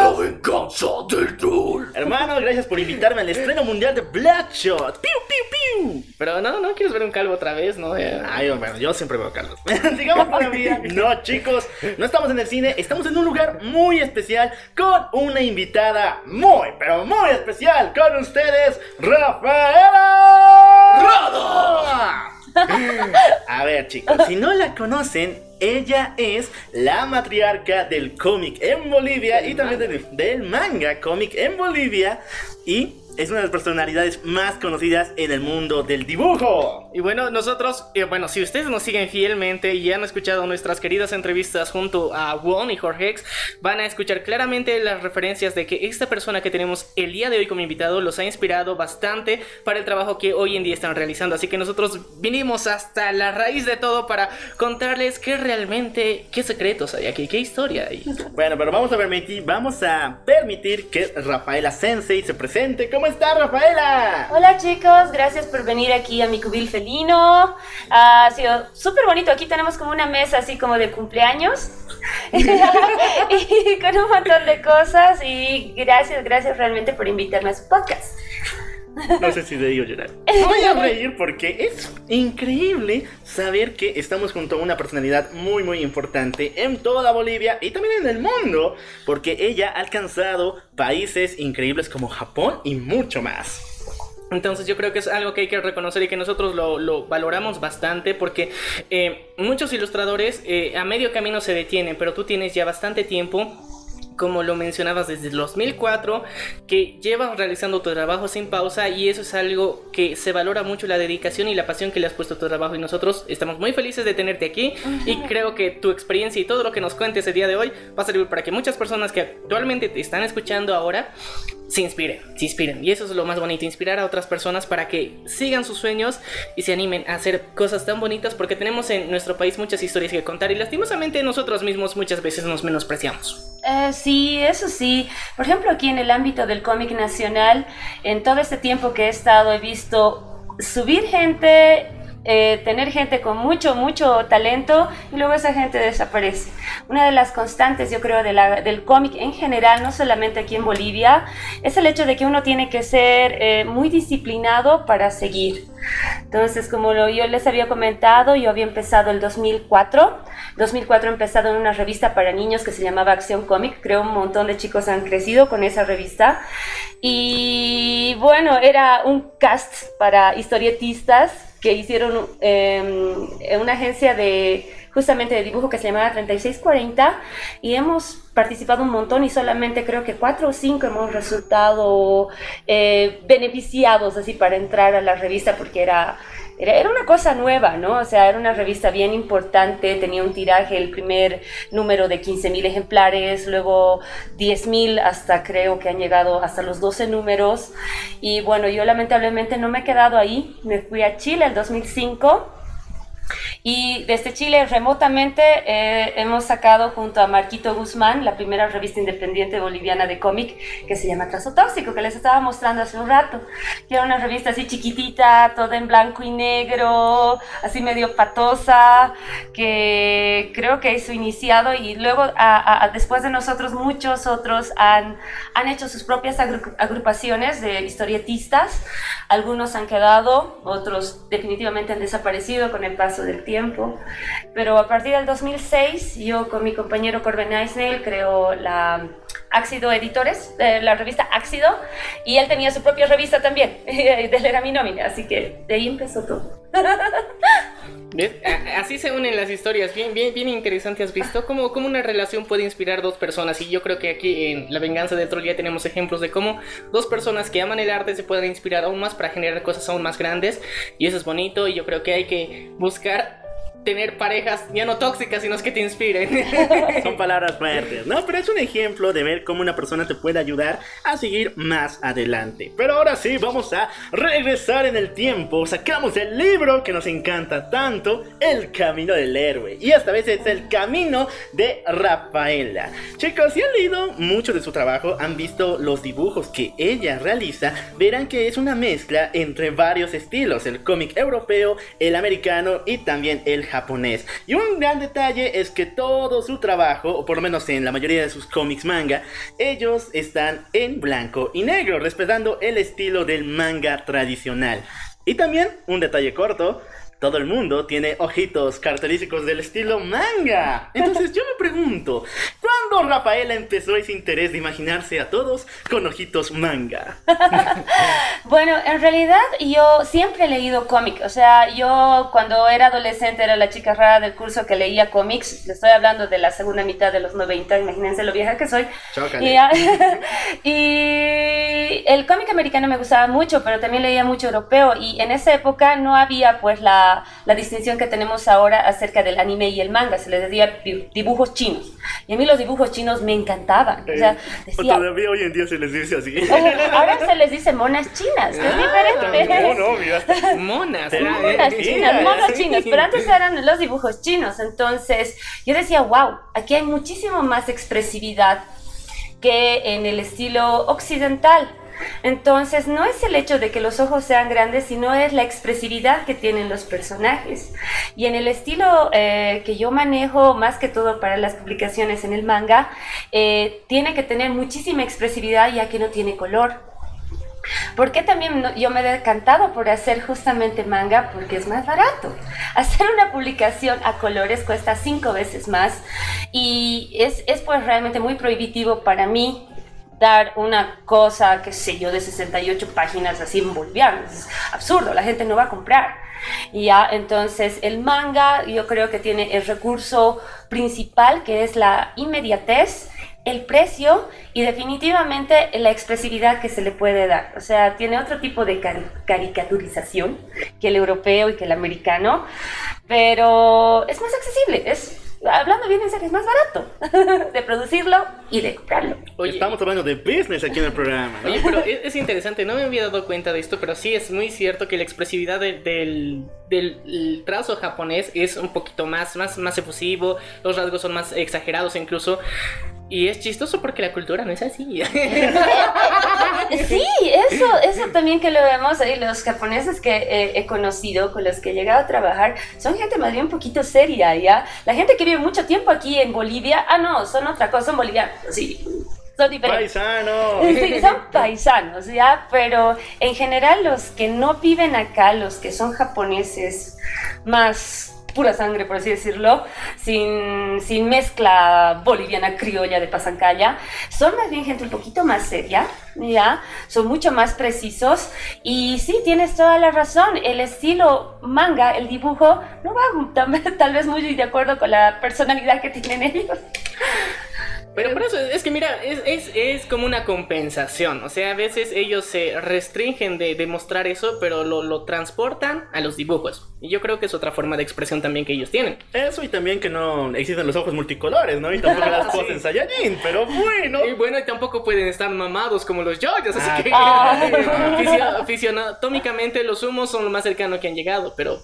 La venganza del troll. Hermano, gracias por invitarme al estreno mundial de Blackshot. ¡Piu, piu, piu! Pero no, no quieres ver un calvo otra vez, ¿no? Eh, Ay, bueno, yo siempre veo a Carlos. Digamos todavía. No, chicos, no estamos en el cine, estamos en un lugar muy especial con una invitada muy, pero muy especial. Con ustedes, Rafaela. A ver, chicos, si no la conocen, ella es la matriarca del cómic en Bolivia y también del, del manga cómic en Bolivia. Y es una de las personalidades más conocidas en el mundo del dibujo. Y bueno, nosotros, eh, bueno, si ustedes nos siguen fielmente y han escuchado nuestras queridas entrevistas junto a Won y Jorge X, van a escuchar claramente las referencias de que esta persona que tenemos el día de hoy como invitado los ha inspirado bastante para el trabajo que hoy en día están realizando. Así que nosotros vinimos hasta la raíz de todo para contarles qué realmente, qué secretos hay aquí, qué historia hay. Bueno, pero vamos a permitir, vamos a permitir que Rafaela Sensei se presente. ¿Cómo está Rafaela? Hola chicos, gracias por venir aquí a mi cubil felino. Ha sido súper bonito. Aquí tenemos como una mesa así como de cumpleaños. y con un montón de cosas. Y gracias, gracias realmente por invitarme a su podcast. No sé si debo llorar. Voy a reír porque es increíble saber que estamos junto a una personalidad muy muy importante en toda Bolivia y también en el mundo, porque ella ha alcanzado países increíbles como Japón y mucho más. Entonces yo creo que es algo que hay que reconocer y que nosotros lo, lo valoramos bastante porque eh, muchos ilustradores eh, a medio camino se detienen, pero tú tienes ya bastante tiempo como lo mencionabas desde el 2004, que llevas realizando tu trabajo sin pausa y eso es algo que se valora mucho la dedicación y la pasión que le has puesto a tu trabajo. Y nosotros estamos muy felices de tenerte aquí y creo que tu experiencia y todo lo que nos cuentes el día de hoy va a servir para que muchas personas que actualmente te están escuchando ahora se inspiren, se inspiren. Y eso es lo más bonito, inspirar a otras personas para que sigan sus sueños y se animen a hacer cosas tan bonitas porque tenemos en nuestro país muchas historias que contar y lastimosamente nosotros mismos muchas veces nos menospreciamos. Eh, sí, eso sí. Por ejemplo, aquí en el ámbito del cómic nacional, en todo este tiempo que he estado, he visto subir gente, eh, tener gente con mucho, mucho talento y luego esa gente desaparece. Una de las constantes, yo creo, de la- del cómic en general, no solamente aquí en Bolivia, es el hecho de que uno tiene que ser eh, muy disciplinado para seguir. Entonces, como yo les había comentado, yo había empezado el 2004. 2004 he empezado en una revista para niños que se llamaba Acción Cómic. Creo un montón de chicos han crecido con esa revista. Y bueno, era un cast para historietistas que hicieron em, una agencia de justamente de dibujo que se llamaba 3640 y hemos participado un montón y solamente creo que cuatro o cinco hemos resultado eh, beneficiados así para entrar a la revista porque era, era, una cosa nueva, ¿no? O sea, era una revista bien importante, tenía un tiraje, el primer número de 15.000 ejemplares, luego 10.000 hasta creo que han llegado hasta los 12 números y bueno, yo lamentablemente no me he quedado ahí, me fui a Chile el 2005 y desde Chile remotamente eh, hemos sacado junto a Marquito Guzmán la primera revista independiente boliviana de cómic que se llama Trazo Tóxico, que les estaba mostrando hace un rato. Que era una revista así chiquitita, toda en blanco y negro, así medio patosa, que creo que hizo iniciado y luego a- a- después de nosotros muchos otros han, han hecho sus propias agru- agrupaciones de historietistas. Algunos han quedado, otros definitivamente han desaparecido con el paso del tiempo. Pero a partir del 2006, yo con mi compañero Corben Eisnell creo la Ácido Editores, eh, la revista Ácido, y él tenía su propia revista también, él era mi nómina, así que de ahí empezó todo. ¿Ves? Así se unen las historias, bien, bien, bien interesante. ¿Has visto cómo, cómo una relación puede inspirar dos personas? Y yo creo que aquí en La Venganza del Troll ya tenemos ejemplos de cómo dos personas que aman el arte se pueden inspirar aún más para generar cosas aún más grandes. Y eso es bonito y yo creo que hay que buscar tener parejas ya no tóxicas, sino que te inspiren. Son palabras fuertes, ¿no? Pero es un ejemplo de ver cómo una persona te puede ayudar a seguir más adelante. Pero ahora sí, vamos a regresar en el tiempo. Sacamos el libro que nos encanta tanto, El Camino del Héroe. Y esta vez es El Camino de Rafaela. Chicos, si han leído mucho de su trabajo, han visto los dibujos que ella realiza, verán que es una mezcla entre varios estilos, el cómic europeo, el americano y también el Y un gran detalle es que todo su trabajo, o por lo menos en la mayoría de sus cómics manga, ellos están en blanco y negro, respetando el estilo del manga tradicional. Y también, un detalle corto, todo el mundo tiene ojitos característicos del estilo manga. Entonces yo me pregunto, ¿cuándo Rafaela empezó ese interés de imaginarse a todos con ojitos manga? bueno, en realidad yo siempre he leído cómics. O sea, yo cuando era adolescente era la chica rara del curso que leía cómics. Estoy hablando de la segunda mitad de los 90, imagínense lo vieja que soy. Y, y el cómic americano me gustaba mucho, pero también leía mucho europeo. Y en esa época no había pues la la, distinción que tenemos ahora acerca del anime y el manga. Se les decía dibujos chinos. Y a mí los dibujos chinos me encantaban. O sea, decía, todavía hoy en día se les dice así. ahora se les dice monas chinas, que es ah, diferente. Monas. Monas chinas, monas chinas. Pero antes eran los dibujos chinos. Entonces yo decía, wow, aquí hay muchísimo más expresividad que en el estilo occidental. Entonces, no es el hecho de que los ojos sean grandes, sino es la expresividad que tienen los personajes. Y en el estilo eh, que yo manejo, más que todo para las publicaciones en el manga, eh, tiene que tener muchísima expresividad ya que no tiene color. ¿Por qué también yo me he decantado por hacer justamente manga? Porque es más barato. Hacer una publicación a colores cuesta cinco veces más y es, es pues realmente muy prohibitivo para mí dar una cosa, qué sé yo, de 68 páginas así en Es absurdo, la gente no va a comprar. Y ya, entonces el manga yo creo que tiene el recurso principal que es la inmediatez, el precio y definitivamente la expresividad que se le puede dar. O sea, tiene otro tipo de caricaturización que el europeo y que el americano, pero es más accesible, es hablando bien en serio, es más barato de producirlo y de comprarlo. Oye, Estamos hablando de business aquí en el programa. Oye, pero es, interesante, no me había dado cuenta de esto, pero sí es muy cierto que la expresividad del, del, trazo japonés es un poquito más, más, más efusivo, los rasgos son más exagerados incluso. Y es chistoso porque la cultura no es así. sí, eso, eso también que lo vemos ahí, los japoneses que eh, he conocido, con los que he llegado a trabajar, son gente más bien un poquito seria, ¿ya? La gente que vive mucho tiempo aquí en Bolivia, ah, no, son otra cosa, son bolivianos, sí. Son diferentes. Paisanos. Sí, son paisanos, ¿ya? Pero en general los que no viven acá, los que son japoneses más pura sangre, por así decirlo, sin, sin mezcla boliviana criolla de pasancaya. Son más bien gente un poquito más seria, ¿ya? Son mucho más precisos. Y sí, tienes toda la razón. El estilo manga, el dibujo, no va tal vez muy de acuerdo con la personalidad que tienen ellos. Pero por eso, es que mira, es, es, es, como una compensación. O sea, a veces ellos se restringen de, de mostrar eso, pero lo, lo, transportan a los dibujos. Y yo creo que es otra forma de expresión también que ellos tienen. Eso y también que no existen los ojos multicolores, ¿no? Y tampoco las cosas en Saiyajin, pero bueno. Y bueno, y tampoco pueden estar mamados como los yoyos, así ah, que ah. aficionatómicamente los humos son lo más cercano que han llegado, pero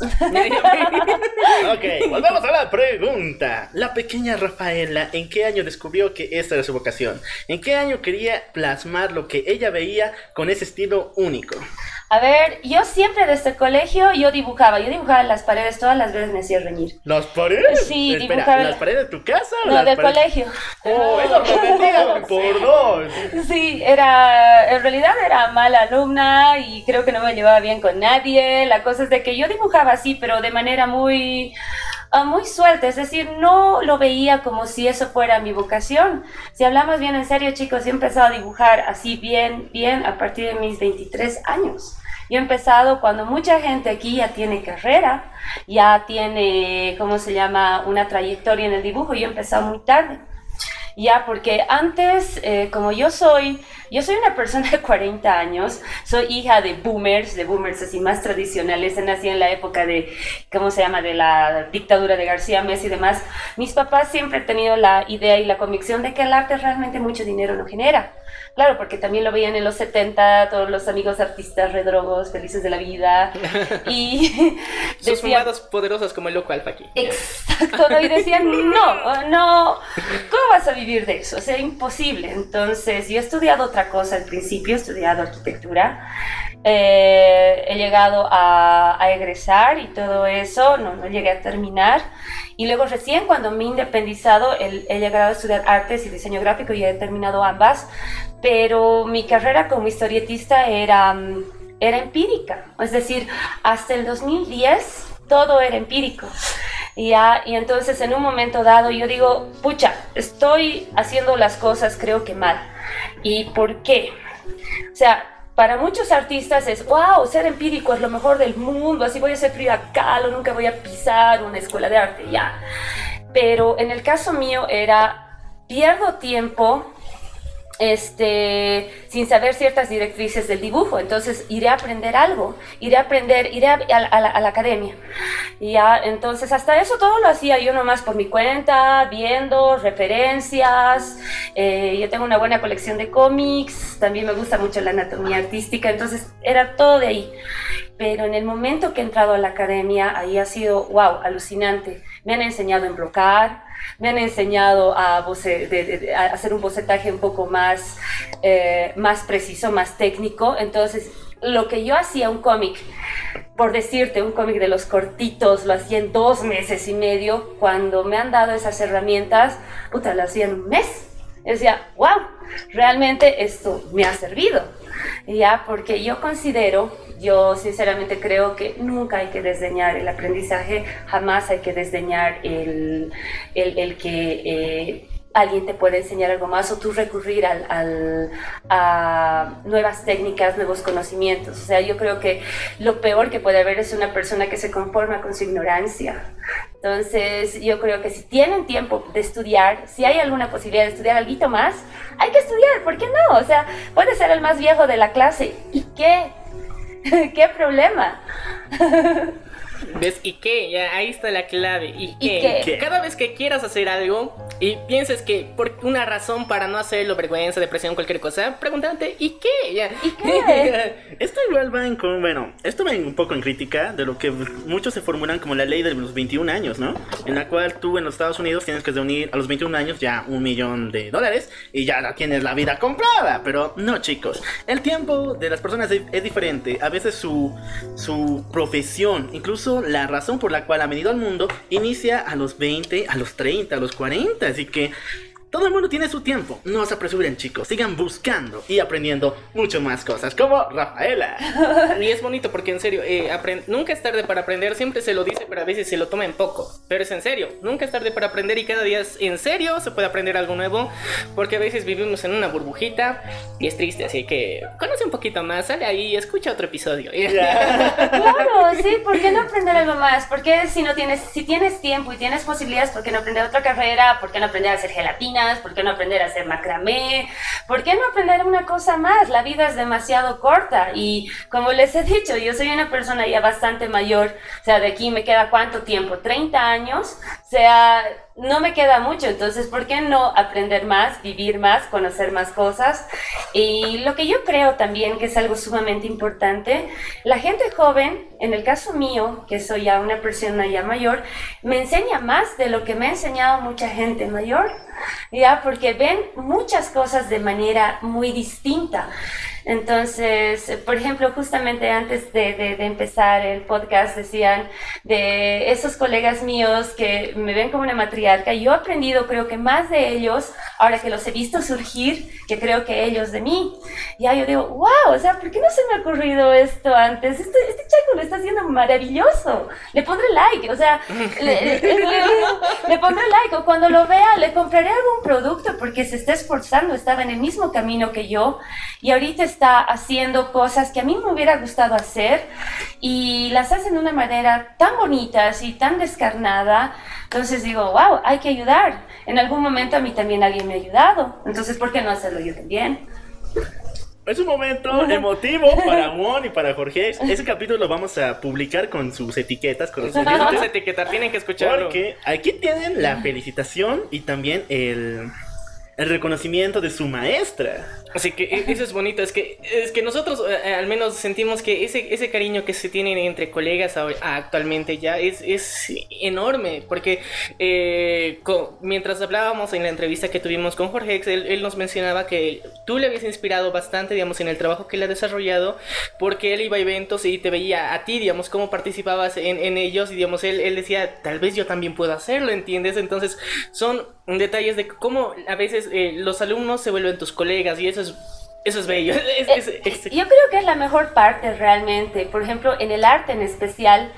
ok, volvemos a la pregunta. La pequeña Rafaela, ¿en qué año descubrió que esta era su vocación? ¿En qué año quería plasmar lo que ella veía con ese estilo único? A ver, yo siempre desde el colegio yo dibujaba, yo dibujaba las paredes, todas las veces me hacía reñir. ¿Las paredes? Sí, dibujaba. ¿Las paredes de tu casa? No, del colegio. Oh, eso lo por dos. Sí, era, en realidad era mala alumna y creo que no me llevaba bien con nadie. La cosa es de que yo dibujaba así, pero de manera muy ah, muy suelta, es decir, no lo veía como si eso fuera mi vocación. Si hablamos bien en serio, chicos, he empezado a dibujar así bien, bien a partir de mis 23 años. Yo he empezado cuando mucha gente aquí ya tiene carrera, ya tiene, ¿cómo se llama?, una trayectoria en el dibujo. Yo he empezado muy tarde. Ya, porque antes, eh, como yo soy yo soy una persona de 40 años, soy hija de boomers, de boomers así más tradicionales, nací en la época de, ¿cómo se llama?, de la dictadura de García Mesa y demás. Mis papás siempre han tenido la idea y la convicción de que el arte realmente mucho dinero no genera. Claro, porque también lo veían en los 70, todos los amigos artistas redrogos, felices de la vida. Y Sus fumadas poderosas como el loco alfa aquí. Exacto, ¿no? y decían, no, no, ¿cómo vas a vivir de eso? O sea, imposible. Entonces, yo he estudiado otra cosa al principio, he estudiado arquitectura. Eh, he llegado a, a, egresar y todo eso, no, no llegué a terminar. Y luego recién cuando me he independizado, he, he llegado a estudiar artes y diseño gráfico y he terminado ambas, pero mi carrera como historietista era, era empírica, es decir, hasta el 2010 todo era empírico. Y, ya, y entonces en un momento dado yo digo, pucha, estoy haciendo las cosas creo que mal. ¿Y por qué? O sea, para muchos artistas es, wow, ser empírico es lo mejor del mundo, así voy a ser Frida Kahlo, nunca voy a pisar una escuela de arte, ya. Pero en el caso mío era, pierdo tiempo este, sin saber ciertas directrices del dibujo. Entonces iré a aprender algo, iré a aprender, iré a, la, academia. Y ya, entonces hasta eso todo lo hacía yo nomás por mi cuenta, viendo referencias. Eh, yo tengo una buena colección de cómics, también me gusta mucho la anatomía artística, entonces era todo de ahí. Pero en el momento que he entrado a la academia, ahí ha sido, wow, alucinante. Me han enseñado a emblocar, me han enseñado a, hacer un bocetaje un poco más, eh, más preciso, más técnico. Entonces, lo que yo hacía un cómic, por decirte, un cómic de los cortitos, lo hacía en dos meses y medio. Cuando me han dado esas herramientas, puta, lo hacía en un mes. Yo decía, wow, realmente esto me ha servido. Ya, porque yo considero yo sinceramente creo que nunca hay que desdeñar el aprendizaje, jamás hay que desdeñar el, el, que eh, alguien te puede enseñar algo más o tú recurrir al, al, a nuevas técnicas, nuevos conocimientos. O sea, yo creo que lo peor que puede haber es una persona que se conforma con su ignorancia. Entonces, yo creo que si tienen tiempo de estudiar, si hay alguna posibilidad de estudiar algo más, hay que estudiar, ¿por qué no? O sea, puede ser el más viejo de la clase. ¿Y qué? ¿Qué problema? ¿Ves? ¿Y qué? Ya ahí está la clave. ¿Y qué? ¿Y qué? Cada vez que quieras hacer algo y pienses que por una razón para no hacerlo, vergüenza, depresión, cualquier cosa, pregúntate, ¿y qué? Ya. ¿Y qué? esto igual va en con, bueno, esto va un poco en crítica de lo que muchos se formulan como la ley de los 21 años, ¿no? En la cual tú en los Estados Unidos tienes que reunir a los 21 años ya un millón de dólares y ya la tienes la vida comprada. Pero no, chicos, el tiempo de las personas es, es diferente. A veces su, su profesión, incluso la razón por la cual ha venido al mundo inicia a los 20, a los 30, a los 40. Así que todo el mundo tiene su tiempo. No se apresuren, chicos. Sigan buscando y aprendiendo mucho más cosas, como Rafaela. Y es bonito porque, en serio, eh, nunca es tarde para aprender. Siempre se lo dice, pero a veces se lo toma en poco. Pero es en serio. Nunca es tarde para aprender y cada día es en serio. Se puede aprender algo nuevo. Porque a veces vivimos en una burbujita y es triste. Así que conoce un poquito más. Sale ahí y escucha otro episodio. Claro, sí. ¿Por qué no aprender algo más? Porque si no tienes, si tienes tiempo y tienes posibilidades, ¿por qué no aprender otra carrera? ¿Por qué no aprender a hacer gelatina? ¿Por qué no aprender a hacer macramé? ¿Por qué no aprender una cosa más? La vida es demasiado corta y como les he dicho, yo soy una persona ya bastante mayor, o sea, de aquí me queda cuánto tiempo, 30 años, o sea, no me queda mucho, entonces, ¿por qué no aprender más, vivir más, conocer más cosas? Y lo que yo creo también que es algo sumamente importante, la gente joven, en el caso mío, que soy ya una persona ya mayor, me enseña más de lo que me ha enseñado mucha gente mayor, ya, porque ven muchas cosas de manera muy distinta. Entonces, por ejemplo, justamente antes de, de, de, empezar el podcast decían de esos colegas míos que me ven como una matriarca. Yo he aprendido, creo que más de ellos, ahora que los he visto surgir, que creo que ellos de mí. Ya yo digo, wow, o sea, ¿por qué no se me ha ocurrido esto antes? Este, este chico lo está haciendo maravilloso. Le pondré like, o sea, le, le, le, le pondré like. O cuando lo vea, le compraré algún producto porque se está esforzando, estaba en el mismo camino que yo. Y ahorita está haciendo cosas que a mí me hubiera gustado hacer y las hace de una manera tan bonita y tan descarnada. Entonces digo, wow, hay que ayudar. En algún momento a mí también alguien me ha ayudado. Entonces, ¿por qué no hacerlo yo también? es un momento emotivo para Won y para Jorge. Ese capítulo lo vamos a publicar con sus etiquetas, con los Vamos a etiquetar, tienen que escucharlo. Porque aquí tienen la felicitación y también el, el reconocimiento de su maestra. Así que e- eso es bonito, es que, es que nosotros eh, al menos sentimos que ese, ese cariño que se tienen entre colegas ahora- actualmente ya es, es enorme, porque eh, mientras hablábamos en la entrevista que tuvimos con Jorge, él, él nos mencionaba que tú le habías inspirado bastante, digamos, en el trabajo que él ha desarrollado, porque él iba a eventos y te veía a ti, digamos, cómo participabas en, en ellos, y digamos, él, él decía, tal vez yo también puedo hacerlo, ¿entiendes? Entonces, son detalles de cómo a veces eh, los alumnos se vuelven tus colegas, y eso es, eso es bello. Es- es- Eh, es- Yo creo que es la mejor parte realmente. Por ejemplo, en el arte en especial,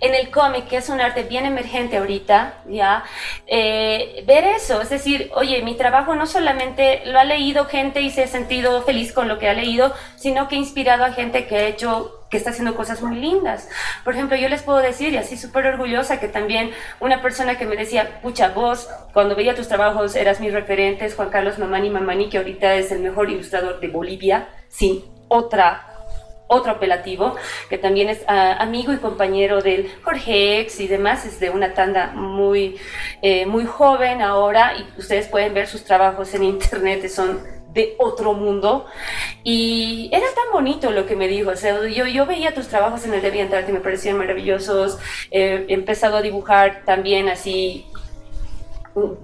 en el cómic, que es un arte bien emergente ahorita, ya, Eh, ver eso, es decir, oye, mi trabajo no solamente lo ha leído gente y se ha sentido feliz con lo que ha leído, sino que ha inspirado a gente que ha hecho que está haciendo cosas muy lindas. Por ejemplo, yo les puedo decir, y así súper orgullosa, que también una persona que me decía, pucha, vos, cuando veía tus trabajos, eras mis referentes, Juan Carlos Mamani Mamani, que ahorita es el mejor ilustrador de Bolivia, sin otra otro apelativo, que también es ah, amigo y compañero del Jorge X y demás, es de una tanda muy, eh, muy joven ahora, y ustedes pueden ver sus trabajos en internet, son de otro mundo. Y era tan bonito lo que me dijo. Yo, veía tus trabajos en el DeviantArt y me parecían maravillosos. Eh, he empezado a dibujar también así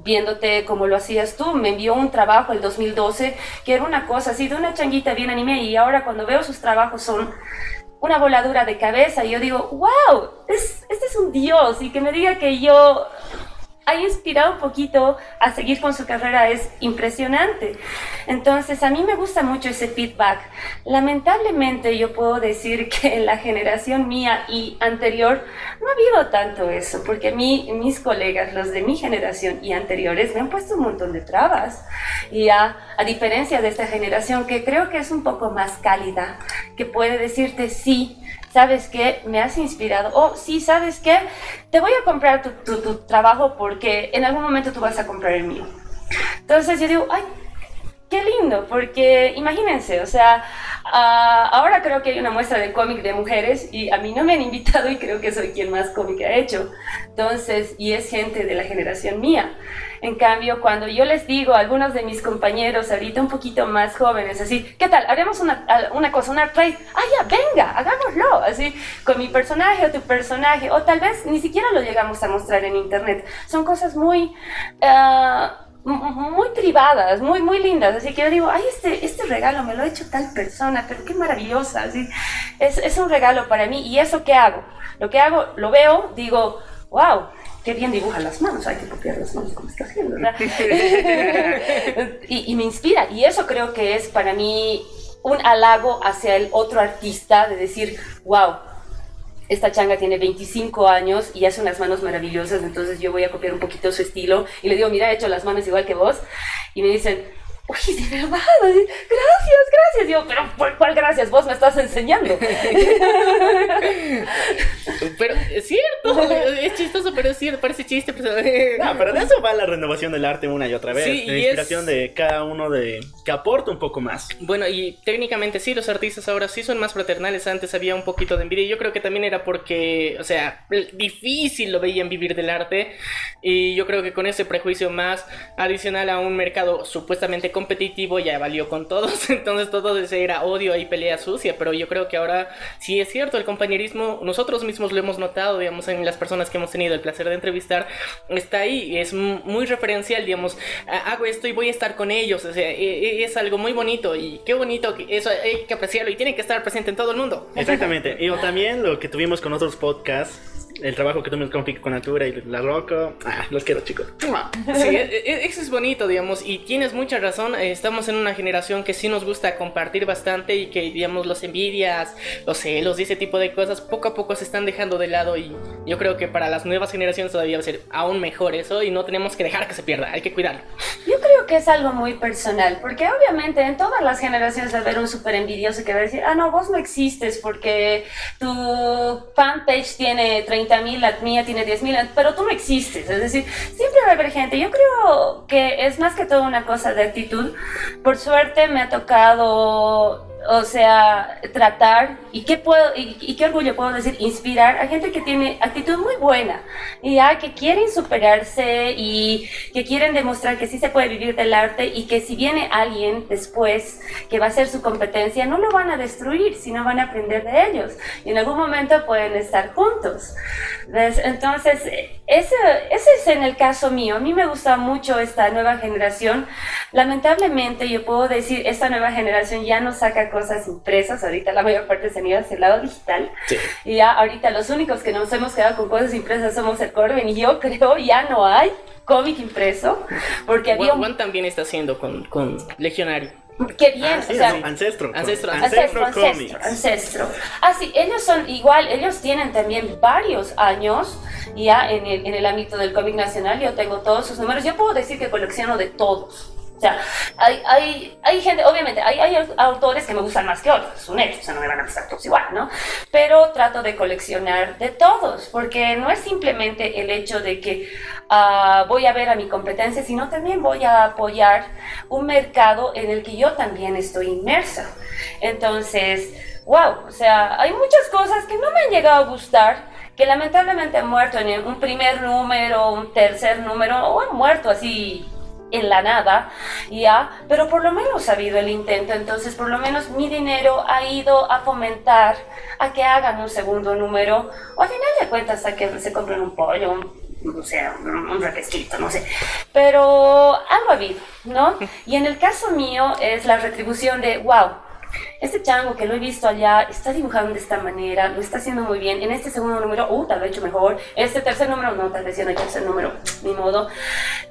viéndote como lo hacías tú, me envió un trabajo el 2012 que era una cosa así de una changuita bien anime y ahora cuando veo sus trabajos son una voladura de cabeza y yo digo, wow, es, este es un dios y que me diga que yo ha inspirado un poquito a seguir con su carrera es impresionante. Entonces, a mí me gusta mucho ese feedback. Lamentablemente, yo puedo decir que en la generación mía y anterior no ha habido tanto eso, porque a mí, mis colegas, los de mi generación y anteriores, me han puesto un montón de trabas. Y a, a diferencia de esta generación, que creo que es un poco más cálida, que puede decirte sí, ¿sabes qué? Me has inspirado. O sí, ¿sabes qué? Te voy a comprar tu, tu, tu trabajo porque en algún momento tú vas a comprar el mío. Entonces yo digo, ay, qué lindo, porque imagínense, o sea, ah, ahora creo que hay una muestra de cómic de mujeres y a mí no me han invitado y creo que soy quien más cómic ha hecho. Entonces, y es gente de la generación mía. En cambio, cuando yo les digo a algunos de mis compañeros ahorita un poquito más jóvenes, así, ¿qué tal? Haremos una, una cosa, una trade. Ah, ya, venga, hagámoslo. Así, con mi personaje o tu personaje. O tal vez ni siquiera lo llegamos a mostrar en internet. Son cosas muy... m- muy privadas, muy, muy lindas. Así que yo digo, ay, este, este regalo me lo ha hecho tal persona, pero qué maravillosa. Así, es, es un regalo para mí. ¿Y eso qué hago? Lo que hago, lo veo, digo, wow, qué bien dibuja las manos, hay que copiar las manos como está haciendo, ¿verdad? y, y me inspira. Y eso creo que es para mí un halago hacia el otro artista de decir, wow, esta changa tiene 25 años y hace unas manos maravillosas, entonces yo voy a copiar un poquito su estilo y le digo, mira, he hecho las manos igual que vos. Y me dicen, uy, de verdad, gracias, gracias. Y yo, pero ¿por cuál gracias? Vos me estás enseñando. Pero es cierto, es chistoso, pero es cierto, parece chiste. Pero... No, pero de eso va la renovación del arte una y otra vez. Sí, la y inspiración es- de cada uno de que aporta un poco más. Bueno, y técnicamente sí, los artistas ahora sí son más fraternales. Antes había un poquito de envidia. y Yo creo que también era porque, o sea, difícil lo veían vivir del arte. Y yo creo que con ese prejuicio más adicional a un mercado supuestamente competitivo ya valió con todos. Entonces todo ese era odio y pelea sucia. Pero yo creo que ahora sí es cierto, el compañerismo, nosotros mismos lo hemos notado, digamos, en las personas que hemos tenido el placer de entrevistar, está ahí. Es muy referencial, digamos, "Ha- hago esto y voy a estar con ellos. O sea, e- e- es algo muy bonito y qué bonito que eso hay que apreciarlo y tiene que estar presente en todo el mundo. Exactamente. Y también lo que tuvimos con otros podcasts, el trabajo que tuvimos con Pico con Natura y La Roca. Ah, los quiero, chicos. Sí, e- e- eso es bonito, digamos, y tienes mucha razón. eh, Estamos en una generación que sí nos gusta compartir bastante y que, digamos, los envidias, los celos y ese tipo de cosas poco a poco se están dejando de lado. Y yo creo que para las nuevas generaciones todavía va a ser aún mejor eso y no tenemos que dejar que se pierda, hay que cuidarlo. Yo creo que es algo muy personal, porque obviamente en todas las generaciones va a haber un súper envidioso que va a decir, ah, no, vos no existes porque tu fanpage tiene 30 mil, la mía tiene 10 mil, pero tú no existes. Es decir, siempre va a haber gente. Yo creo que es más que todo una cosa de actitud. Por suerte me ha tocado o sea, tratar y qué puedo y, qué orgullo puedo decir, inspirar a gente que tiene actitud muy buena y ya que quieren superarse y que quieren demostrar que sí se puede vivir del arte y que si viene alguien después que va a ser su competencia, no lo van a destruir, sino van a aprender de ellos y en algún momento pueden estar juntos. Entonces, ese, ese es en el caso mío. A mí me gusta mucho esta nueva generación. Lamentablemente, yo puedo decir, esta nueva generación ya no saca cosas impresas. Ahorita la mayor parte se han ido hacia el lado digital. Y ya ahorita los únicos que nos hemos quedado con cosas impresas somos el Corben y yo creo ya no hay cómic impreso. Porque había... Juan, también está haciendo con, con Legionario. Qué bien, ah, o sea, ancestro, ancestro, ancestro, ancestro, ancestro, Ah, sí, ellos son igual, ellos tienen también varios años ya en el, en el ámbito del cómic nacional. Yo tengo todos sus números. Yo puedo decir que colecciono de todos. O sea, hay, hay, hay gente, obviamente, hay, hay, autores que me gustan más que otros, es un hecho, o sea, no me van a gustar todos igual, ¿no? Pero trato de coleccionar de todos, porque no es simplemente el hecho de que uh, voy a ver a mi competencia, sino también voy a apoyar un mercado en el que yo también estoy inmersa. Entonces, wow, o sea, hay muchas cosas que no me han llegado a gustar, que lamentablemente han muerto en un primer número, un tercer número, o han muerto así en la nada, ya, pero por lo menos ha habido el intento, entonces por lo menos mi dinero ha ido a fomentar a que hagan un segundo número, o al final de cuentas a que se compren un pollo, un, o sea, un refresquito, no sé, pero algo ha habido, ¿no? Y en el caso mío es la retribución de, wow, este chango que lo he visto allá está dibujando de esta manera, lo está haciendo muy bien. En este segundo número, uh, tal vez hecho mejor. Este tercer número, no, tal vez ya no hay tercer número, ni modo.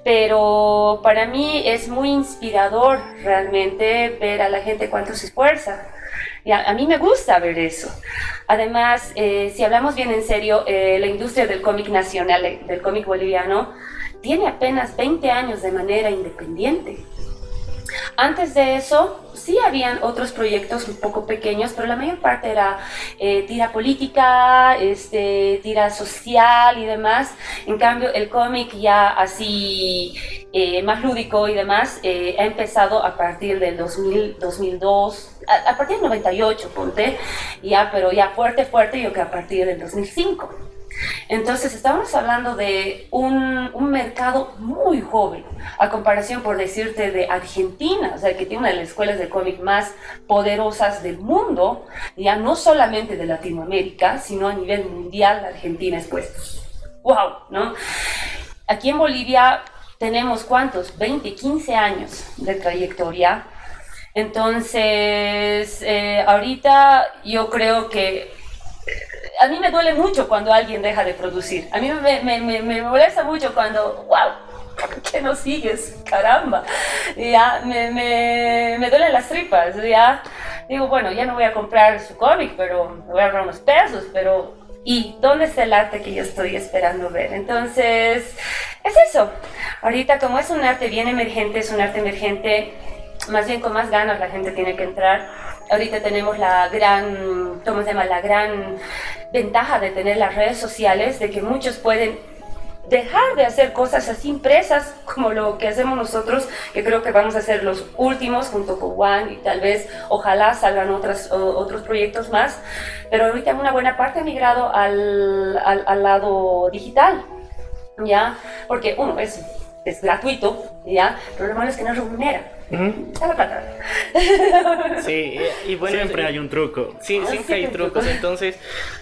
Pero para mí es muy inspirador realmente ver a la gente cuánto se esfuerza. Y a, mí me gusta ver eso. Además, eh, si hablamos bien en serio, eh, la industria del cómic nacional, del cómic boliviano, tiene apenas 20 años de manera independiente. Antes de eso, sí habían otros proyectos un poco pequeños, pero la mayor parte era eh, tira política, este, tira social y demás. En cambio, el cómic ya así eh, más lúdico y demás eh, ha empezado a partir del 2000, 2002, a, a, partir del 98, ponte, ya, pero ya fuerte, fuerte, yo que a partir del 2005. Entonces, estamos hablando de un, mercado muy joven, a comparación, por decirte, de Argentina, o sea, que tiene una de las escuelas de cómic más poderosas del mundo, ya no solamente de Latinoamérica, sino a nivel mundial, Argentina es pues, wow, ¿no? Aquí en Bolivia tenemos cuántos, 20, 15 años de trayectoria. Entonces, eh, ahorita yo creo que a mí me duele mucho cuando alguien deja de producir. A mí me, me, molesta mucho cuando, wow, ¿por qué no sigues? Caramba. Ya, me duelen las tripas. Ya, digo, bueno, ya no voy a comprar su cómic, pero me voy a ahorrar unos pesos, pero ¿y dónde está el arte que yo estoy esperando ver? Entonces, es eso. Ahorita, como es un arte bien emergente, es un arte emergente, más bien con más ganas la gente tiene que entrar ahorita tenemos la gran, ¿cómo se llama? La gran ventaja de tener las redes sociales, de que muchos pueden dejar de hacer cosas así impresas como lo que hacemos nosotros, que creo que vamos a ser los últimos junto con Juan y tal vez ojalá salgan otras, otros proyectos más, pero ahorita una buena parte ha migrado al, al, lado digital, ¿ya? Porque uno es, es gratuito, ¿ya? Pero lo malo es que no remunera. Sí, y bueno, siempre hay un truco. Sí, siempre hay trucos. Entonces,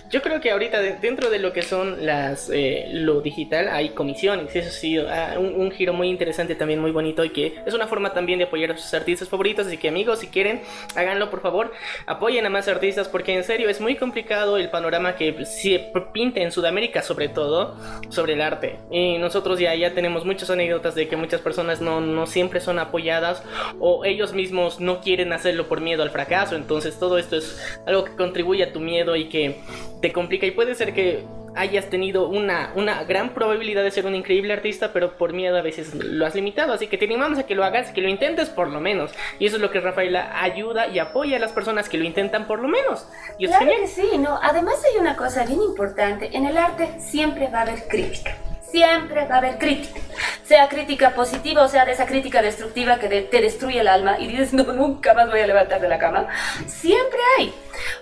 yo creo que ahorita dentro de lo que son las eh, lo digital hay comisiones. Eso sí, ah, un, giro muy interesante también, muy bonito y que es una forma también de apoyar a sus artistas favoritos. Así que amigos, si quieren, háganlo por favor. Apoyen a más artistas porque en serio es muy complicado el panorama que se pinta en Sudamérica sobre todo sobre el arte. Y nosotros ya, ya tenemos muchas anécdotas de que muchas personas no, no siempre son apoyadas o ellos mismos no quieren hacerlo por miedo al fracaso. Entonces todo esto es algo que contribuye a tu miedo y que te complica y puede ser que hayas tenido una, una gran probabilidad de ser un increíble artista, pero por miedo a veces lo has limitado. Así que te animamos a que lo hagas, que lo intentes por lo menos. Y eso es lo que Rafaela ayuda y apoya a las personas que lo intentan por lo menos. Y claro que sí, ¿no? Además hay una cosa bien importante. En el arte siempre va a haber crítica siempre va a haber crítica. sea crítica positiva o sea de esa crítica destructiva que te destruye el alma y dices, no, nunca más voy a levantar de la cama. Siempre hay.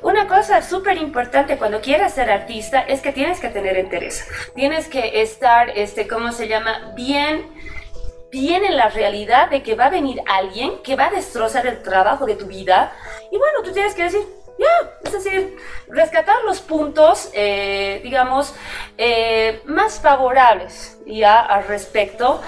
Una cosa súper importante cuando quieras ser artista es que tienes que tener interés. Tienes que estar, este, ¿cómo se llama? Bien en la realidad de que va a venir alguien que va a destrozar el trabajo de tu vida. Y bueno, tú tienes que decir, ya, es decir, rescatar los puntos, eh, digamos, eh, más favorables ya al respecto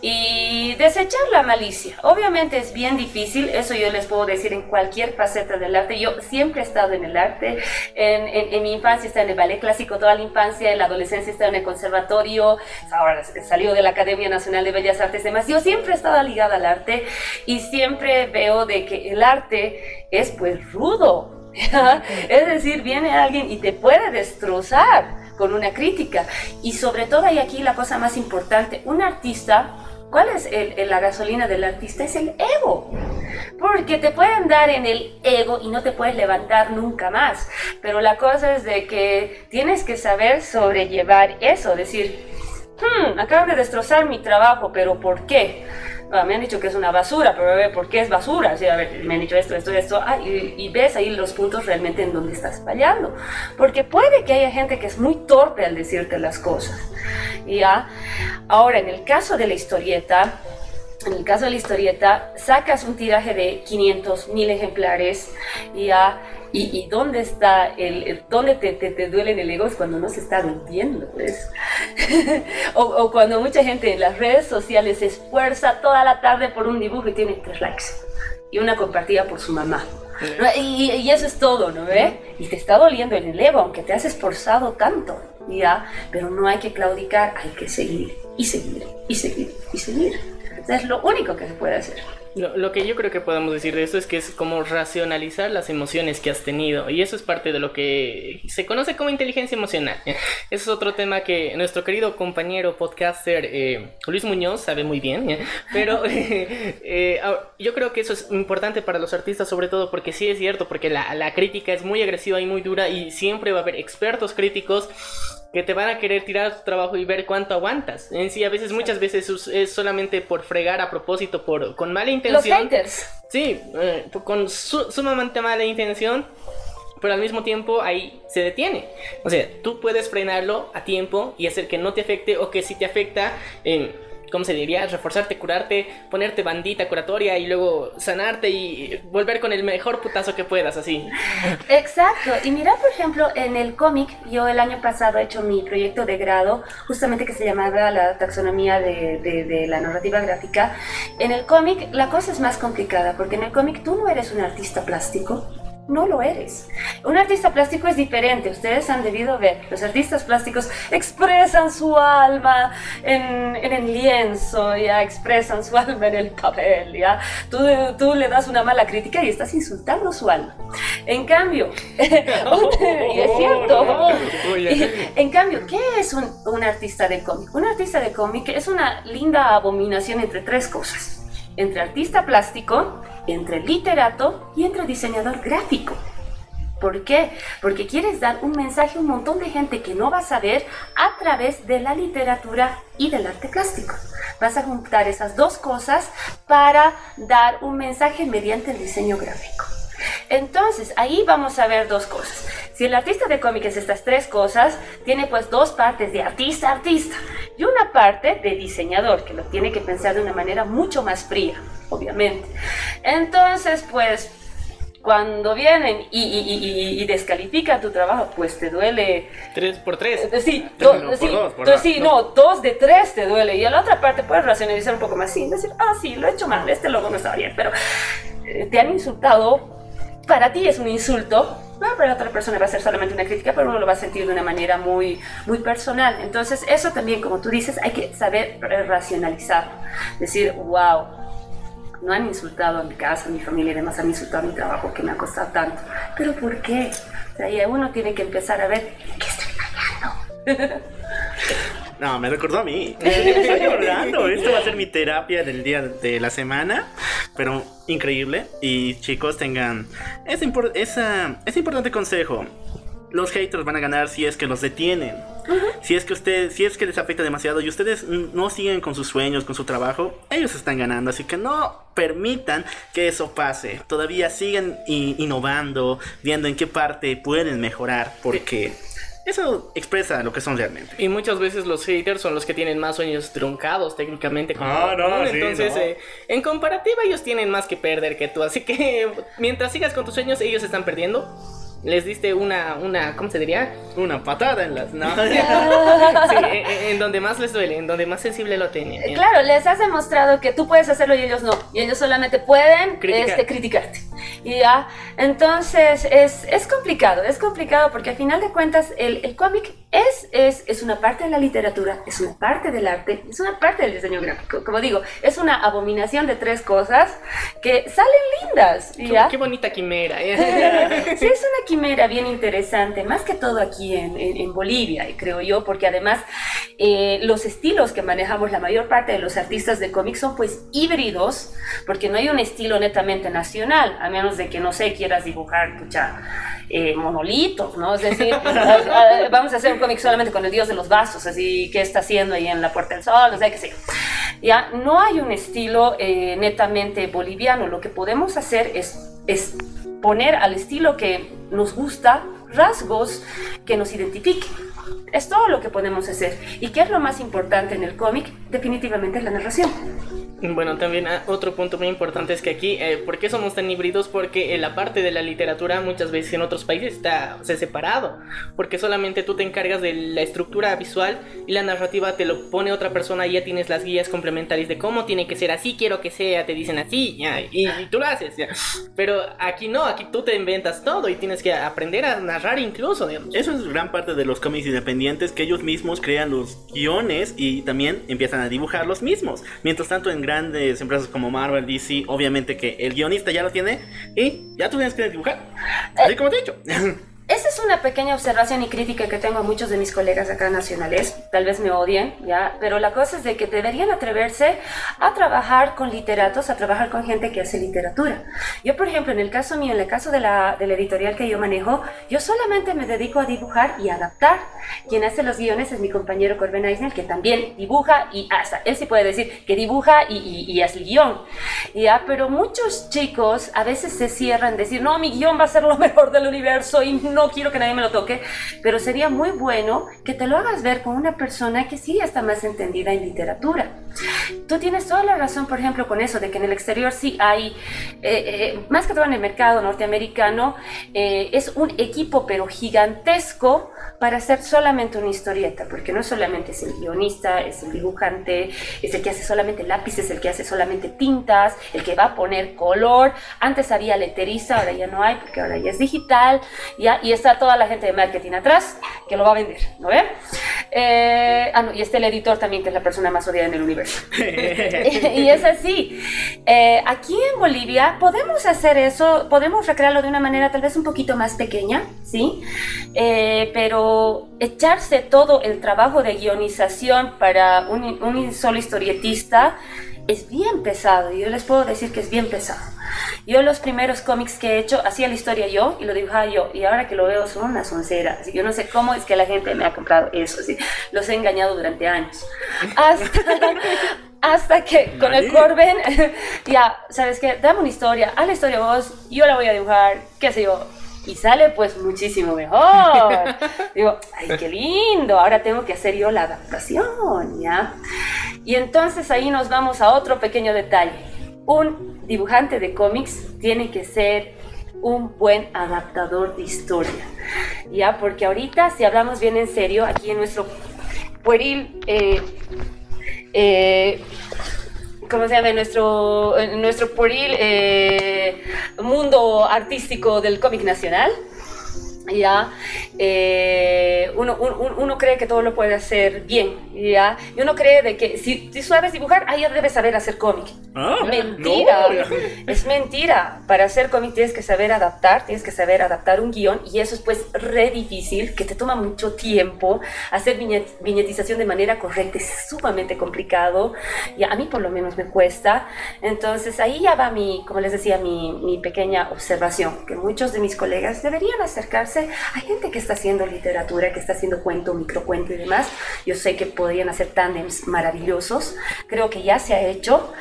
y desechar la malicia. Obviamente es bien difícil, eso yo les puedo decir en cualquier faceta del arte. Yo siempre he estado en el arte, en, en, mi infancia estaba en el ballet clásico, toda la infancia, en la adolescencia estaba en el conservatorio, ahora salió de la Academia Nacional de Bellas Artes y demás. Yo siempre he estado ligada al arte y siempre veo de que el arte es pues rudo es decir, viene alguien y te puede destrozar con una crítica. Y sobre todo, y aquí la cosa más importante, un artista, ¿cuál es la gasolina del artista? Es el ego. Porque te pueden dar en el ego y no te puedes levantar nunca más. Pero la cosa es de que tienes que saber sobrellevar eso, decir, hmm, acaban de destrozar mi trabajo, pero ¿por qué? Me han dicho que es una basura, pero a ver, ¿por qué es basura? Sí, a ver, me han dicho esto, esto, esto, ah, y, ves ahí los puntos realmente en donde estás fallando. Porque puede que haya gente que es muy torpe al decirte las cosas. ¿ya? Ahora, en el caso de la historieta, en el caso de la historieta, sacas un tiraje de 500 mil ejemplares y ya ¿Y, dónde está el, dónde te, te, duele en el ego? Es cuando no se está vendiendo, pues. o, o, cuando mucha gente en las redes sociales se esfuerza toda la tarde por un dibujo y tiene tres likes y una compartida por su mamá. Y, y, eso es todo, ¿no ve? Y te está doliendo en el ego, aunque te has esforzado tanto, ¿ya? Pero no hay que claudicar, hay que seguir y seguir y seguir y seguir. Es lo único que se puede hacer. Lo, que yo creo que podemos decir de esto es que es como racionalizar las emociones que has tenido y eso es parte de lo que se conoce como inteligencia emocional. Ese es otro tema que nuestro querido compañero podcaster eh, Luis Muñoz sabe muy bien, pero eh, yo creo que eso es importante para los artistas sobre todo porque sí es cierto, porque la, la crítica es muy agresiva y muy dura y siempre va a haber expertos críticos que te van a querer tirar tu trabajo y ver cuánto aguantas. En sí, a veces, muchas veces es solamente por fregar a propósito, por con mala intención. Los haters. Sí, eh, con sumamente mala intención, pero al mismo tiempo ahí se detiene. O sea, tú puedes frenarlo a tiempo y hacer que no te afecte o que si te afecta, eh, ¿cómo se diría? Reforzarte, curarte, ponerte bandita curatoria y luego sanarte y volver con el mejor putazo que puedas, así. Exacto. Y mira, por ejemplo, en el cómic, yo el año pasado he hecho mi proyecto de grado, justamente que se llamaba la taxonomía de, de la narrativa gráfica. En el cómic la cosa es más complicada, porque en el cómic tú no eres un artista plástico, no lo eres. Un artista plástico es diferente, ustedes han debido ver, los artistas plásticos expresan su alma en, el lienzo, ya expresan su alma en el papel, ya. Tú, tú le das una mala crítica y estás insultando su alma. En cambio, y es cierto, en cambio, ¿qué es un, un artista de cómic? Un artista de cómic es una linda abominación entre tres cosas entre artista plástico, entre literato y entre diseñador gráfico. ¿Por qué? Porque quieres dar un mensaje a un montón de gente que no va a saber a través de la literatura y del arte plástico. Vas a juntar esas dos cosas para dar un mensaje mediante el diseño gráfico. Entonces, ahí vamos a ver dos cosas. Si el artista de cómic es estas tres cosas, tiene pues dos partes de artista-artista y una parte de diseñador, que lo tiene que pensar de una manera mucho más fría, obviamente. Entonces, pues cuando vienen y, descalifican tu trabajo, pues te duele. Tres por tres. Eh, sí, sí, no, dos de tres te duele. Y a la otra parte puedes racionalizar un poco más, sí, decir, ah, sí, lo he hecho mal, este logo no estaba bien, pero eh, te han insultado para ti es un insulto, para otra persona va a ser solamente una crítica, pero uno lo va a sentir de una manera muy, muy personal. Entonces, eso también, como tú dices, hay que saber racionalizar. Decir, wow, no han insultado a mi casa, a mi familia y demás, han insultado a mi trabajo que me ha costado tanto. ¿Pero por qué? O uno tiene que empezar a ver qué estoy fallando. No, me recordó a mí. Estoy llorando. Esto va a ser mi terapia del día de la semana. Pero increíble. Y chicos, tengan ese, ese importante consejo. Los haters van a ganar si es que los detienen. Si es que ustedes, si es que les afecta demasiado y ustedes no siguen con sus sueños, con su trabajo, ellos están ganando, así que no permitan que eso pase. Todavía siguen innovando, viendo en qué parte pueden mejorar, porque eso expresa lo que son realmente. Y muchas veces los haters son los que tienen más sueños truncados técnicamente. Como ah, no, Entonces, eh, en comparativa, ellos tienen más que perder que tú. Así que mientras sigas con tus sueños, ellos están perdiendo les diste una, una, ¿cómo se diría? Una patada en las... No. sí, en, donde más les duele, en donde más sensible lo tienen. Eh, claro, les has demostrado que tú puedes hacerlo y ellos no. Y ellos solamente pueden este, criticarte. Y ya, entonces es, es, complicado, es complicado porque al final de cuentas el, el cómic es, es, es una parte de la literatura, es una parte del arte, es una parte del diseño gráfico. Como digo, es una abominación de tres cosas que salen lindas. Qué, qué bonita quimera. sí, es una quimera bien interesante, más que todo aquí en, en, Bolivia, creo yo, porque además eh, los estilos que manejamos la mayor parte de los artistas de cómics son pues híbridos, porque no hay un estilo netamente nacional, a menos de que, no sé, quieras dibujar, pucha, eh, monolitos, ¿no? Es decir, vamos a hacer un cómic solamente con el dios de los vasos, así, ¿qué está haciendo ahí en la Puerta del Sol? No sé, qué sé. Ya, no hay un estilo eh, netamente boliviano, lo que podemos hacer es, es poner al estilo que nos gusta rasgos que nos identifiquen. Es todo lo que podemos hacer. ¿Y qué es lo más importante en el cómic? Definitivamente es la narración. Bueno, también ah, otro punto muy importante es que aquí, eh, ¿por qué somos tan híbridos? Porque la parte de la literatura muchas veces en otros países está separado, porque solamente tú te encargas de la estructura visual y la narrativa te lo pone otra persona y ya tienes las guías complementarias de cómo tiene que ser, así quiero que sea, te dicen así, y, tú lo haces, pero aquí no, aquí tú te inventas todo y tienes que aprender a narrar incluso, Eso es gran parte de los cómics independientes, que ellos mismos crean los guiones y también empiezan a dibujar los mismos. Mientras tanto, en grandes empresas como Marvel, DC, obviamente que el guionista ya lo tiene y ya tú tienes que dibujar. Así como te he dicho. Una pequeña observación y crítica que tengo a muchos de mis colegas acá nacionales. Tal vez me odien, ¿ya? Pero la cosa es de que deberían atreverse a trabajar con literatos, a trabajar con gente que hace literatura. Yo, por ejemplo, en el caso mío, en el caso de la, de la editorial que yo manejo, yo solamente me dedico a dibujar y adaptar. Quien hace los guiones es mi compañero Corben Eisner, que también dibuja y hasta él sí puede decir que dibuja y, y, y hace el guion. ¿ya? Pero muchos chicos a veces se cierran, decir, no, mi guion va a ser lo mejor del universo y no quiero que nadie me lo toque, pero sería muy bueno que te lo hagas ver con una persona que sí está más entendida en literatura. Tú tienes toda la razón, por ejemplo, con eso, de que en el exterior sí hay, eh, eh, más que todo en el mercado norteamericano, eh, es un equipo pero gigantesco para hacer solamente una historieta, porque no solamente es el guionista, es el dibujante, es el que hace solamente lápices, el que hace solamente tintas, el que va a poner color. Antes había leteriza, ahora ya no hay, porque ahora ya es digital, ¿ya? y está toda la gente de marketing atrás que lo va a vender, ¿no ve? Eh, ah, no, y está el editor también, que es la persona más odiada en el universo. y es así. Eh, aquí en Bolivia podemos hacer eso, podemos recrearlo de una manera tal vez un poquito más pequeña, ¿sí? Eh, pero echarse todo el trabajo de guionización para un, un solo historietista es bien pesado. Y yo les puedo decir que es bien pesado. Yo los primeros cómics que he hecho, hacía la historia yo y lo dibujaba yo. Y ahora que lo veo son una soncera. Así yo no sé cómo es que la gente me ha comprado eso. Así. Los he engañado durante años. Hasta, que con el Corben, ya, ¿sabes qué? Dame una historia, haz la historia vos, yo la voy a dibujar, qué sé yo. Y sale pues muchísimo mejor. Digo, ay, qué lindo, ahora tengo que hacer yo la adaptación, ¿ya? Y entonces ahí nos vamos a otro pequeño detalle. Un dibujante de cómics tiene que ser un buen adaptador de historia. Ya, porque ahorita, si hablamos bien en serio, aquí en nuestro pueril, eh, eh, ¿cómo se llama? Nuestro, nuestro pueril eh, mundo artístico del cómic nacional, ya eh, uno, uno, cree que todo lo puede hacer bien ya y uno cree de que si, tú sabes dibujar ahí debes saber hacer cómic. Ah, mentira. es mentira. Para hacer cómic tienes que saber adaptar tienes que saber adaptar un guion y eso es pues re difícil que te toma mucho tiempo hacer viñetización de manera correcta es sumamente complicado y a mí por lo menos me cuesta. Entonces ahí ya va mi como les decía mi, mi pequeña observación que muchos de mis colegas deberían acercarse hay gente que está haciendo literatura, que está haciendo cuento, microcuento y demás. Yo sé que podrían hacer tándems maravillosos. Creo que ya se ha hecho,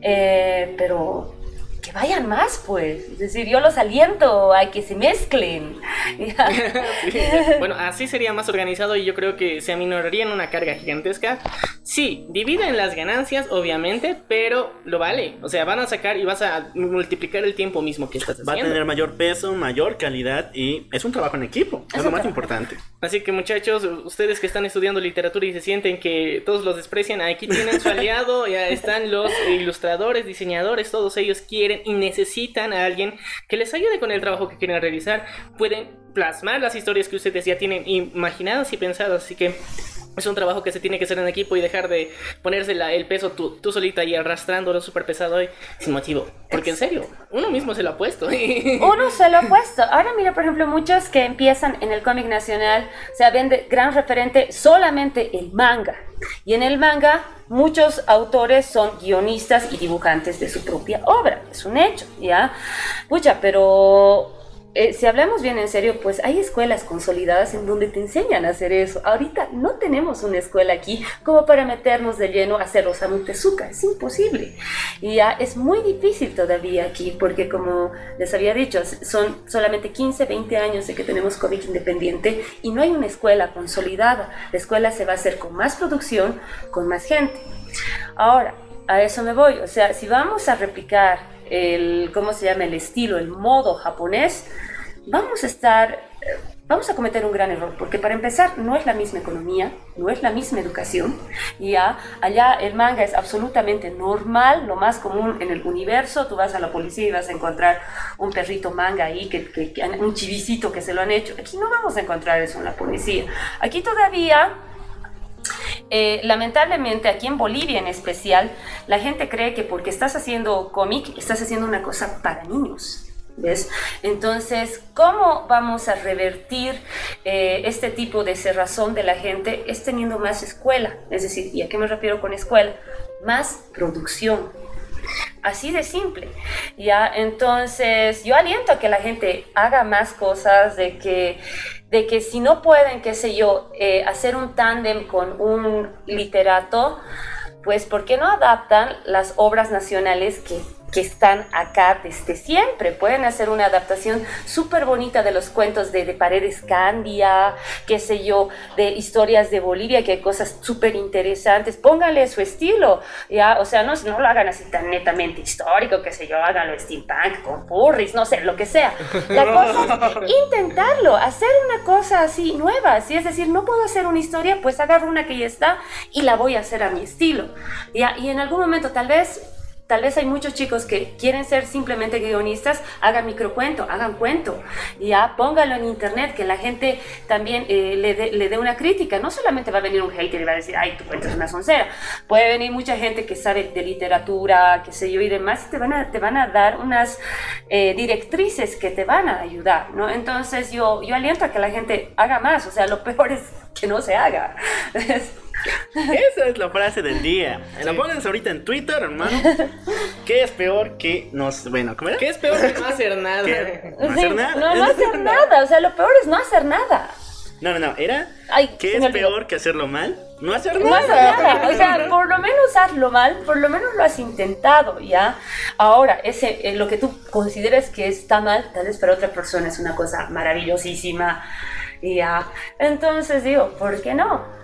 eh, pero que vayan más, pues. Es decir, yo los aliento a que se mezclen. bueno, así sería más organizado y yo creo que se aminoraría en una carga gigantesca. Sí, dividen las ganancias, obviamente, pero lo vale. O sea, van a sacar y vas a multiplicar el tiempo mismo que estás haciendo. Va a tener mayor peso, mayor calidad y es un trabajo en equipo. Es, lo más importante. Así que muchachos, ustedes que están estudiando literatura y se sienten que todos los desprecian, aquí tienen su aliado, ya están los ilustradores, diseñadores, todos ellos quieren y necesitan a alguien que les ayude con el trabajo que quieren realizar, pueden plasmar las historias que ustedes ya tienen imaginadas y pensadas. Así que es un trabajo que se tiene que hacer en equipo y dejar de ponerse el peso tú, tú solita y arrastrándolo súper pesado hoy sin motivo. Porque en serio, uno mismo se lo ha puesto. uno se lo ha puesto. Ahora mira, por ejemplo, muchos que empiezan en el cómic nacional, se ven de gran referente solamente el manga. Y en el manga, muchos autores son guionistas y dibujantes de su propia obra. Es un hecho, ¿ya? Pucha, pero eh, si hablamos bien en serio, pues hay escuelas consolidadas en donde te enseñan a hacer eso. Ahorita no tenemos una escuela aquí como para meternos de lleno a hacer Osamu Tezuka. Es imposible. Y ya es muy difícil todavía aquí porque como les había dicho, son solamente 15, 20 años de que tenemos cómic independiente y no hay una escuela consolidada. La escuela se va a hacer con más producción, con más gente. Ahora, a eso me voy. O sea, si vamos a replicar el, ¿cómo se llama? El estilo, el modo japonés, vamos a estar, vamos a cometer un gran error, porque para empezar no es la misma economía, no es la misma educación, ya allá el manga es absolutamente normal, lo más común en el universo, tú vas a la policía y vas a encontrar un perrito manga ahí, que, que un chivicito que se lo han hecho, aquí no vamos a encontrar eso en la policía, aquí todavía eh, lamentablemente aquí en Bolivia en especial, la gente cree que porque estás haciendo cómic, estás haciendo una cosa para niños. ¿Ves? Entonces, ¿cómo vamos a revertir eh, este tipo de cerrazón de la gente? Es teniendo más escuela. Es decir, ¿y a qué me refiero con escuela? Más producción. Así de simple. Ya, entonces yo aliento a que la gente haga más cosas, de que de que si no pueden, qué sé yo, eh, hacer un tándem con un literato, pues ¿por qué no adaptan las obras nacionales que que están acá desde siempre. Pueden hacer una adaptación súper bonita de los cuentos de, de, Paredes Candia, qué sé yo, de historias de Bolivia, que hay cosas súper interesantes. Pónganle su estilo, ¿ya? O sea, no, no lo hagan así tan netamente histórico, qué sé yo, háganlo steampunk, con purris, no sé, lo que sea. La cosa es intentarlo, hacer una cosa así nueva, ¿sí? Es decir, no puedo hacer una historia, pues agarro una que ya está y la voy a hacer a mi estilo, ¿ya? Y en algún momento tal vez Tal vez hay muchos chicos que quieren ser simplemente guionistas, hagan microcuento, hagan cuento, ya póngalo en internet, que la gente también eh, le, dé una crítica. No solamente va a venir un hater y va a decir, ay, tu cuento es una soncera. Puede venir mucha gente que sabe de literatura, qué sé yo, y demás, y te van a, te van a dar unas eh, directrices que te van a ayudar, ¿no? Entonces yo, yo aliento a que la gente haga más, o sea, lo peor es que no se haga. Esa es la frase del día. La pones ahorita en Twitter, hermano. ¿Qué es peor que nos. Bueno, ¿cómo era? ¿Qué es peor que no hacer nada? No hacer nada. No, no hacer nada. O sea, lo peor es no hacer nada. No, no, no. Era. ¿Qué es peor que hacerlo mal? No hacer nada. No hacer nada. O sea, por lo menos hazlo mal, por lo menos lo has intentado, ¿ya? Ahora, ese, eh, lo que tú consideres que está mal, tal vez para otra persona es una cosa maravillosísima. ¿Ya? Entonces digo, ¿por qué no?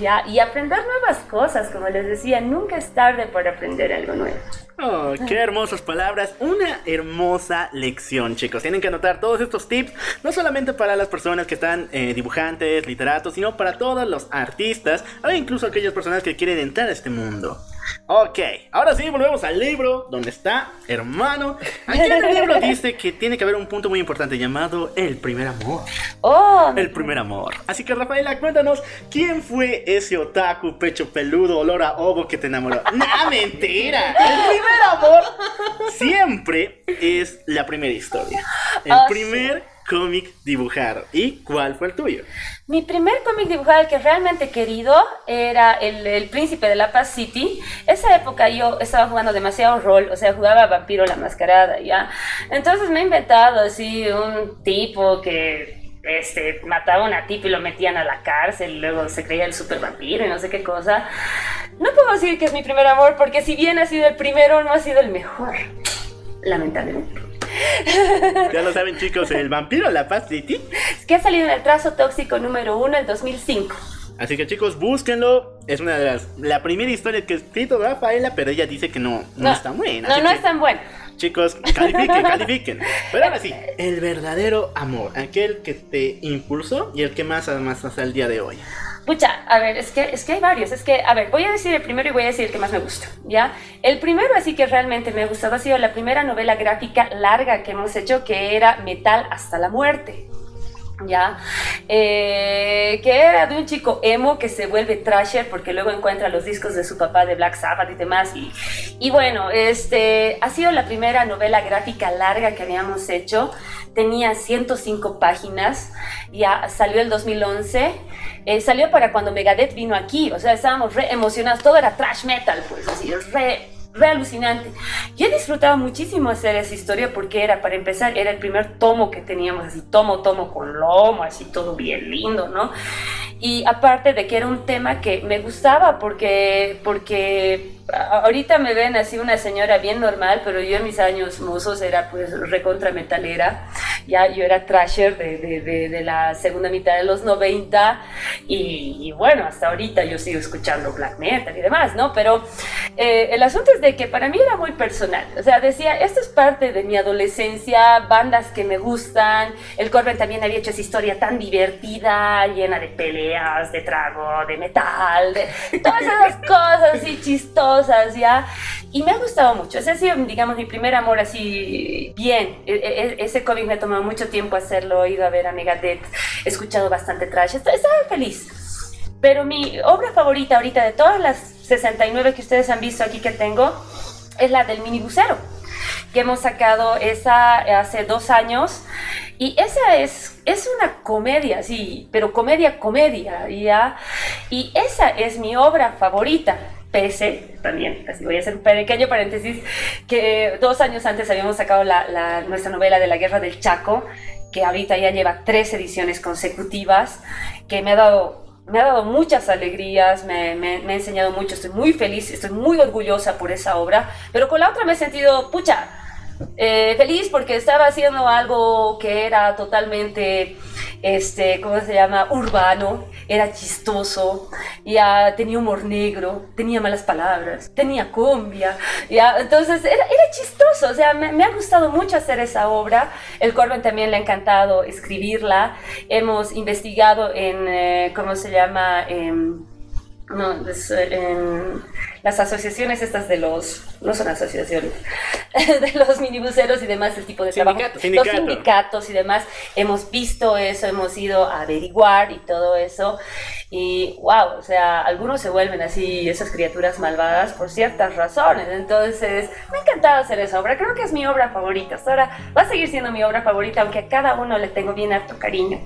¿Ya? Y aprender nuevas cosas, como les decía, nunca es tarde para aprender algo nuevo. Oh, qué hermosas palabras, una hermosa lección, chicos. Tienen que anotar todos estos tips, no solamente para las personas que están eh, dibujantes, literatos, sino para todos los artistas, o incluso aquellas personas que quieren entrar a este mundo. Ok, ahora sí, volvemos al libro, donde está, hermano. Aquí en el libro dice que tiene que haber un punto muy importante llamado el primer amor. Oh. El primer amor. Así que Rafaela, cuéntanos, ¿quién fue ese otaku pecho peludo, olor a ovo que te enamoró? ¡Nah, mentira! El primer amor siempre es la primera historia. El Oh, primer cómic dibujado. ¿Y cuál fue el tuyo? Mi primer cómic dibujado que realmente querido era el, el, Príncipe de la Paz City. Esa época yo estaba jugando demasiado rol, o sea, jugaba Vampiro la Mascarada, ¿ya? Entonces me he inventado así un tipo que este, mataba a una tipa y lo metían a la cárcel, luego se creía el super vampiro y no sé qué cosa. No puedo decir que es mi primer amor, porque si bien ha sido el primero, no ha sido el mejor. Lamentablemente. Ya lo saben chicos, el vampiro La Paz City. Es que ha salido en el trazo tóxico número uno en 2005. Así que chicos, búsquenlo. Es una de las. La primera historia que ha escrito Rafaela, pero ella dice que no, no, está buena. No, así no que, es tan bueno. Chicos, califiquen, califiquen. Pero ahora sí, el verdadero amor, aquel que te impulsó y el que más además hasta el día de hoy. Pucha, a ver, es que, es que hay varios. Es que, a ver, voy a decir el primero y voy a decir el que más me gusta, ¿ya? El primero, así que realmente me ha gustado, ha sido la primera novela gráfica larga que hemos hecho, que era Metal hasta la muerte. ¿Ya? Eh, que era de un chico emo que se vuelve trasher porque luego encuentra los discos de su papá de Black Sabbath y demás. Y, y bueno, este, ha sido la primera novela gráfica larga que habíamos hecho. Tenía 105 páginas, ya salió el 2011. Eh, salió para cuando Megadeth vino aquí, o sea, estábamos re emocionados, todo era trash metal, pues así, re re alucinante. Yo he disfrutado muchísimo hacer esa historia porque era, para empezar, era el primer tomo que teníamos, así, tomo, tomo con lomo, así todo bien lindo, ¿no? Y aparte de que era un tema que me gustaba porque, porque ahorita me ven así una señora bien normal, pero yo en mis años mozos era pues recontra metalera. Ya yo era trasher de, de, de, la segunda mitad de los 90 y, y, bueno, hasta ahorita yo sigo escuchando black metal y demás, ¿no? Pero eh, el asunto es de que para mí era muy personal. O sea, decía, esto es parte de mi adolescencia, bandas que me gustan. El Corben también había hecho esa historia tan divertida, llena de peleas, de trago, de metal, de todas esas cosas así chistosas, ¿ya? Y me ha gustado mucho. Ese ha sido, digamos, mi primer amor así bien. E, e, ese cómic me ha tomado mucho tiempo hacerlo, he ido a ver a Megadeth, he escuchado bastante trash, estaba feliz. Pero mi obra favorita ahorita de todas las 69 que ustedes han visto aquí que tengo es la del minibusero, que hemos sacado esa hace dos años. Y esa es, es una comedia, sí, pero comedia, comedia, ¿ya? Y esa es mi obra favorita pese también, así voy a hacer un pequeño paréntesis, que dos años antes habíamos sacado nuestra novela de la Guerra del Chaco, que ahorita ya lleva tres ediciones consecutivas, que me ha dado me ha dado muchas alegrías, me, ha enseñado mucho, estoy muy feliz, estoy muy orgullosa por esa obra, pero con la otra me he sentido, pucha, eh, feliz porque estaba haciendo algo que era totalmente, este, ¿cómo se llama? Urbano, era chistoso, ya tenía humor negro, tenía malas palabras, tenía cumbia, ya, entonces era, era chistoso, o sea, me, ha gustado mucho hacer esa obra, el Corben también le ha encantado escribirla, hemos investigado en, eh, ¿cómo se llama? No, es, en las asociaciones estas de los, no son asociaciones, de los minibuseros y demás, el tipo de Sindicato, trabajo, sindicato. los sindicatos y demás, hemos visto eso, hemos ido a averiguar y todo eso, y wow, o sea, algunos se vuelven así, esas criaturas malvadas por ciertas razones, entonces me ha encantado hacer esa obra, creo que es mi obra favorita, hasta ahora va a seguir siendo mi obra favorita, aunque a cada uno le tengo bien harto cariño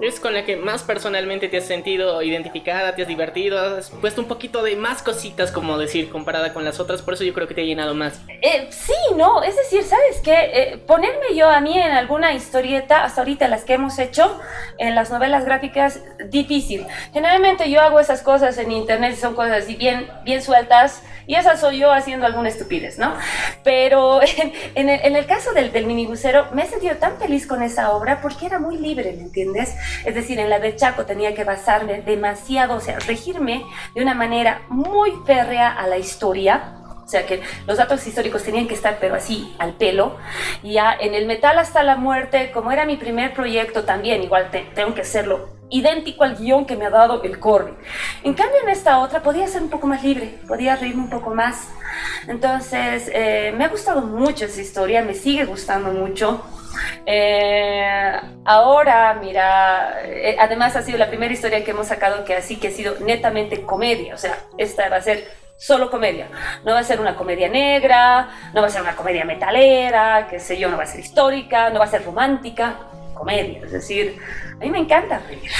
es con la que más personalmente te has sentido identificada, te has divertido, has puesto un poquito de más cositas, como decir, comparada con las otras, por eso yo creo que te ha llenado más. Eh, sí, no, es decir, ¿sabes qué? Eh, ponerme yo a mí en alguna historieta, hasta ahorita las que hemos hecho, en las novelas gráficas, difícil. Generalmente yo hago esas cosas en internet, son cosas así bien, bien sueltas, y esas soy yo haciendo alguna estupidez, ¿no? Pero en, en, el, en el, caso del, del minibusero, me he sentido tan feliz con esa obra porque era muy libre, ¿me entiendes? Es decir, en la de Chaco tenía que basarme demasiado, o sea, regirme de una manera muy férrea a la historia. O sea que los datos históricos tenían que estar, pero así, al pelo. Y ya en el metal hasta la muerte, como era mi primer proyecto también, igual te, tengo que hacerlo idéntico al guion que me ha dado el Corby. En cambio, en esta otra podía ser un poco más libre, podía reírme un poco más. Entonces, eh, me ha gustado mucho esa historia, me sigue gustando mucho. Eh, ahora, mira, eh, además ha sido la primera historia que hemos sacado que así que ha sido netamente comedia, o sea, esta va a ser solo comedia, no va a ser una comedia negra, no va a ser una comedia metalera, qué sé yo, no va a ser histórica, no va a ser romántica, comedia, es decir, a mí me encanta reír.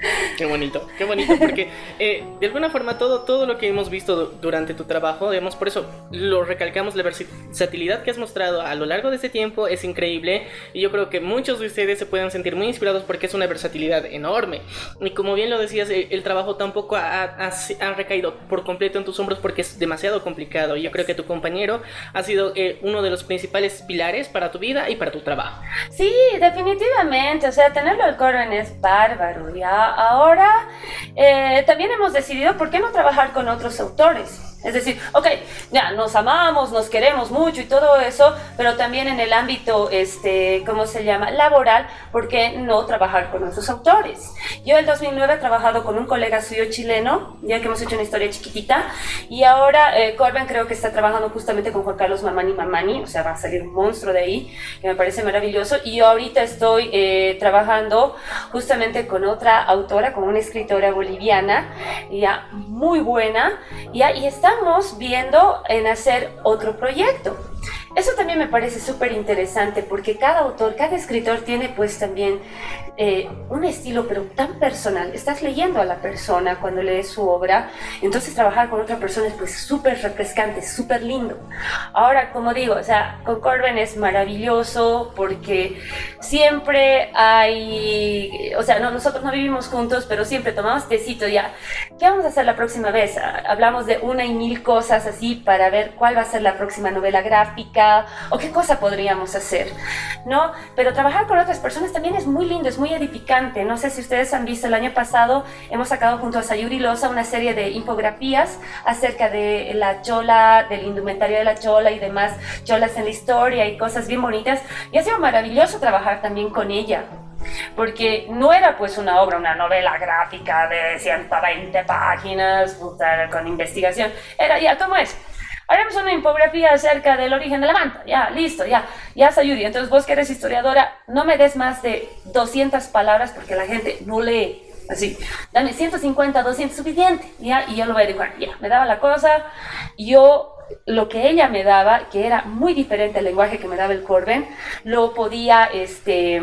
Qué bonito, qué bonito, porque eh, de alguna forma todo, todo lo que hemos visto du- durante tu trabajo, digamos, por eso lo recalcamos, la versatilidad que has mostrado a lo largo de este tiempo es increíble y yo creo que muchos de ustedes se pueden sentir muy inspirados porque es una versatilidad enorme. Y como bien lo decías, eh, el trabajo tampoco ha, ha- ha recaído por completo en tus hombros porque es demasiado complicado. Y yo creo que tu compañero ha sido eh, uno de los principales pilares para tu vida y para tu trabajo. Sí, definitivamente. O sea, tenerlo al Corben es bárbaro. Ya ahora eh, también hemos decidido por qué no trabajar con otros autores. Es decir, ok, ya nos amamos, nos queremos mucho y todo eso, pero también en el ámbito, este, ¿cómo se llama? Laboral, ¿por qué no trabajar con otros autores? Yo en el 2009 he trabajado con un colega suyo chileno, ya que hemos hecho una historia chiquitita, y ahora eh, Corben creo que está trabajando justamente con Juan Carlos Mamani Mamani, o sea, va a salir un monstruo de ahí, que me parece maravilloso, y yo ahorita estoy eh, trabajando justamente con otra autora, con una escritora boliviana, ya muy buena, ya, y estamos viendo en hacer otro proyecto. Eso también me parece súper interesante porque cada autor, cada escritor tiene pues también eh, un estilo pero tan personal. Estás leyendo a la persona cuando lees su obra, entonces trabajar con otra persona es pues súper refrescante, súper lindo. Ahora, como digo, o sea, con Corben es maravilloso porque siempre hay, o sea, no, nosotros no vivimos juntos, pero siempre tomamos tecito ya. ¿Qué vamos a hacer la próxima vez? Hablamos de una y mil cosas así para ver cuál va a ser la próxima novela gráfica o qué cosa podríamos hacer, ¿no? Pero trabajar con otras personas también es muy lindo, es muy edificante. No sé si ustedes han visto el año pasado, hemos sacado junto a Sayuri Loza una serie de infografías acerca de la chola, del indumentario de la chola y demás cholas en la historia y cosas bien bonitas. Y ha sido maravilloso trabajar también con ella porque no era pues una obra, una novela gráfica de 120 páginas con investigación, era ya, ¿cómo es? Haremos una infografía acerca del origen de la manta, ya, listo, ya, ya Sayuri, entonces vos que eres historiadora, no me des más de 200 palabras porque la gente no lee. Así, dame 150, 200, suficiente, ya, y yo lo voy a dibujar, ya, me daba la cosa, yo lo que ella me daba, que era muy diferente al lenguaje que me daba el Corben, lo podía, este,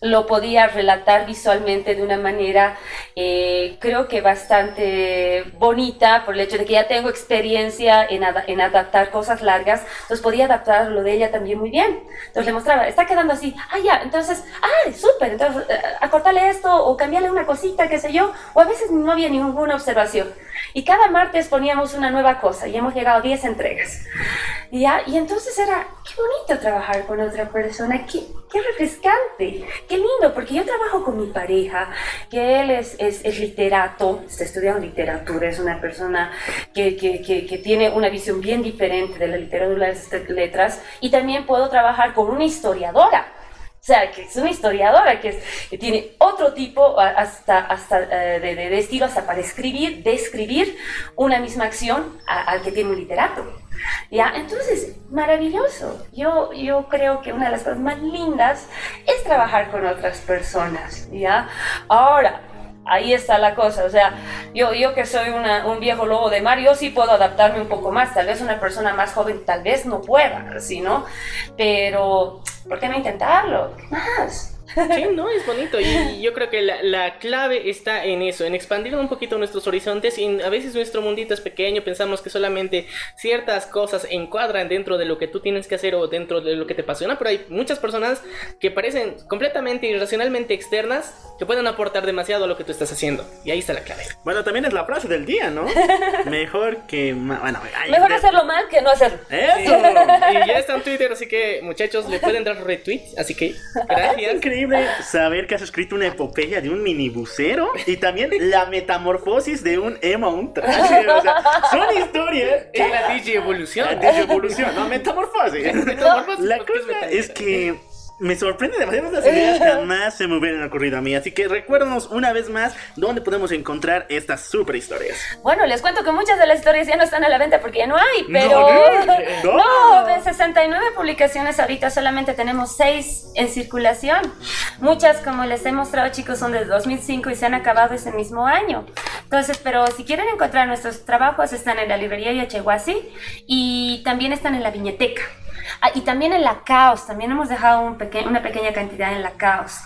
lo podía relatar visualmente de una manera, eh, creo que bastante bonita, por el hecho de que ya tengo experiencia en, en adaptar cosas largas, entonces podía adaptar lo de ella también muy bien. Entonces le mostraba, está quedando así, ah, ya, entonces, ah, súper, entonces eh, acortarle esto o cambiarle una cosita, qué sé yo, o a veces no había ninguna observación. Y cada martes poníamos una nueva cosa y hemos llegado a 10 entregas. Ya, y entonces era, qué bonito trabajar con otra persona, qué, qué refrescante, qué lindo, porque yo trabajo con mi pareja, que él es, es, es literato, está estudiando literatura, es una persona que, que, que, que tiene una visión bien diferente de la literatura y las letras, y también puedo trabajar con una historiadora. O sea, que es una historiadora que, es, que tiene otro tipo hasta, hasta eh, de, de- de estilo hasta para escribir, describir una misma acción al que tiene un literato. ¿Ya? Entonces, maravilloso. Yo, yo creo que una de las cosas más lindas es trabajar con otras personas. ¿Ya? Ahora, ahí está la cosa. O sea, yo, yo que soy una- un viejo lobo de mar, yo sí puedo adaptarme un poco más. Tal vez una persona más joven tal vez no pueda, ¿sí, no? Pero, ¿por qué no intentarlo? ¿Qué más? Sí, no, es bonito. Y yo creo que la, la clave está en eso, en expandir un poquito nuestros horizontes. Y a veces nuestro mundito es pequeño, pensamos que solamente ciertas cosas encuadran dentro de lo que tú tienes que hacer o dentro de lo que te apasiona. Pero hay muchas personas que parecen completamente irracionalmente externas que pueden aportar demasiado a lo que tú estás haciendo. Y ahí está la clave. Bueno, también es la frase del día, ¿no? Mejor que... Bueno, ay, Mejor de- hacerlo mal que no hacerlo. ¡Eso! Y ya está en Twitter, así que muchachos, le pueden dar retweet. Así que Es gracias. Increíble saber que has escrito una epopeya de un minibusero y también la metamorfosis de un emo a un traje. O sea, son historias. Y la DJ Evolución. Ah, de evolución, no, metamorfosis. Metamorfosis, La es cosa es que me sorprende demasiado las ideas que jamás se me hubieran ocurrido a mí. Así que recuérdanos una vez más dónde podemos encontrar estas super historias. Bueno, les cuento que muchas de las historias ya no están a la venta porque ya no hay, pero... No, No, no. de 69 publicaciones ahorita solamente tenemos 6 en circulación. Muchas, como les he mostrado chicos, son de 2005 y se han acabado ese mismo año. Entonces, pero si quieren encontrar nuestros trabajos, están en la librería Yachehuasi y también están en la viñeteca. Ah, y también en la Caos, también hemos dejado un peque- una pequeña cantidad en la Caos.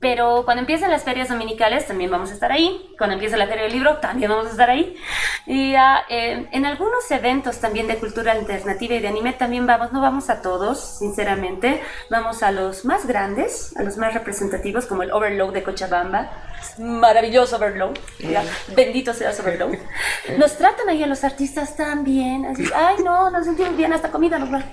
Pero cuando empiezan las ferias dominicales también vamos a estar ahí. Cuando empieza la feria del libro también vamos a estar ahí. Y ah, eh, en algunos eventos también de cultura alternativa y de anime también vamos. No vamos a todos, sinceramente. Vamos a los más grandes, a los más representativos, como el Overload de Cochabamba. Maravilloso Overload. Ya, Bendito sea Overload. Nos tratan ahí a los artistas tan bien. Así, ay, no, nos sentimos bien, hasta comida nos dan.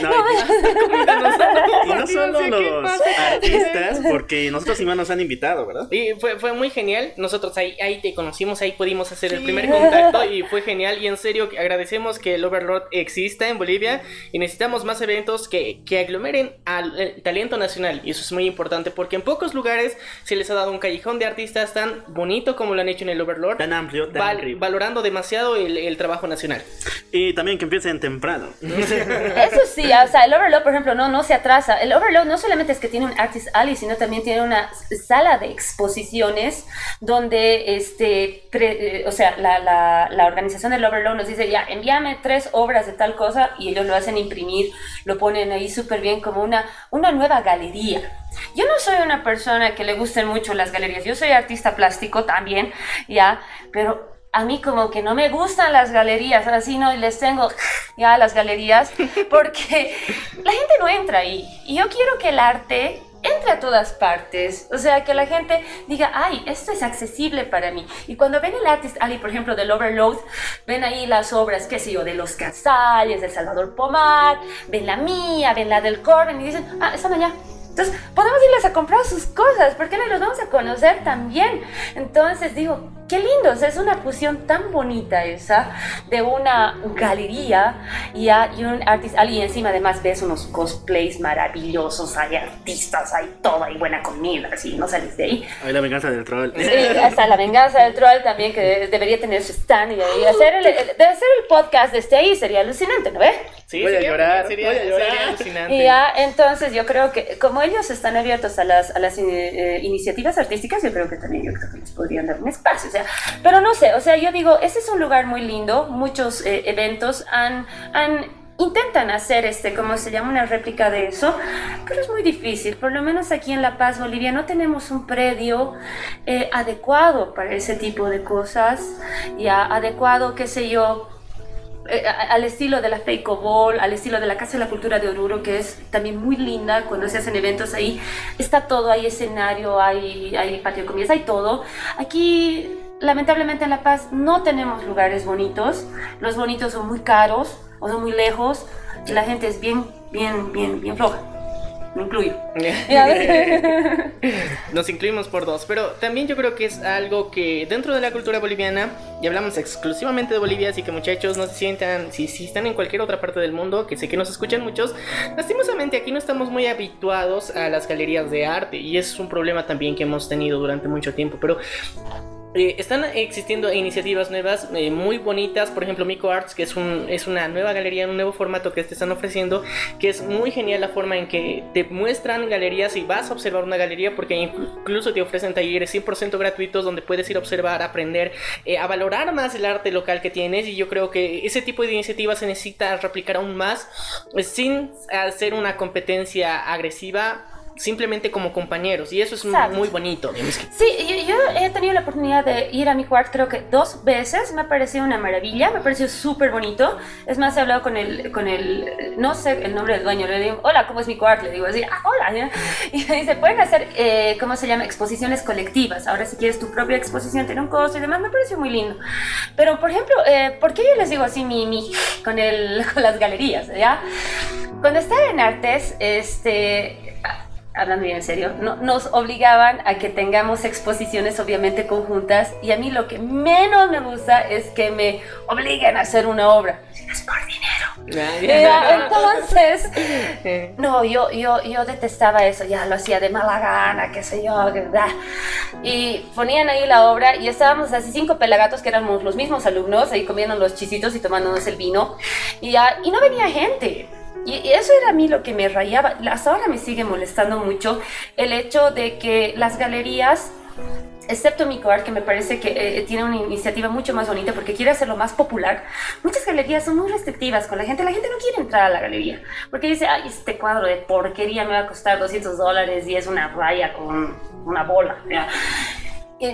No, y, y no solo los artistas, porque nosotros igual nos han invitado, ¿verdad? Y fue, fue muy genial. Nosotros ahí, ahí te conocimos, ahí pudimos hacer el primer contacto y fue genial. Y en serio, agradecemos que el Overlord exista en Bolivia y necesitamos más eventos que, que aglomeren al talento nacional. Y eso es muy importante porque en pocos lugares se les ha dado un callejón de artistas tan bonito como lo han hecho en el Overlord. Tan amplio, tan val- rico. valorando demasiado el, el trabajo nacional. Y también que empiecen temprano. Eso sí, o sea, el Overload, por ejemplo, no, no se atrasa. El Overload no solamente es que tiene un Artist Alley, sino también tiene una sala de exposiciones donde, este, pre- eh, o sea, la, la, la organización del Overload nos dice, ya, envíame tres obras de tal cosa y ellos lo hacen imprimir, lo ponen ahí súper bien como una, una nueva galería. Yo no soy una persona que le gusten mucho las galerías, yo soy artista plástico también, ya, pero a mí como que no me gustan las galerías, así no les tengo ya las galerías, porque la gente no entra ahí. Y yo quiero que el arte entre a todas partes, o sea, que la gente diga, ay, esto es accesible para mí. Y cuando ven el Artist Alley, por ejemplo, del Overload, ven ahí las obras, qué sé yo, de los Casales, de Salvador Pomar, ven la mía, ven la del Corbin y dicen, ah, están allá. Entonces, podemos irles a comprar sus cosas, ¿por qué no vamos a conocer también? Entonces digo, qué lindo, o sea, es una fusión tan bonita esa de una galería y, a- y un artist, y encima además ves unos cosplays maravillosos, hay artistas, hay todo, hay buena comida, así, no sales de ahí. Hoy la venganza del troll. Sí, hasta la venganza del troll también, que debería tener su stand y, y hacer el, el- de hacer el podcast desde ahí sería alucinante, ¿no ves? Sí, Voy a sería- llorar, sería, voy a llorar. sería alucinante. Y ya, entonces yo creo que como ellos están abiertos a las, a las eh, eh, iniciativas artísticas, yo creo que también yo creo que les podrían dar un espacio. O sea, pero no sé, o sea, yo digo, este es un lugar muy lindo, muchos eh, eventos han, han intentan hacer este, ¿cómo se llama? Una réplica de eso, pero es muy difícil. Por lo menos aquí en La Paz, Bolivia, no tenemos un predio eh, adecuado para ese tipo de cosas, ya adecuado, qué sé yo, eh, al estilo de la Feico Ball, al estilo de la Casa de la Cultura de Oruro, que es también muy linda cuando se hacen eventos ahí. Está todo, hay escenario, hay, hay patio de comidas, hay todo. Aquí, lamentablemente en La Paz, no tenemos lugares bonitos. Los bonitos son muy caros o son muy lejos. Y la gente es bien, bien, bien, bien floja. Me incluyo. Nos incluimos por dos, pero también yo creo que es algo que dentro de la cultura boliviana, y hablamos exclusivamente de Bolivia, así que muchachos no se sientan, si, si están en cualquier otra parte del mundo, que sé que nos escuchan muchos, lastimosamente aquí no estamos muy habituados a las galerías de arte, y es un problema también que hemos tenido durante mucho tiempo, pero eh, están existiendo iniciativas nuevas eh, muy bonitas, por ejemplo Mico Arts, que es, un, es una nueva galería, un nuevo formato que te están ofreciendo, que es muy genial la forma en que te muestran galerías y vas a observar una galería porque incluso te ofrecen talleres 100% gratuitos donde puedes ir a observar, aprender, eh, a valorar más el arte local que tienes y yo creo que ese tipo de iniciativas se necesita replicar aún más eh, sin hacer una competencia agresiva. Simplemente como compañeros, y eso es muy bonito. Sí, yo, yo he tenido la oportunidad de ir a mi cuarto creo que dos veces, me ha parecido una maravilla, me ha parecido súper bonito. Es más, he hablado con el, con el, no sé el nombre del dueño, le digo, hola, ¿cómo es mi cuarto? Le digo así, ah, hola. Y me dice, pueden hacer, eh, ¿cómo se llama? Exposiciones colectivas. Ahora si quieres tu propia exposición tiene un costo y demás, me pareció muy lindo. Pero, por ejemplo, eh, ¿por qué yo les digo así mi, mi, con, el, con las galerías, ya? Cuando estaba en artes, este hablando bien en serio, no, nos obligaban a que tengamos exposiciones obviamente conjuntas y a mí lo que menos me gusta es que me obliguen a hacer una obra. Es por dinero. Entonces, no, yo, yo, yo detestaba eso, ya lo hacía de mala gana, qué sé yo, ah. y ponían ahí la obra y estábamos así cinco pelagatos que éramos los mismos alumnos, ahí comiendo los chisitos y tomándonos el vino, y, ya, y no venía gente. Y eso era a mí lo que me rayaba. Hasta ahora me sigue molestando mucho el hecho de que las galerías excepto Micoart, que me parece que eh, tiene una iniciativa mucho más bonita porque quiere hacerlo más popular, muchas galerías son muy restrictivas con la gente. La gente no quiere entrar a la galería porque dice, ay, este cuadro de porquería me va a costar 200 dólares y es una raya con una bola. Eh,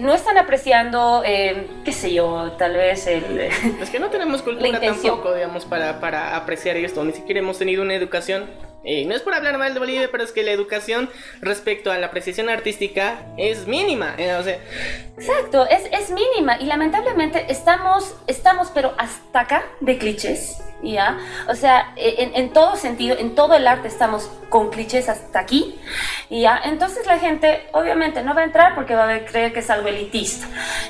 no están apreciando, eh, qué sé yo, tal vez el... Es que no tenemos cultura tampoco, digamos, para, para apreciar esto. Ni siquiera hemos tenido una educación eh, no es por hablar mal de Bolivia, pero es que la educación respecto a la apreciación artística es mínima. Eh, Exacto, es, es, mínima y lamentablemente estamos, estamos, pero hasta acá de clichés. ¿Ya? O sea, en, en, todo sentido, en todo el arte estamos con clichés hasta aquí, ¿ya? Entonces la gente obviamente no va a entrar porque va a creer que es algo elitista,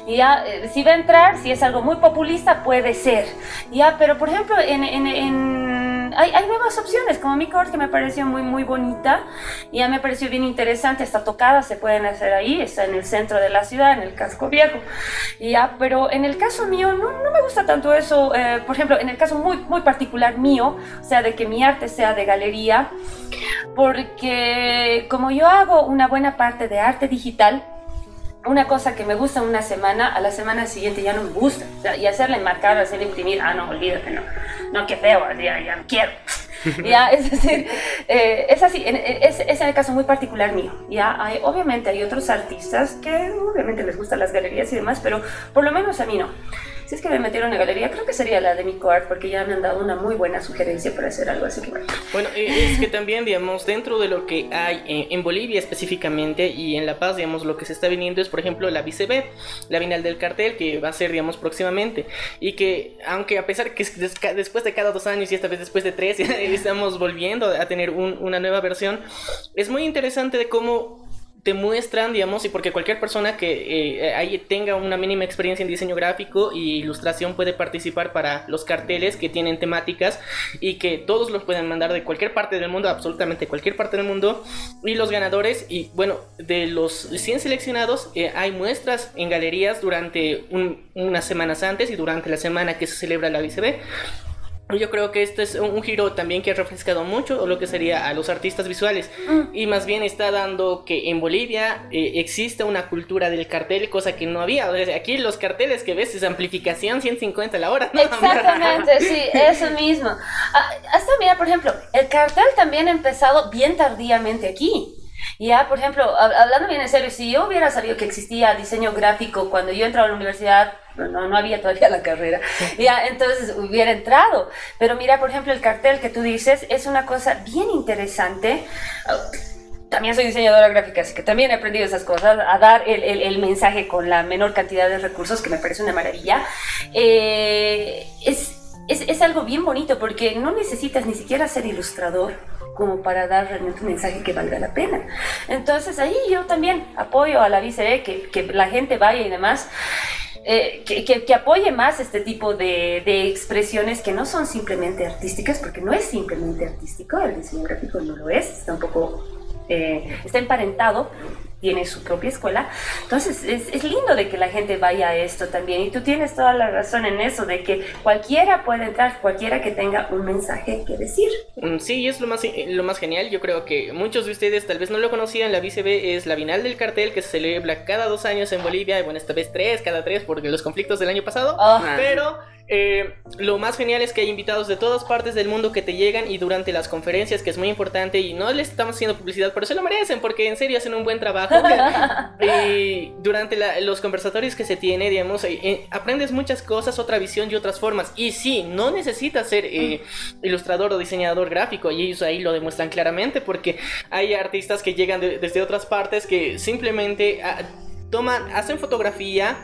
¿ya? Eh, si va a entrar, si es algo muy populista, puede ser, ¿ya? Pero por ejemplo, en, en, en hay, hay, nuevas opciones, como mi corte que me pareció muy, muy bonita, ya me pareció bien interesante, está tocada, se pueden hacer ahí, está en el centro de la ciudad, en el casco viejo, ya, pero en el caso mío no, no me gusta tanto eso, eh, por ejemplo, en el caso muy, muy particular mío, o sea, de que mi arte sea de galería, porque como yo hago una buena parte de arte digital, una cosa que me gusta una semana, a la semana siguiente ya no me gusta. Y hacerle marcar, hacerle imprimir, ah, no, olvídate, no. No, qué feo, ya, ya no quiero. ya, es decir, eh, es así, es, es, en el caso muy particular mío. Ya, hay, obviamente hay otros artistas que obviamente les gustan las galerías y demás, pero por lo menos a mí no. Si es que me metieron en galería, creo que sería la de mi Art, porque ya me han dado una muy buena sugerencia para hacer algo así. Bueno, eh, es que también, digamos, dentro de lo que hay en, Bolivia específicamente y en La Paz, digamos, lo que se está viniendo es, por ejemplo, la BCB, la Vinal del Cartel, que va a ser, digamos, próximamente. Y que, aunque a pesar que después de cada dos años y esta vez después de tres, estamos volviendo a tener una nueva versión, es muy interesante de cómo te muestran, digamos, y porque cualquier persona que eh, ahí tenga una mínima experiencia en diseño gráfico y ilustración puede participar para los carteles que tienen temáticas y que todos los pueden mandar de cualquier parte del mundo, absolutamente cualquier parte del mundo. Y los ganadores, y bueno, de los 100 seleccionados, eh, hay muestras en galerías durante unas semanas antes y durante la semana que se celebra la BCB. Yo creo que este es un, giro también que ha refrescado mucho lo que sería a los artistas visuales mm. y más bien está dando que en Bolivia eh, existe una cultura del cartel, cosa que no había. aquí los carteles que ves es amplificación 150 a la hora. Exactamente, sí, eso mismo. Ah, hasta mira, por ejemplo, el cartel también ha empezado bien tardíamente aquí. Ya, por ejemplo, hablando bien en serio, si yo hubiera sabido que existía diseño gráfico cuando yo entraba a la universidad, no, no había todavía la carrera, ya, entonces hubiera entrado. Pero mira, por ejemplo, el cartel que tú dices es una cosa bien interesante. También soy diseñadora gráfica, así que también he aprendido esas cosas, a dar el, el, mensaje con la menor cantidad de recursos, que me parece una maravilla. Eh, es, es, es algo bien bonito porque no necesitas ni siquiera ser ilustrador como para dar realmente un mensaje que valga la pena. Entonces ahí yo también apoyo a la VCE, que, que la gente vaya y demás. Eh, que, que, apoye más este tipo de, de, expresiones que no son simplemente artísticas, porque no es simplemente artístico, el diseño gráfico no lo es, está un poco, eh, está emparentado, tiene su propia escuela. Entonces es, es, lindo de que la gente vaya a esto también. Y tú tienes toda la razón en eso, de que cualquiera puede entrar, cualquiera que tenga un mensaje que decir. Mm, sí, es lo más, lo más genial. Yo creo que muchos de ustedes tal vez no lo conocían. La BCB es la Binal del Cartel que se celebra cada dos años en Bolivia. Bueno, esta vez tres, cada tres, porque los conflictos del año pasado. Ah. Pero eh, lo más genial es que hay invitados de todas partes del mundo que te llegan y durante las conferencias, que es muy importante, y no les estamos haciendo publicidad, pero se lo merecen porque en serio hacen un buen trabajo. y durante los conversatorios que se tiene, digamos, eh, eh, aprendes muchas cosas, otra visión y otras formas. Y sí, no necesitas ser ilustrador o diseñador gráfico, y ellos ahí lo demuestran claramente porque hay artistas que llegan desde otras partes que simplemente ah, toman, hacen fotografía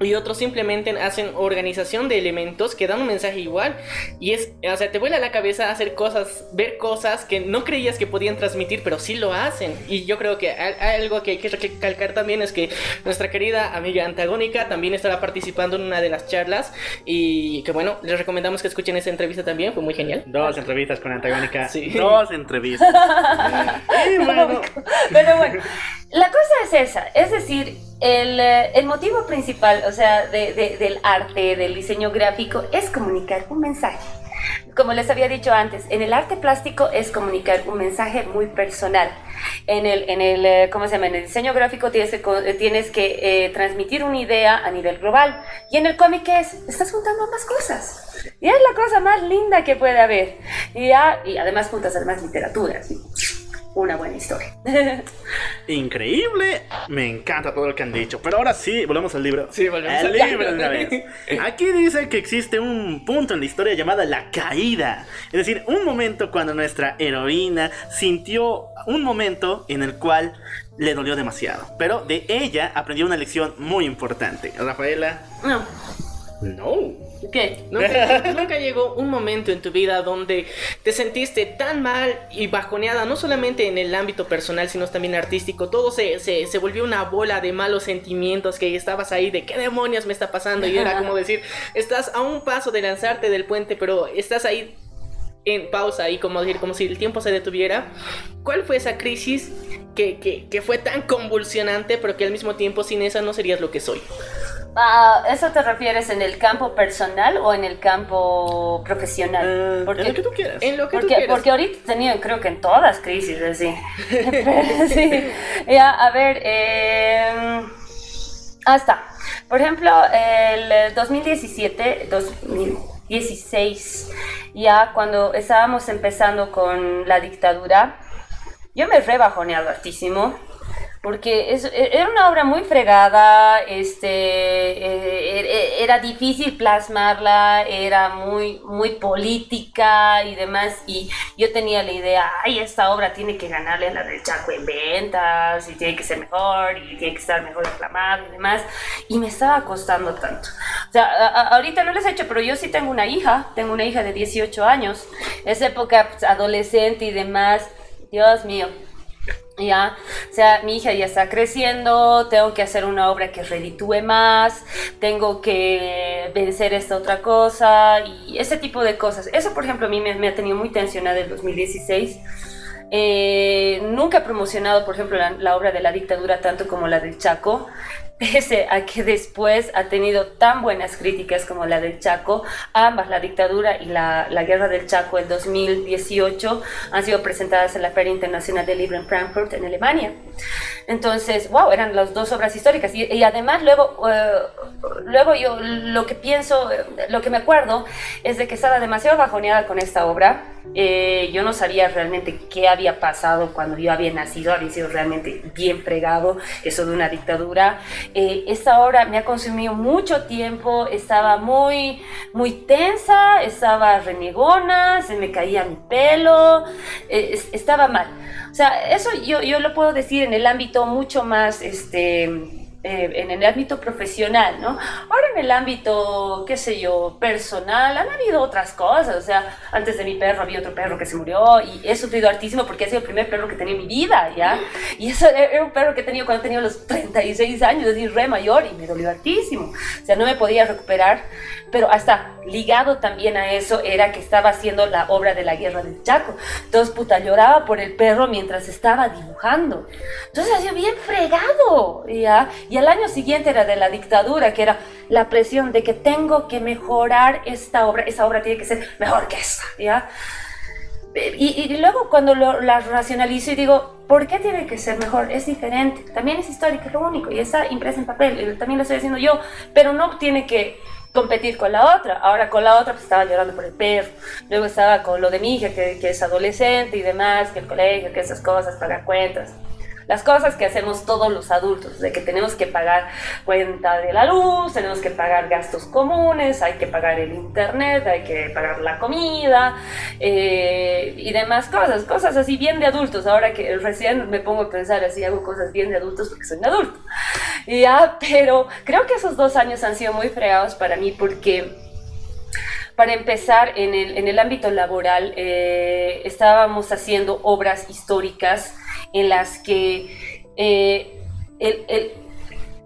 y otros simplemente hacen organización de elementos que dan un mensaje igual. Y es, o sea, te vuela la cabeza hacer cosas, ver cosas que no creías que podían transmitir, pero sí lo hacen. Y yo creo que algo que hay que recalcar también es que nuestra querida amiga antagónica también estará participando en una de las charlas. Y que bueno, les recomendamos que escuchen esa entrevista también, fue muy genial. Dos entrevistas con antagónica. Sí. Dos entrevistas. Pero bueno, la cosa es esa, es decir, el, eh, el motivo principal, o sea, de, de, del arte, del diseño gráfico, es comunicar un mensaje. Como les había dicho antes, en el arte plástico es comunicar un mensaje muy personal. En el, en el, eh, ¿cómo se llama? En el diseño gráfico tienes que, eh, tienes que eh, transmitir una idea a nivel global. Y en el cómic, ¿qué es? Estás juntando ambas cosas. Y es la cosa más linda que puede haber. Y, ya, y además juntas además literatura. ¿sí? Una buena historia. Increíble, me encanta todo lo que han dicho. Pero ahora sí, volvemos al libro. Sí, volvemos al al libro una vez. Aquí dice que existe un punto en la historia llamada la caída. Es decir, un momento cuando nuestra heroína sintió un momento en el cual le dolió demasiado. Pero de ella aprendió una lección muy importante. Rafaela. no. No. ¿Qué? ¿Nunca, nunca llegó un momento en tu vida donde te sentiste tan mal y bajoneada, no solamente en el ámbito personal, sino también artístico? Todo se, se, se volvió una bola de malos sentimientos que estabas ahí de qué demonios me está pasando. Y era como decir, estás a un paso de lanzarte del puente, pero estás ahí en pausa y como decir, como si el tiempo se detuviera. ¿Cuál fue esa crisis que, que, que fue tan convulsionante, pero que al mismo tiempo sin esa no serías lo que soy? Ah, ¿Eso te refieres en el campo personal o en el campo profesional? Eh, en Porque- lo que tú quieras. En lo que tú porque, quieras. porque ahorita he tenido, creo que en todas crisis, así. Sí. Ya, a ver, eh, hasta, por ejemplo, el 2017, 2016, ya cuando estábamos empezando con la dictadura, yo me rebajoneado hartísimo. Porque es, e- era una obra muy fregada, este, eh, e- era difícil plasmarla, era muy, muy política y demás. Y yo tenía la idea, ay, esta obra tiene que ganarle a la del Chaco en ventas, y tiene que ser mejor, y tiene que estar mejor aclamada y demás. Y me estaba costando tanto. O sea, a- a- ahorita no les he hecho, pero yo sí tengo una hija, tengo una hija de 18 años. Es época pues, adolescente y demás. Dios mío, ya, o sea, mi hija ya está creciendo, tengo que hacer una obra que reditúe más, tengo que vencer esta otra cosa y ese tipo de cosas. Eso, por ejemplo, a mí me, ha tenido muy tensionada el 2016. Eh, nunca he promocionado, por ejemplo, la obra de la dictadura tanto como la del Chaco, pese a que después ha tenido tan buenas críticas como la del Chaco. Ambas, la dictadura y la, la guerra del Chaco, el 2018, han sido presentadas en la Feria Internacional del Libro en Frankfurt, en Alemania. Entonces, wow, eran las dos obras históricas. Y, y además, luego, eh, luego yo lo que pienso, lo que me acuerdo, es de que estaba demasiado bajoneada con esta obra. Eh, yo no sabía realmente qué había pasado cuando yo había nacido, había sido realmente bien fregado eso de una dictadura. Eh, esta obra me ha consumido mucho tiempo, estaba muy, muy tensa, estaba renegona, se me caía mi pelo, eh, es- estaba mal. O sea, eso yo, yo lo puedo decir en el ámbito mucho más, este, eh, en el ámbito profesional, ¿no? Ahora en el ámbito, qué sé yo, personal, han habido otras cosas, o sea, antes de mi perro había otro perro que se murió y he sufrido hartísimo porque ha sido el primer perro que tenía en mi vida, ¿ya? Y eso era un perro que tenía cuando tenía los 36 años, es decir, re mayor y me dolió hartísimo, o sea, no me podía recuperar, pero hasta ligado también a eso era que estaba haciendo la obra de la guerra del Chaco, entonces puta, lloraba por el perro mientras estaba dibujando, entonces ha sido bien fregado, ¿ya? Y al año siguiente era de la dictadura, que era la presión de que tengo que mejorar esta obra, esa obra tiene que ser mejor que esta, ¿ya? Y, y luego cuando lo, la racionalizo y digo, ¿por qué tiene que ser mejor? Es diferente, también es histórica, es lo único, y está impresa en papel, también lo estoy haciendo yo, pero no tiene que competir con la otra. Ahora con la otra pues estaba llorando por el perro, luego estaba con lo de mi hija que, es adolescente y demás, que el colegio, que esas cosas, pagar cuentas. Las cosas que hacemos todos los adultos, de que tenemos que pagar cuenta de la luz, tenemos que pagar gastos comunes, hay que pagar el internet, hay que pagar la comida eh, y demás cosas, cosas así bien de adultos. Ahora que recién me pongo a pensar así, hago cosas bien de adultos porque soy un adulto. Ya, pero creo que esos dos años han sido muy fregados para mí porque para empezar, en el, en el ámbito laboral eh, estábamos haciendo obras históricas en las que eh, el,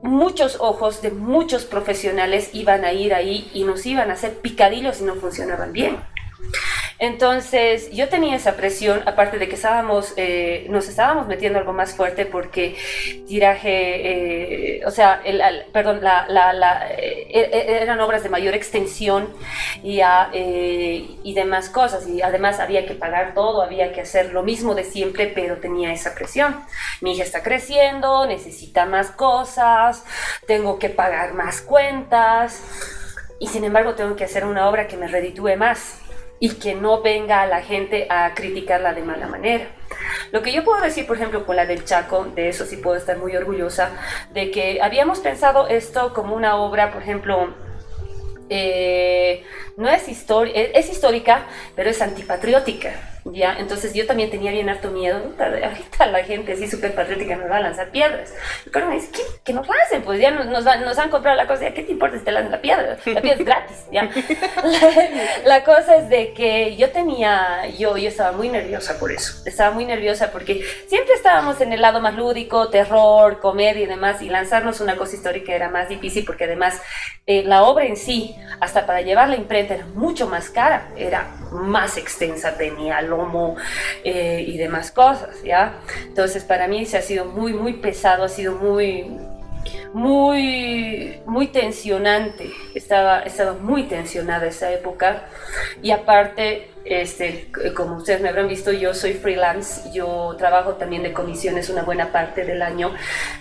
muchos ojos de muchos profesionales iban a ir ahí y nos iban a hacer picadillos si no funcionaban bien. Entonces yo tenía esa presión, aparte de que estábamos, eh, nos estábamos metiendo algo más fuerte porque tiraje, eh, o sea, perdón, eh, eran obras de mayor extensión y, y demás cosas. Y además había que pagar todo, había que hacer lo mismo de siempre, pero tenía esa presión. Mi hija está creciendo, necesita más cosas, tengo que pagar más cuentas y sin embargo tengo que hacer una obra que me reditúe más y que no venga la gente a criticarla de mala manera. Lo que yo puedo decir, por ejemplo, con la del Chaco, de eso sí puedo estar muy orgullosa, de que habíamos pensado esto como una obra, por ejemplo, eh, no es, es histórica, pero es antipatriótica. ¿Ya? Entonces yo también tenía bien harto miedo, ahorita la gente así súper patriótica nos va a lanzar piedras. Pero me dice, que nos lancen, pues ya nos, nos, nos, han comprado la cosa, ¿qué te importa si te lanzan la piedra? La piedra es gratis, ¿ya? La, cosa es de que yo tenía, yo, yo estaba muy nerviosa por eso, estaba muy nerviosa porque siempre estábamos en el lado más lúdico, terror, comedia y demás, y lanzarnos una cosa histórica era más difícil porque además eh, la obra en sí, hasta para llevar la imprenta era mucho más cara, era más extensa, tenía eh, y demás cosas, ¿ya? Entonces para mí se ha sido muy, muy pesado, ha sido muy, muy, muy tensionante. Estaba, estaba muy tensionada esa época. Y aparte, este, como ustedes me habrán visto, yo soy freelance, yo trabajo también de comisiones una buena parte del año,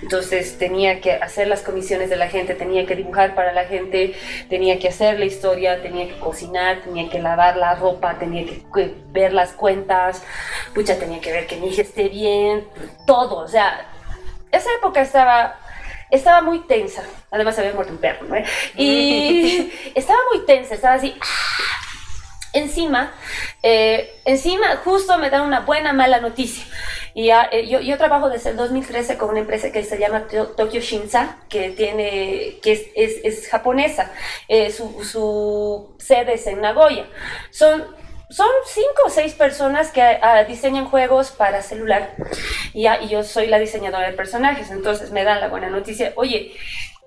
entonces tenía que hacer las comisiones de la gente, tenía que dibujar para la gente, tenía que hacer la historia, tenía que cocinar, tenía que lavar la ropa, tenía que ver las cuentas, pucha, tenía que ver que mi hija esté bien, todo, o sea, esa época estaba estaba muy tensa. Además, había muerto un perro, ¿no? Y estaba muy tensa, estaba así. Encima, eh, encima justo me dan una buena, mala noticia. Y eh, yo, yo, trabajo desde el 2013 con una empresa que se llama Tokyo Shinsa, que, tiene, que es, es, es japonesa. Eh, su, su, sede es en Nagoya. Son, son cinco o seis personas que ah, diseñan juegos para celular. Y, yo soy la diseñadora de personajes. Entonces me dan la buena noticia. Oye,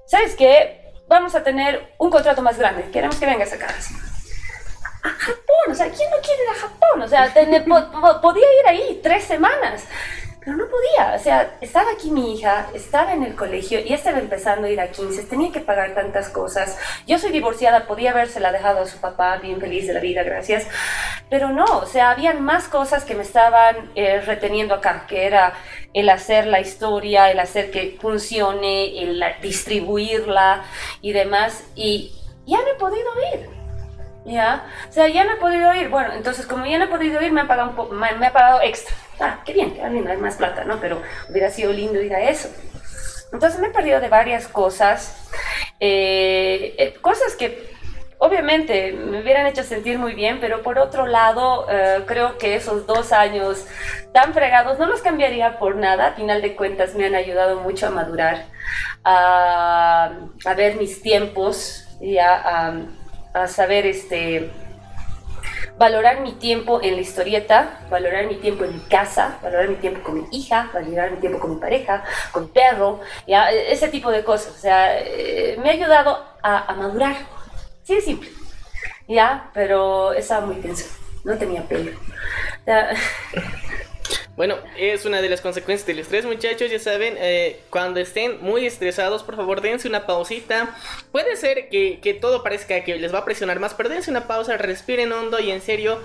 ¿sabes qué? Vamos a tener un contrato más grande. Queremos que vengas acá. Japón, o sea, ¿quién no quiere ir a Japón? O sea, podía ir ahí tres semanas, pero no podía, o sea, estaba aquí mi hija, estaba en el colegio, y estaba empezando a ir a 15, tenía que pagar tantas cosas, yo soy divorciada, podía habérsela dejado a su papá, bien feliz de la vida, gracias, pero no, o sea, habían más cosas que me estaban eh, reteniendo acá, que era el hacer la historia, el hacer que funcione, el distribuirla y demás, y ya no he podido ir. ¿Ya? O sea, ya no he podido ir. Bueno, entonces como ya no he podido ir, me ha pagado, un me, ha pagado extra. Ah, qué bien, qué lindo, hay más plata, ¿no? Pero hubiera sido lindo ir a eso. Entonces me he perdido de varias cosas, eh, eh, cosas que obviamente me hubieran hecho sentir muy bien, pero por otro lado, eh, creo que esos dos años tan fregados no los cambiaría por nada. A final de cuentas, me han ayudado mucho a madurar, a, a ver mis tiempos y a saber este valorar mi tiempo en la historieta, valorar mi tiempo en mi casa, valorar mi tiempo con mi hija, valorar mi tiempo con mi pareja, con mi perro, ¿ya? ese tipo de cosas. O sea, eh, me ha ayudado a, madurar. Sí, es simple. Ya, pero estaba muy tenso. No tenía pelo. Bueno, es una de las consecuencias del estrés, muchachos. Ya saben, eh, cuando estén muy estresados, por favor, dense una pausita. Puede ser que, que, todo parezca que les va a presionar más, pero dense una pausa, respiren hondo y en serio,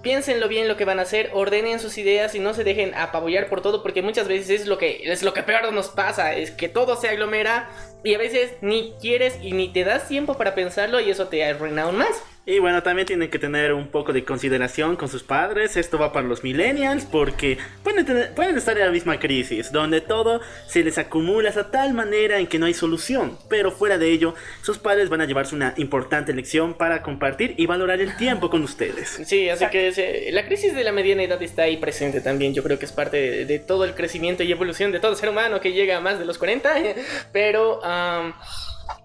piénsenlo bien lo que van a hacer, ordenen sus ideas y no se dejen apabullar por todo, porque muchas veces es lo que, es lo que peor nos pasa, es que todo se aglomera y a veces ni quieres y ni te das tiempo para pensarlo y eso te arruina aún más. Y bueno, también tienen que tener un poco de consideración con sus padres. Esto va para los millennials porque pueden, pueden estar en la misma crisis, donde todo se les acumula a tal manera en que no hay solución. Pero fuera de ello, sus padres van a llevarse una importante lección para compartir y valorar el tiempo con ustedes. Sí, así que la crisis de la mediana edad está ahí presente también. Yo creo que es parte de, todo el crecimiento y evolución de todo ser humano que llega a más de los 40. Pero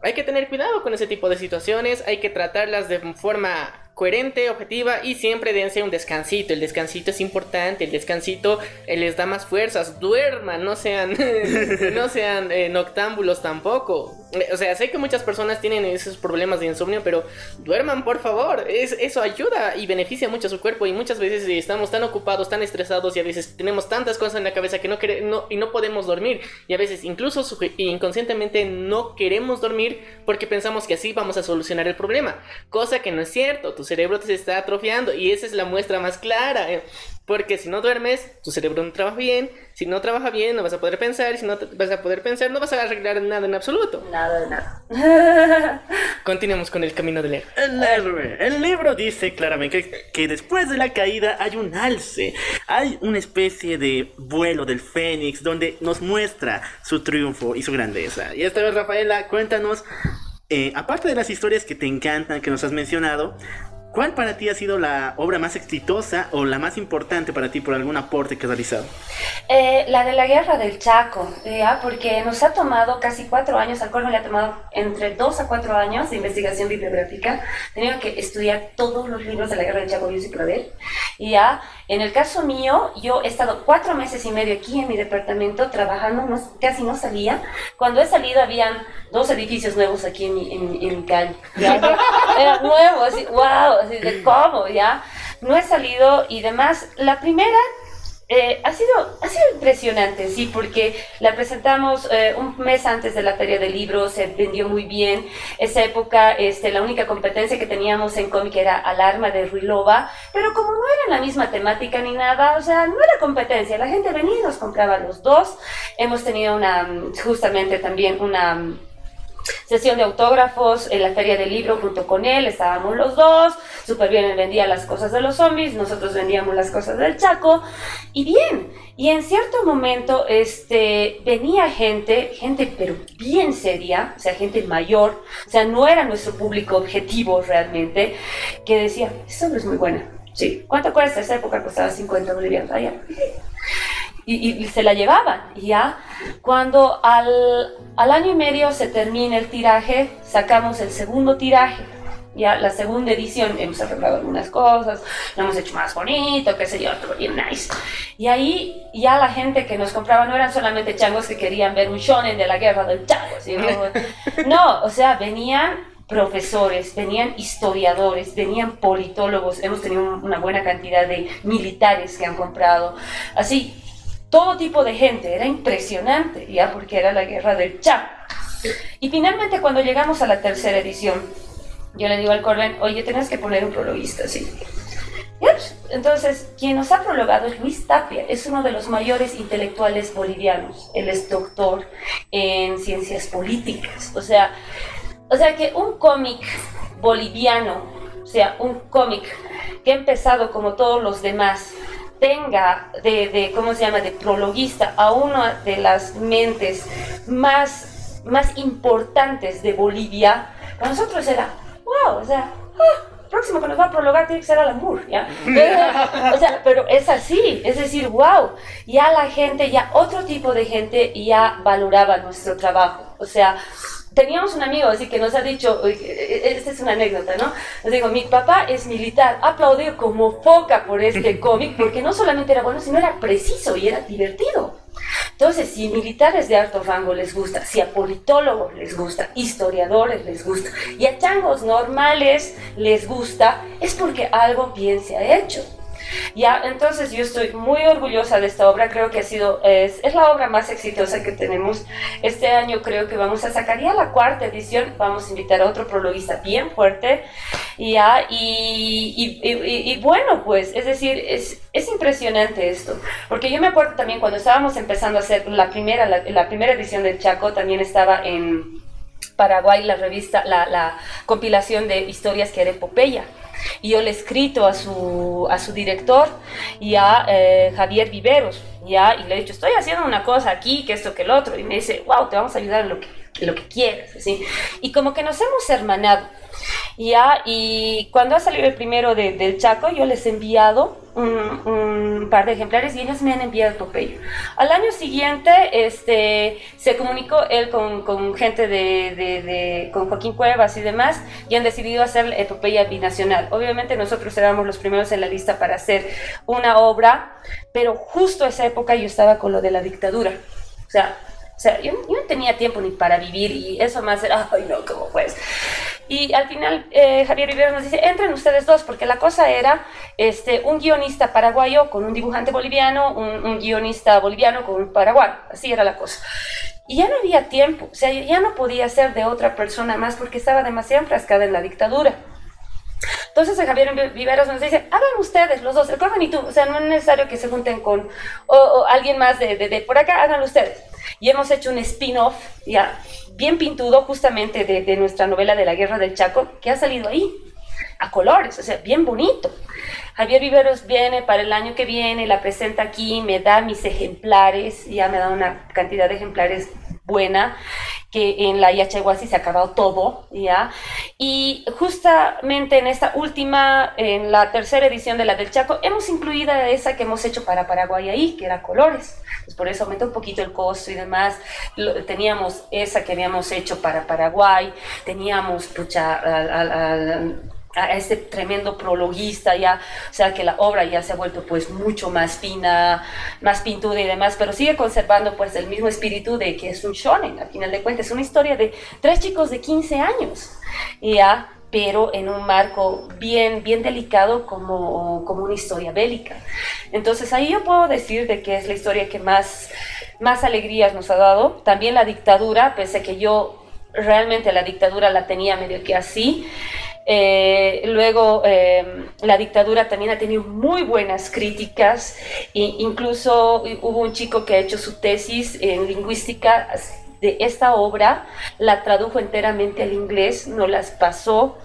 hay que tener cuidado con ese tipo de situaciones, hay que tratarlas de forma coherente, objetiva y siempre dense un descansito. El descansito es importante, el descansito eh, les da más fuerzas. Duerman, no sean, no sean eh, noctámbulos tampoco. Eh, o sea, sé que muchas personas tienen esos problemas de insomnio, pero duerman por favor. Es, eso ayuda y beneficia mucho a su cuerpo y muchas veces estamos tan ocupados, tan estresados y a veces tenemos tantas cosas en la cabeza que no, queremos y no podemos dormir. Y a veces incluso inconscientemente no queremos dormir porque pensamos que así vamos a solucionar el problema. Cosa que no es cierto cerebro te se está atrofiando y esa es la muestra más clara. Eh, porque si no duermes, tu cerebro no trabaja bien. Si no trabaja bien, no vas a poder pensar. Si no vas a poder pensar, no vas a arreglar nada en absoluto. Nada de nada. Continuemos con el camino del héroe. El héroe. El libro dice claramente que, después de la caída hay un alce. Hay una especie de vuelo del fénix donde nos muestra su triunfo y su grandeza. Y esta vez, Rafaela, cuéntanos eh, aparte de las historias que te encantan, que nos has mencionado, ¿Cuál para ti ha sido la obra más exitosa o la más importante para ti por algún aporte que has realizado? Eh, la de la guerra del Chaco, ¿ya? porque nos ha tomado casi cuatro años, al me le ha tomado entre dos a cuatro años de investigación bibliográfica. Tenía que estudiar todos los libros de la guerra del Chaco, yo sí ver. Y ya, en el caso mío, yo he estado cuatro meses y medio aquí en mi departamento trabajando, casi no salía. Cuando he salido, habían dos edificios nuevos aquí en mi, en, en mi calle. Era nuevo, así, wow así de cómo, ¿ya? No he salido y demás. La primera eh, ha, sido, ha sido impresionante, sí, porque la presentamos eh, un mes antes de la Feria del Libro, se vendió muy bien. Esa época, este, la única competencia que teníamos en cómic era Alarma de Ruilova, pero como no era la misma temática ni nada, o sea, no era competencia, la gente venía y nos compraba los dos. Hemos tenido una, justamente también una sesión de autógrafos en la feria del libro junto con él, estábamos los dos, súper bien, él vendía las cosas de los zombies, nosotros vendíamos las cosas del Chaco, y bien, y en cierto momento este, venía gente, gente pero bien seria, o sea, gente mayor, o sea, no era nuestro público objetivo realmente, que decía, esta obra es muy buena, sí, ¿cuánto cuesta? Esa época costaba 50 bolivianos, allá y, se la llevaban. Ya cuando al, al, año y medio se termina el tiraje, sacamos el segundo tiraje. Ya la segunda edición hemos arreglado algunas cosas, lo hemos hecho más bonito, qué sé yo, todo bien nice. Y ahí ya la gente que nos compraba no eran solamente changos que querían ver un shonen de la guerra del chango, sino, no, o sea, venían profesores, venían historiadores, venían politólogos, hemos tenido una buena cantidad de militares que han comprado. Así, todo tipo de gente, era impresionante, ya porque era la guerra del Chaco. Y finalmente cuando llegamos a la tercera edición, yo le digo al Corben, oye, tienes que poner un prologuista, sí. Entonces, quien nos ha prologado es Luis Tapia, es uno de los mayores intelectuales bolivianos. Él es doctor en ciencias políticas. O sea, o sea que un cómic boliviano, o sea, un cómic que ha empezado como todos los demás, tenga de, ¿cómo se llama?, de prologuista a una de las mentes más, más importantes de Bolivia, para nosotros era, wow, o sea, ah, próximo que nos va a prologar tiene que ser Alan Moore, ¿ya? o sea, pero es así, es decir, wow, ya la gente, ya otro tipo de gente ya valoraba nuestro trabajo, o sea, teníamos un amigo así que nos ha dicho, e, e, esta es una anécdota, ¿no? Nos dijo, mi papá es militar, aplaudió como foca por este cómic porque no solamente era bueno, sino era preciso y era divertido. Entonces, si militares de alto rango les gusta, si a politólogos les gusta, historiadores les gusta y a changos normales les gusta, es porque algo bien se ha hecho. Ya, entonces yo estoy muy orgullosa de esta obra, creo que ha sido, es, es, la obra más exitosa que tenemos. Este año creo que vamos a sacar ya la cuarta edición, vamos a invitar a otro prologuista bien fuerte, ya, y, y, y, bueno, pues, es decir, es, es, impresionante esto, porque yo me acuerdo también cuando estábamos empezando a hacer la primera, la, la primera edición del Chaco, también estaba en... Paraguay la revista, la, la compilación de historias que era epopeya. Y yo le he escrito a su, a su director y a eh, Javier Viveros, ¿ya? y le he dicho, estoy haciendo una cosa aquí, que esto, que el otro. Y me dice, wow, te vamos a ayudar en lo que, lo que quieras. ¿sí? Y como que nos hemos hermanado. Ya, y cuando ha salido el primero de, del Chaco, yo les he enviado un, par de ejemplares y ellos me han enviado epopeya. Al año siguiente, este, se comunicó él con, con gente de, con Joaquín Cuevas y demás, y han decidido hacer epopeya binacional. Obviamente nosotros éramos los primeros en la lista para hacer una obra, pero justo esa época yo estaba con lo de la dictadura. O sea, o sea, yo, yo, no tenía tiempo ni para vivir y eso más era, ay no, ¿cómo pues? Y al final eh, Javier Rivera nos dice, entren ustedes dos, porque la cosa era este, un guionista paraguayo con un dibujante boliviano, un, un guionista boliviano con un paraguayo, así era la cosa. Y ya no había tiempo, o sea, ya no podía ser de otra persona más porque estaba demasiado enfrascada en la dictadura. Entonces Javier Viveros nos dice, hagan ustedes los dos, el Corben y tú, o sea, no es necesario que se junten con o, alguien más de, por acá, háganlo ustedes. Y hemos hecho un spin-off ya bien pintudo justamente de, nuestra novela de la Guerra del Chaco, que ha salido ahí, a colores, o sea, bien bonito. Javier Viveros viene para el año que viene, la presenta aquí, me da mis ejemplares, ya me da una cantidad de ejemplares buena, que en la Yachaguasi se ha acabado todo, ¿ya? Y justamente en esta última, en la tercera edición de la del Chaco, hemos incluido esa que hemos hecho para Paraguay ahí, que era colores. Pues por eso aumentó un poquito el costo y demás. Teníamos esa que habíamos hecho para Paraguay, teníamos, pucha, al a este tremendo prologuista ya, o sea que la obra ya se ha vuelto pues mucho más fina, más pintuda y demás, pero sigue conservando pues el mismo espíritu de que es un shonen, al final de cuentas, es una historia de tres chicos de 15 años, ya, pero en un marco bien, bien delicado como, como una historia bélica. Entonces ahí yo puedo decir de que es la historia que más, más alegrías nos ha dado, también la dictadura, pese a que yo realmente la dictadura la tenía medio que así, eh, luego, eh, la dictadura también ha tenido muy buenas críticas. E incluso hubo un chico que ha hecho su tesis en lingüística de esta obra, la tradujo enteramente al inglés, no las pasó.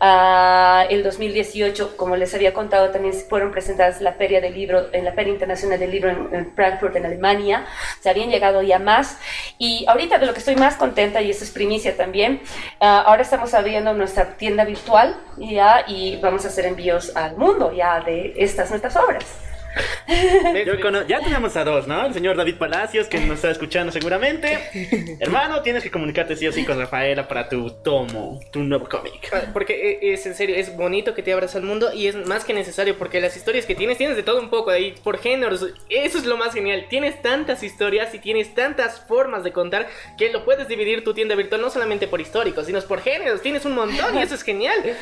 Uh, el 2018, como les había contado, también fueron presentadas la Feria del Libro, en la Feria Internacional del Libro en, Frankfurt, en Alemania. Se habían llegado ya más. Y ahorita de lo que estoy más contenta, y eso es primicia también, uh, ahora estamos abriendo nuestra tienda virtual ya, y vamos a hacer envíos al mundo ya de estas nuestras obras. Ya tenemos a dos, ¿no? El señor David Palacios, que nos está escuchando seguramente. Hermano, tienes que comunicarte sí o sí con Rafaela para tu tomo, tu nuevo cómic. Porque e, es en serio, es bonito que te abras al mundo y es más que necesario porque las historias que tienes, tienes de todo un poco ahí, por géneros. Eso es lo más genial. Tienes tantas historias y tienes tantas formas de contar que lo puedes dividir tu tienda virtual no solamente por históricos, sino por géneros. Tienes un montón y eso es genial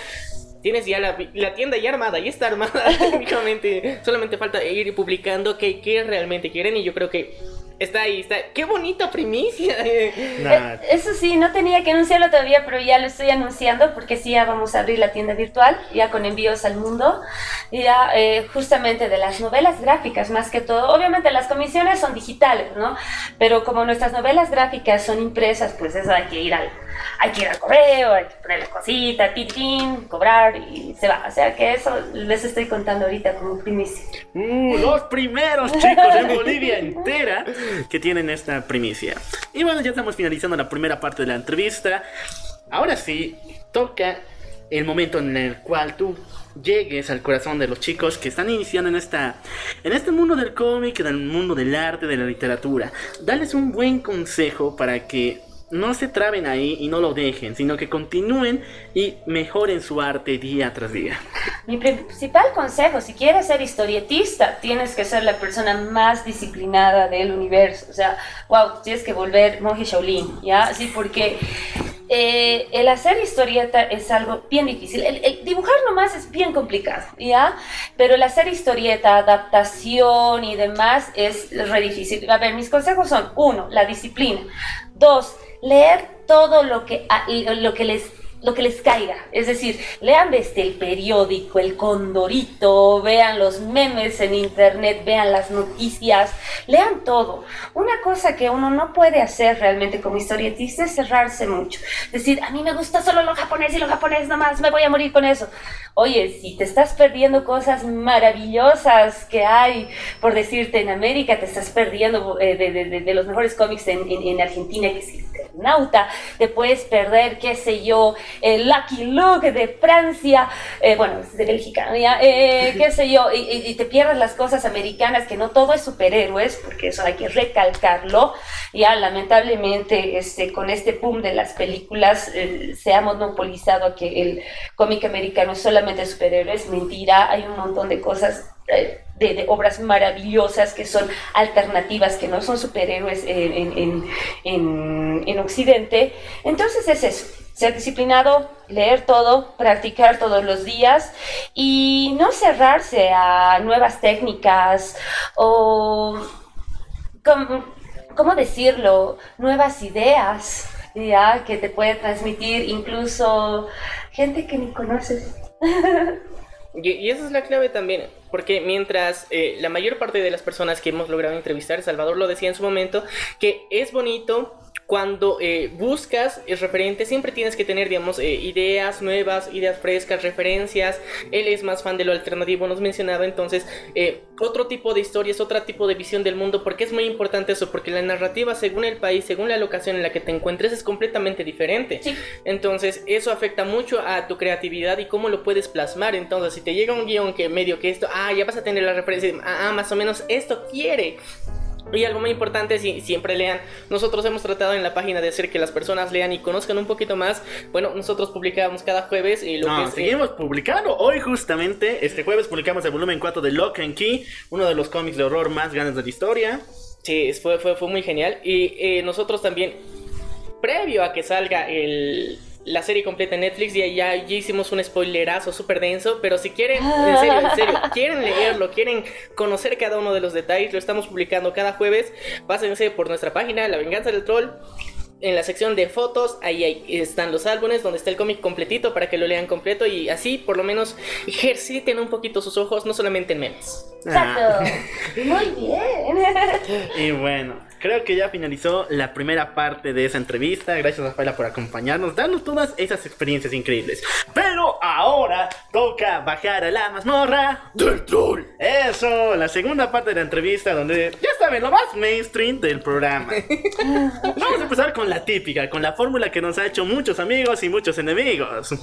tienes ya la, la, tienda ya armada, ya está armada técnicamente. Solamente falta ir publicando qué, qué realmente quieren y yo creo que está ahí, está. ¡Qué bonita primicia! Nah. Eso sí, no tenía que anunciarlo todavía, pero ya lo estoy anunciando porque sí, ya vamos a abrir la tienda virtual, ya con envíos al mundo, ya eh, justamente de las novelas gráficas más que todo. Obviamente las comisiones son digitales, ¿no? Pero como nuestras novelas gráficas son impresas, pues eso hay que ir al, hay que ir al correo, hay que poner la cosita, pitín, cobrar y se va. O sea que eso les estoy contando ahorita como primicia. Uh, los primeros chicos en Bolivia entera que tienen esta primicia. Y bueno, ya estamos finalizando la primera parte de la entrevista. Ahora sí, toca el momento en el cual tú llegues al corazón de los chicos que están iniciando en esta en este mundo del cómic, del mundo del arte, de la literatura. Dales un buen consejo para que no se traben ahí y no lo dejen, sino que continúen y mejoren su arte día tras día. Mi principal consejo, si quieres ser historietista, tienes que ser la persona más disciplinada del universo. O sea, wow, tienes que volver monje Shaolin, ¿ya? Sí, porque eh, el hacer historieta es algo bien difícil. El, el, dibujar nomás es bien complicado, ¿ya? Pero el hacer historieta, adaptación y demás es re difícil. A ver, mis consejos son, uno, la disciplina. Dos, leer todo lo que, lo que les lo que les caiga. Es decir, lean desde el periódico, el Condorito, vean los memes en internet, vean las noticias, lean todo. Una cosa que uno no puede hacer realmente como historietista es cerrarse mucho. Decir, a mí me gusta solo lo japonés y lo japonés nomás, me voy a morir con eso. Oye, si te estás perdiendo cosas maravillosas que hay, por decirte, en América, te estás perdiendo eh, de, los mejores cómics en, en, en Argentina, que es Internauta, te puedes perder, qué sé yo, el Lucky Luke de Francia, eh, bueno, de Bélgica, ¿ya? Eh, qué sé yo, y, te pierdes las cosas americanas, que no todo es superhéroes, porque eso hay que recalcarlo, ya lamentablemente este, con este boom de las películas eh, se ha monopolizado que el cómic americano es solamente superhéroes, mentira, hay un montón de cosas de, obras maravillosas que son alternativas, que no son superhéroes en, en, Occidente. Entonces es eso, ser disciplinado, leer todo, practicar todos los días y no cerrarse a nuevas técnicas o, ¿cómo, decirlo? Nuevas ideas. que te puede transmitir incluso gente que ni conoces. Y, esa es la clave también, porque mientras eh, la mayor parte de las personas que hemos logrado entrevistar, Salvador lo decía en su momento, que es bonito cuando eh, buscas el referente, siempre tienes que tener, digamos, eh, ideas nuevas, ideas frescas, referencias. Él es más fan de lo alternativo, nos mencionaba entonces eh, otro tipo de historias, otro tipo de visión del mundo, porque es muy importante eso, porque la narrativa, según el país, según la locación en la que te encuentres, es completamente diferente. Entonces, eso afecta mucho a tu creatividad y cómo lo puedes plasmar. Entonces, si te llega un guion que medio que esto, ah, ya vas a tener la referencia, ah, más o menos esto quiere y algo muy importante, si siempre lean, nosotros hemos tratado en la página de hacer que las personas lean y conozcan un poquito más. Bueno, nosotros publicamos cada jueves y lo que seguimos publicando. Hoy justamente, este jueves publicamos el volumen 4 de Lock and Key, uno de los cómics de horror más grandes de la historia. Sí, fue, fue, fue muy genial. Y eh, nosotros también, previo a que salga el, la serie completa en Netflix y ya, ya hicimos un spoilerazo súper denso, pero si quieren, en serio, en serio, quieren leerlo, quieren conocer cada uno de los detalles, lo estamos publicando cada jueves, pásense por nuestra página, La Venganza del Troll, en la sección de fotos, ahí, están los álbumes donde está el cómic completito para que lo lean completo y así por lo menos ejerciten un poquito sus ojos, no solamente en memes. Exacto. Ah. Muy bien. y bueno, creo que ya finalizó la primera parte de esa entrevista. Gracias Rafaela por acompañarnos, darnos todas esas experiencias increíbles. Pero ahora toca bajar a la mazmorra del troll. Eso, la segunda parte de la entrevista donde ya saben lo más mainstream del programa. Vamos a empezar con la típica, con la fórmula que nos ha hecho muchos amigos y muchos enemigos.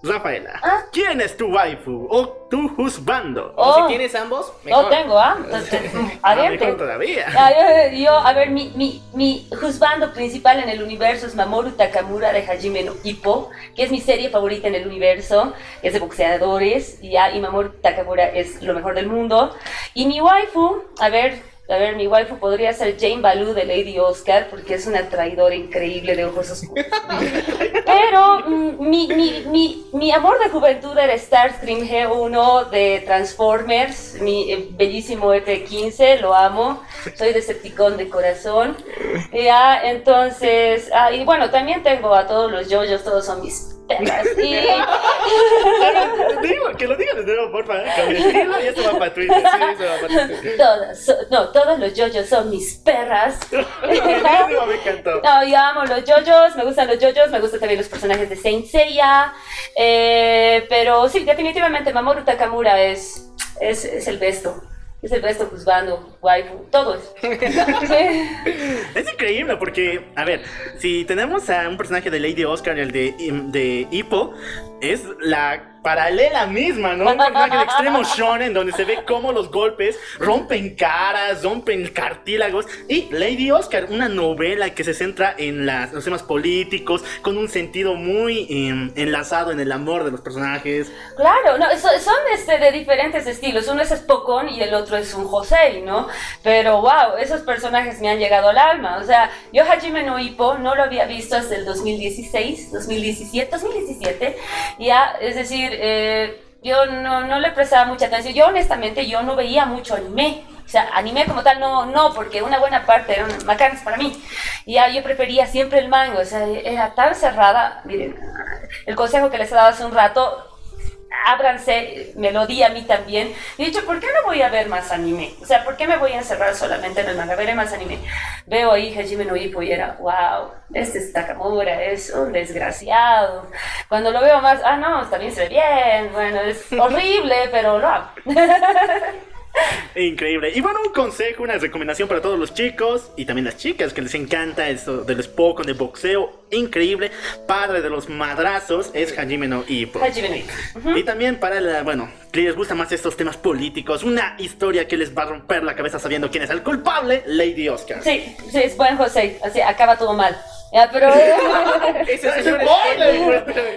Rafaela, ¿Ah? ¿quién es tu waifu o tu husbando? O si tienes ambos, mejor. Yo tengo, ¿ah? ah mejor todavía. yo, a ver, mi, mi, mi husbando principal en el universo es Mamoru Takamura de Hajime no Ippo, que es mi serie favorita en el universo, es de boxeadores, y, y Mamoru Takamura es lo mejor del mundo. Y mi waifu, a ver, a ver, mi waifu podría ser Jane Baloo de Lady Oscar, porque es una traidora increíble de ojos oscuros. Pero mm, mi, mi, mi, mi, amor de juventud era Starscream G1 de Transformers, mi eh, bellísimo F-15, lo amo. Soy Decepticón de corazón. Ya, entonces, ah, y bueno, también tengo a todos los yoyos, todos son mis Digo, que lo digan de nuevo, por favor. Y esto va para Twitter. Sí, eso va para Twitter. Todas, no, todos los yoyos son mis perras. me encantó. No, yo amo los yoyos, me gustan los yoyos, me gustan también los personajes de Saint Seiya. Eh, pero sí, definitivamente Mamoru Takamura es, es, es el besto es el resto juzgando, waifu, todo eso. es increíble porque, a ver, si tenemos a un personaje de Lady Oscar, el de, de Hippo, es la paralela misma, ¿no? Un personaje de extremo shonen donde se ve cómo los golpes rompen caras, rompen cartílagos. Y Lady Oscar, una novela que se centra en las, los temas políticos, con un sentido muy em, enlazado en el amor de los personajes. Claro, no, son, este, de diferentes estilos. Uno es Spokon y el otro es un José, ¿no? Pero wow, esos personajes me han llegado al alma. O sea, yo Hajime no no lo había visto hasta el 2016, 2017, 2017. Ya, es decir, eh, yo no, no, le prestaba mucha atención. Yo honestamente yo no veía mucho anime. O sea, anime como tal no, no, porque una buena parte eran macanas para mí. Y ya yo prefería siempre el manga, o sea, era tan cerrada. Miren, el consejo que les he dado hace un rato, ábranse, melodía a mí también. Y he dicho, ¿por qué no voy a ver más anime? O sea, ¿por qué me voy a encerrar solamente en el manga? Veré más anime. Veo ahí Hajime no Ippo y era, wow, este es Takamura, es un desgraciado. Cuando lo veo más, ah, no, también se ve bien, bueno, es horrible, pero no. Increíble. Y bueno, un consejo, una recomendación para todos los chicos y también las chicas que les encanta esto del Spock, de boxeo. Increíble. Padre de los madrazos es Hajime no Ippo. Hajime no Y también para la, bueno, que les gustan más estos temas políticos, una historia que les va a romper la cabeza sabiendo quién es el culpable, Lady Oscar. Sí, sí, es buen José. Así acaba todo mal. Ya, pero. Ese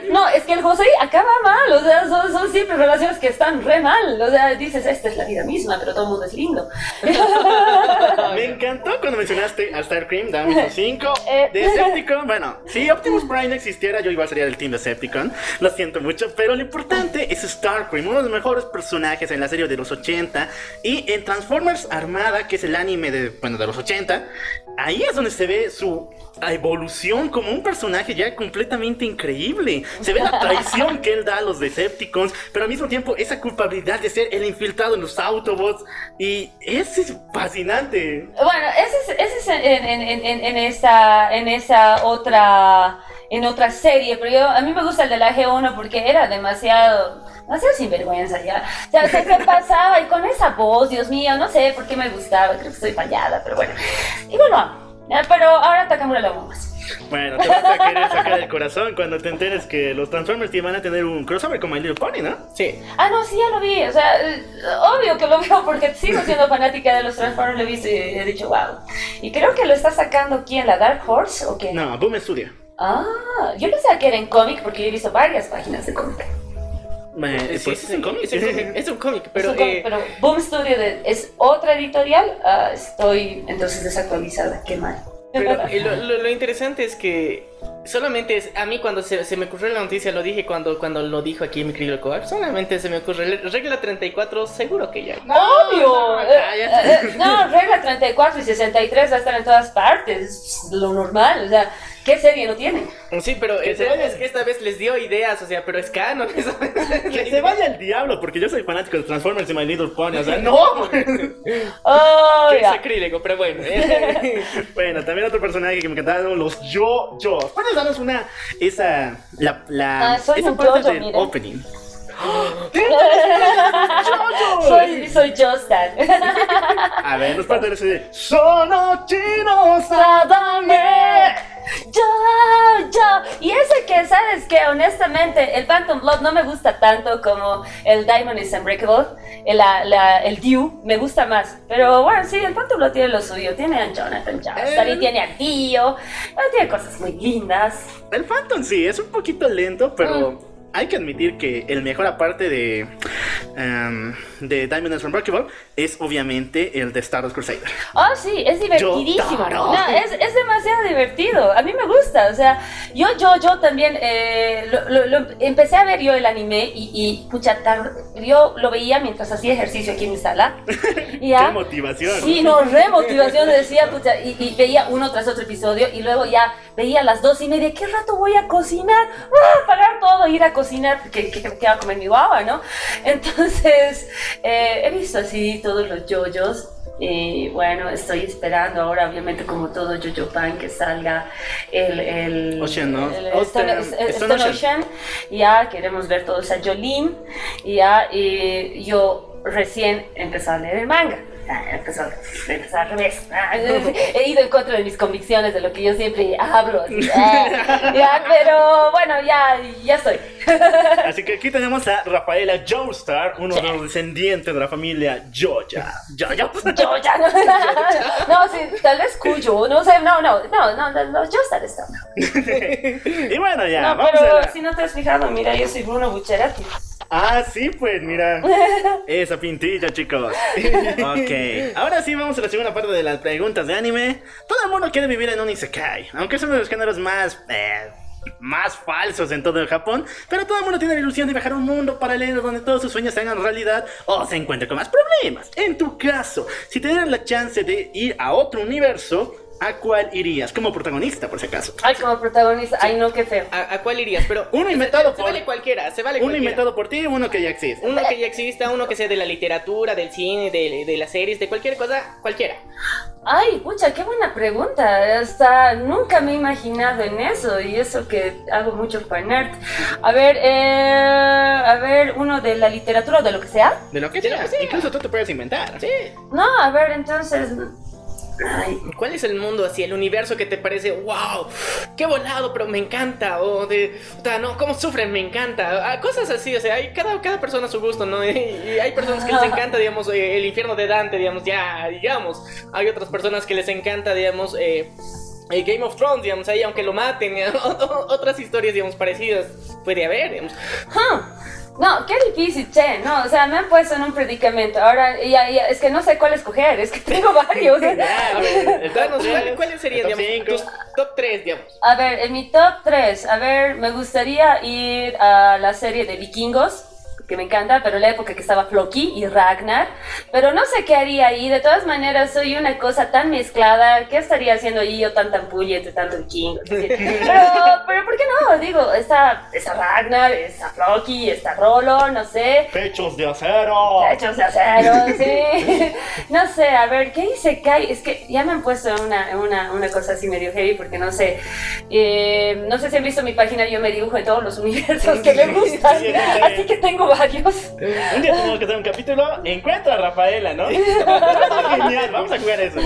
no, es que el José acaba mal. O sea, son, son siempre relaciones que están re mal. O sea, dices, esta es la vida misma, pero todo el mundo es lindo. Me encantó cuando mencionaste a Starcream, dame un 5. Eh. Decepticon, bueno, si Optimus Prime no existiera, yo iba a salir del team Decepticon. Lo siento mucho, pero lo importante es Starcream, uno de los mejores personajes en la serie de los 80. Y en Transformers Armada, que es el anime de, bueno, de los 80, ahí es donde se ve su evolución como un personaje ya completamente increíble. Se ve la traición que él da a los Decepticons, pero al mismo tiempo esa culpabilidad de ser el infiltrado en los Autobots. Y es fascinante. Bueno, ese es, ese es en, en, en, en- esa, en esa otra, en otra serie, pero yo, a mí me gusta el de la G1 porque era demasiado, demasiado sinvergüenza ya. O sea, se, pasaba y con esa voz, Dios mío, no sé por qué me gustaba, creo que estoy fallada, pero bueno. Amo. Ya, Pero ahora lo amo más. Bueno, te vas a querer sacar el corazón cuando te enteres que los Transformers te van a tener un crossover con My Little Pony, ¿no? Sí. Ah, no, sí, ya lo vi. O sea, eh, obvio que lo veo porque sigo siendo fanática de los Transformers, lo he visto y he dicho, wow. Y creo que lo está sacando quién, la Dark Horse o qué. No, Boom Studio. Ah, yo pensaba que era en cómic porque yo he visto varias páginas de cómic. Eh, Sí, pues, es un cómic, es un cómic, es un cómic, Es pero cómic, eh, pero Boom Studio de- es otra editorial. Ah, estoy entonces desactualizada. Qué mal. Pero eh, lo, lo- lo interesante es que solamente es, a mí cuando se, se me ocurrió la noticia, lo dije cuando, cuando lo dijo aquí mi querido Coab, solamente se me ocurre, regla 34, seguro que ya. ¡Obvio! no, cállate. eh, eh, no, regla 34 y 63 va a estar en todas partes. Es lo normal. O sea, ¿qué serie no tiene? Sí, pero Que se vaya. es que esta vez les dio ideas, o sea, pero es canon. eso. Que se vaya el diablo, porque yo soy fanático de Transformers y My Little Pony. O sea, no. Oh, Qué sacrílego, pero bueno. eh. bueno, también otro personaje que me encantaban los yo-yo. ¿Puedes darnos una. Esa. La. la Ah, esa parte del mira. Soy, soy Justan. A ver, nos parte de. Sono chinos. Sádame. Yo, yo. Y ese que, ¿sabes que Honestamente, el Phantom Blood no me gusta tanto como el Diamond is Unbreakable. El, la, la- el Dew me gusta más. Pero bueno, sí, el Phantom Blood tiene lo suyo. Tiene a Jonathan Joestar y tiene a Dio. Ah, Tiene cosas muy lindas. El Phantom sí, es un poquito lento, pero Mm. Hay que admitir que el mejor aparte de, em, de Diamond is Unbreakable es obviamente el de Star Wars Crusader. Oh, sí, es divertidísimo. Yotaro. No, es, es demasiado divertido. A mí me gusta. O sea, yo, yo, yo también eh, lo, lo- lo- empecé a ver yo el anime y, y pucha, tar- yo lo veía mientras hacía ejercicio aquí en mi sala. Ya- ¡Qué motivación! Sí, no, re motivación decía, pucha, y, y veía uno tras otro episodio y luego ya veía a las dos y media, ¿qué rato voy a cocinar? ¡Ah! Parar todo, ir a cocinar, porque ¿qué, qué va a comer mi guagua, no? Entonces, eh, he visto así todos los yoyos. Y bueno, estoy esperando ahora, obviamente, como todo Jojo Pan, que salga el. el Ocean, ¿no? el Ocean- Stone, Stone Stone Ocean. Ocean. Ya queremos ver todos a Jolene. Ya y yo recién empecé a leer el manga. Ah, Empezó, empezó al revés. Ah, He ido en contra de mis convicciones, de lo que yo siempre hablo. así, ah, ya, pero bueno, ya, ya estoy. Así que aquí tenemos a Rafaela Joestar, uno de los descendientes de la familia Joya. Joya. Yo ya no. Sí, tal vez Cuyo, no sé, no, no, no, no, no, no yo estaré esta. y bueno, ya, No, vamos pero a la... si no te has fijado, mira, yo soy Bruno Bucherati. Ah, sí, pues mira. Esa pintilla, chicos. Ok. Ahora sí, vamos a la segunda parte de las preguntas de anime. Todo el mundo quiere vivir en un Isekai. Aunque es uno de los géneros más. eh, más falsos en todo el Japón, pero todo el mundo tiene la ilusión de viajar a un mundo paralelo donde todos sus sueños se hagan realidad o se encuentre con más problemas. En tu caso, si te dieran la chance de ir a otro universo, ¿a cuál irías? Como protagonista, por si acaso. Ay, como protagonista. Ay, no, qué feo. ¿A, a cuál irías? Pero Uno se- inventado se, por- vale cualquiera, se vale Uno cualquiera. inventado por ti y uno que ya existe. Uno que ya exista, uno que sea de la literatura, del cine, de, de las series, de cualquier cosa, cualquiera. Ay, pucha, qué buena pregunta. Hasta nunca me he imaginado en eso y eso que hago mucho fanart. A ver, eh, a ver, uno de la literatura o de lo que sea. De lo que De lo sea. que sea. Incluso tú te puedes inventar. Sí. No, a ver, entonces. Ay, ¿Cuál es el mundo así, el universo que te parece, wow, qué volado, pero me encanta? O de, puta, no, cómo sufren, me encanta. Ah, Cosas así, o sea, hay cada, cada persona a su gusto, ¿no? Y, y hay personas que les encanta, digamos, eh, el infierno de Dante, digamos, ya, digamos. Hay otras personas que les encanta, digamos, eh, eh, Game of Thrones, digamos, ahí, aunque lo maten, otras historias, digamos, parecidas puede haber, digamos. huh. No, qué difícil, che, no, o sea, me han puesto en un predicamento. Ahora, ya, ya, es que no sé cuál escoger, es que tengo varios. Ya, a ver, el top Danos, tres, ¿cuál- ¿cuáles serían, digamos, cinco. tus top 3, digamos? A ver, en mi top 3, a ver, me gustaría ir a la serie de vikingos, que me encanta, pero la época que estaba Floki y Ragnar, pero no sé qué haría ahí, de todas maneras soy una cosa tan mezclada, ¿qué estaría haciendo ahí yo tan tan puya entre tanto vikingo? Pero, pero ¿por qué no? Digo, está, está Ragnar, está Floki, está Rolo, no sé. Pechos de acero. Hechos de acero, sí. No sé, a ver, ¿qué dice Kai? Es que ya me han puesto una, una, una cosa así medio heavy porque no sé. eh, no sé si han visto mi página, yo me dibujo en todos los universos que me gustan. Sí, sí, sí. Así que tengo varios. Un día tenemos que hacer un capítulo. Encuentra a Rafaela, ¿no? Genial, vamos a jugar eso.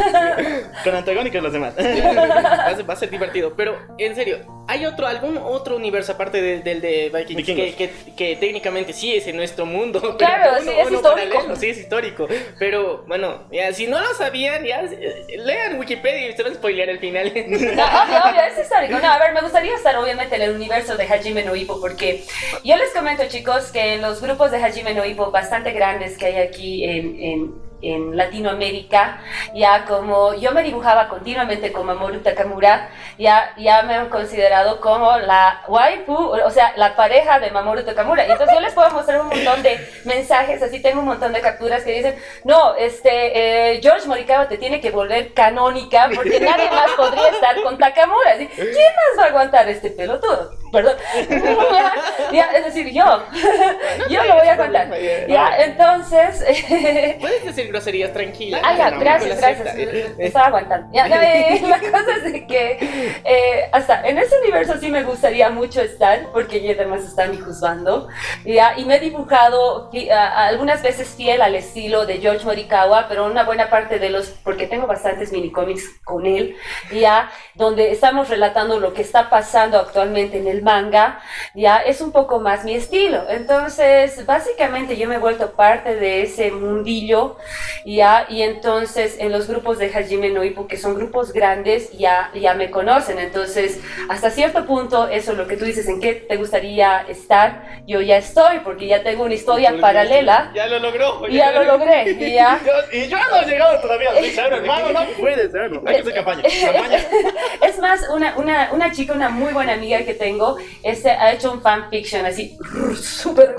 Con antagónicos los demás. va, a ser, va a ser divertido. Pero, en serio, ¿hay otro, algún otro universo aparte del, del de Vikings, Vikingos. que, que, que técnicamente sí es en nuestro mundo? pero Claro, sí, es histórico. paralelo, sí, es histórico. Pero, bueno, ya, si no lo sabían, ya eh, lean Wikipedia y se van a spoilear el final. No, obvio, obvio, es histórico. No, a ver, me gustaría estar obviamente en el universo de Hajime no Ippo porque yo les comento, chicos, que en los grupos de Hajime no Ippo bastante grandes que hay aquí en, en- en Latinoamérica, ya como yo me dibujaba continuamente con Mamoru Takamura, ya, ya me han considerado como la waifu, o sea, la pareja de Mamoru Takamura. Y entonces yo les puedo mostrar un montón de mensajes, así tengo un montón de capturas que dicen, no, este, eh, George Morikawa te tiene que volver canónica porque nadie más podría estar con Takamura. Así, ¿Quién más va a aguantar este pelotudo? Perdón. ya, es decir, yo. yo lo voy a contar. Ya, entonces... Puedes decir groserías tranquila. Ah, ya, No, gracias, no gracias. acepta. Estaba aguantando. Ya, eh, la cosa es de que eh, hasta en ese universo sí me gustaría mucho estar, porque ya además está mi juzgando. Ya, y me he dibujado a algunas veces fiel al estilo de George Morikawa, pero una buena parte de los, porque tengo bastantes minicómics con él, ya, donde estamos relatando lo que está pasando actualmente en el manga, ya, es un poco más mi estilo. Entonces, básicamente yo me he vuelto parte de ese mundillo ya, y entonces en los grupos de Hajime no Ippo, que son grupos grandes, ya, ya me conocen. Entonces, hasta cierto punto, eso lo que tú dices, ¿en qué te gustaría estar? Yo ya estoy, porque ya tengo una historia paralela. Ya lo logró. Ya lo logré, y ya. Yo- y yo no he llegado todavía hermano, no puede serlo. Hay que hacer campaña. Campaña. Es más, una, una, una chica, una muy buena amiga que tengo, este, ha hecho un fanfiction así, súper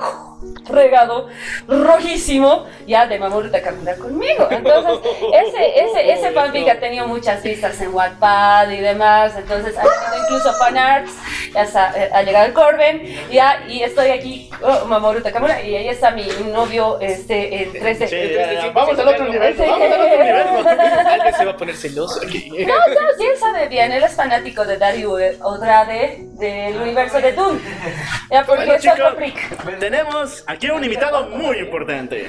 regado, rojísimo, ya de Mamoru Takamura conmigo. Entonces, ese, ese, ese fanfic ha tenido muchas vistas en Wattpad y demás, entonces ha tenido incluso fanarts, ya eh, ha llegado el Corben, ya, y estoy aquí, oh, Mamoru Takamura, y ahí está mi novio, este, el 13. Sí, ya, ya, Vamos al otro universo. Sí. Vamos al otro universo. Alguien se va a poner celoso aquí. No, no, sí, él sabe bien, él es fanático de Dario Odrade del universo de Doom. Ya, porque Bueno, chicos, tenemos aquí un invitado muy importante.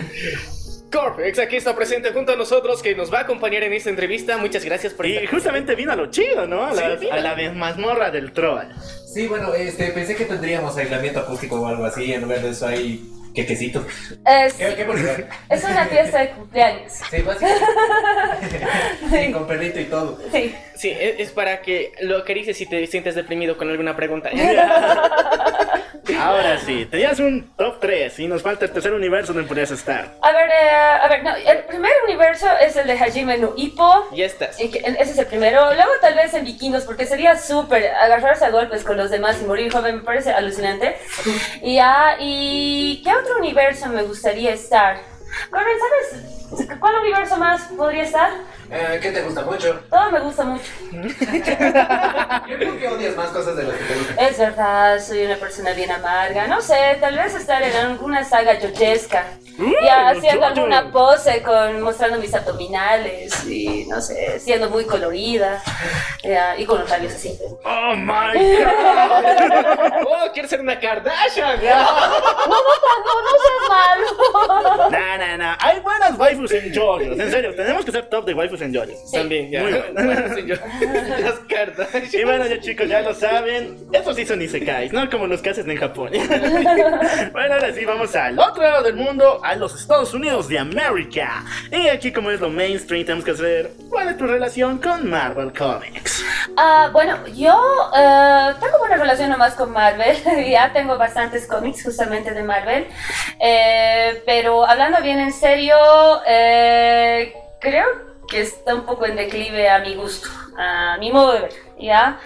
Corpex aquí está presente junto a nosotros que nos va a acompañar en esta entrevista. Muchas gracias por Y justamente vino a lo chido, ¿no? A la, Sí, a la mazmorra del troll. Sí, bueno, este, pensé que tendríamos aislamiento acústico o algo así, en lugar de eso hay quequecitos. Es, ¿Qué, qué es una fiesta de cumpleaños. Sí, básicamente. Sí, con perrito y todo. Sí. Sí, es, es para que lo acaricies si te sientes deprimido con alguna pregunta. Ahora sí, tenías un top 3 y nos falta el tercer universo donde podrías estar. A ver, eh, a ver, no, el primer universo es el de Hajime no Ippo. ya estás. y que- Ese es el primero. Luego tal vez en Vikingos, porque sería súper agarrarse a golpes con los demás y morir joven, me parece alucinante. Y ya, ¿y qué otro universo me gustaría estar? Corben, ¿sabes? ¿Cuál universo más podría estar? Eh, ¿Qué te gusta mucho? Todo me gusta mucho. Yo creo que odias más cosas de las que te gustan. Es verdad, soy una persona bien amarga. No sé, tal vez estar en alguna saga yoyesca. Ya los haciendo yoyos. alguna pose con mostrando mis abdominales y no sé, siendo muy colorida ya, y con los labios así. Oh my god. Oh, quiero ser una Kardashian. No, no seas malo. Nah, nah. Hay buenas waifus en JoJo's. En serio, tenemos que ser top de waifus en JoJo's. También, ya. Muy yo- Las Kardashian. Y bueno, ya chicos, ya lo saben. Esos sí son isekais, no como los que hacen en Japón. bueno, ahora sí, vamos al otro lado del mundo, a los Estados Unidos de América. Y aquí, como es lo mainstream, tenemos que hacer cuál es tu relación con Marvel Comics. Ah, bueno, yo eh, tengo buena relación nomás con Marvel. ya tengo bastantes cómics justamente de Marvel. Eh, pero hablando bien en serio, eh, creo que está un poco en declive a mi gusto, a mi modo de ver. ¿ya?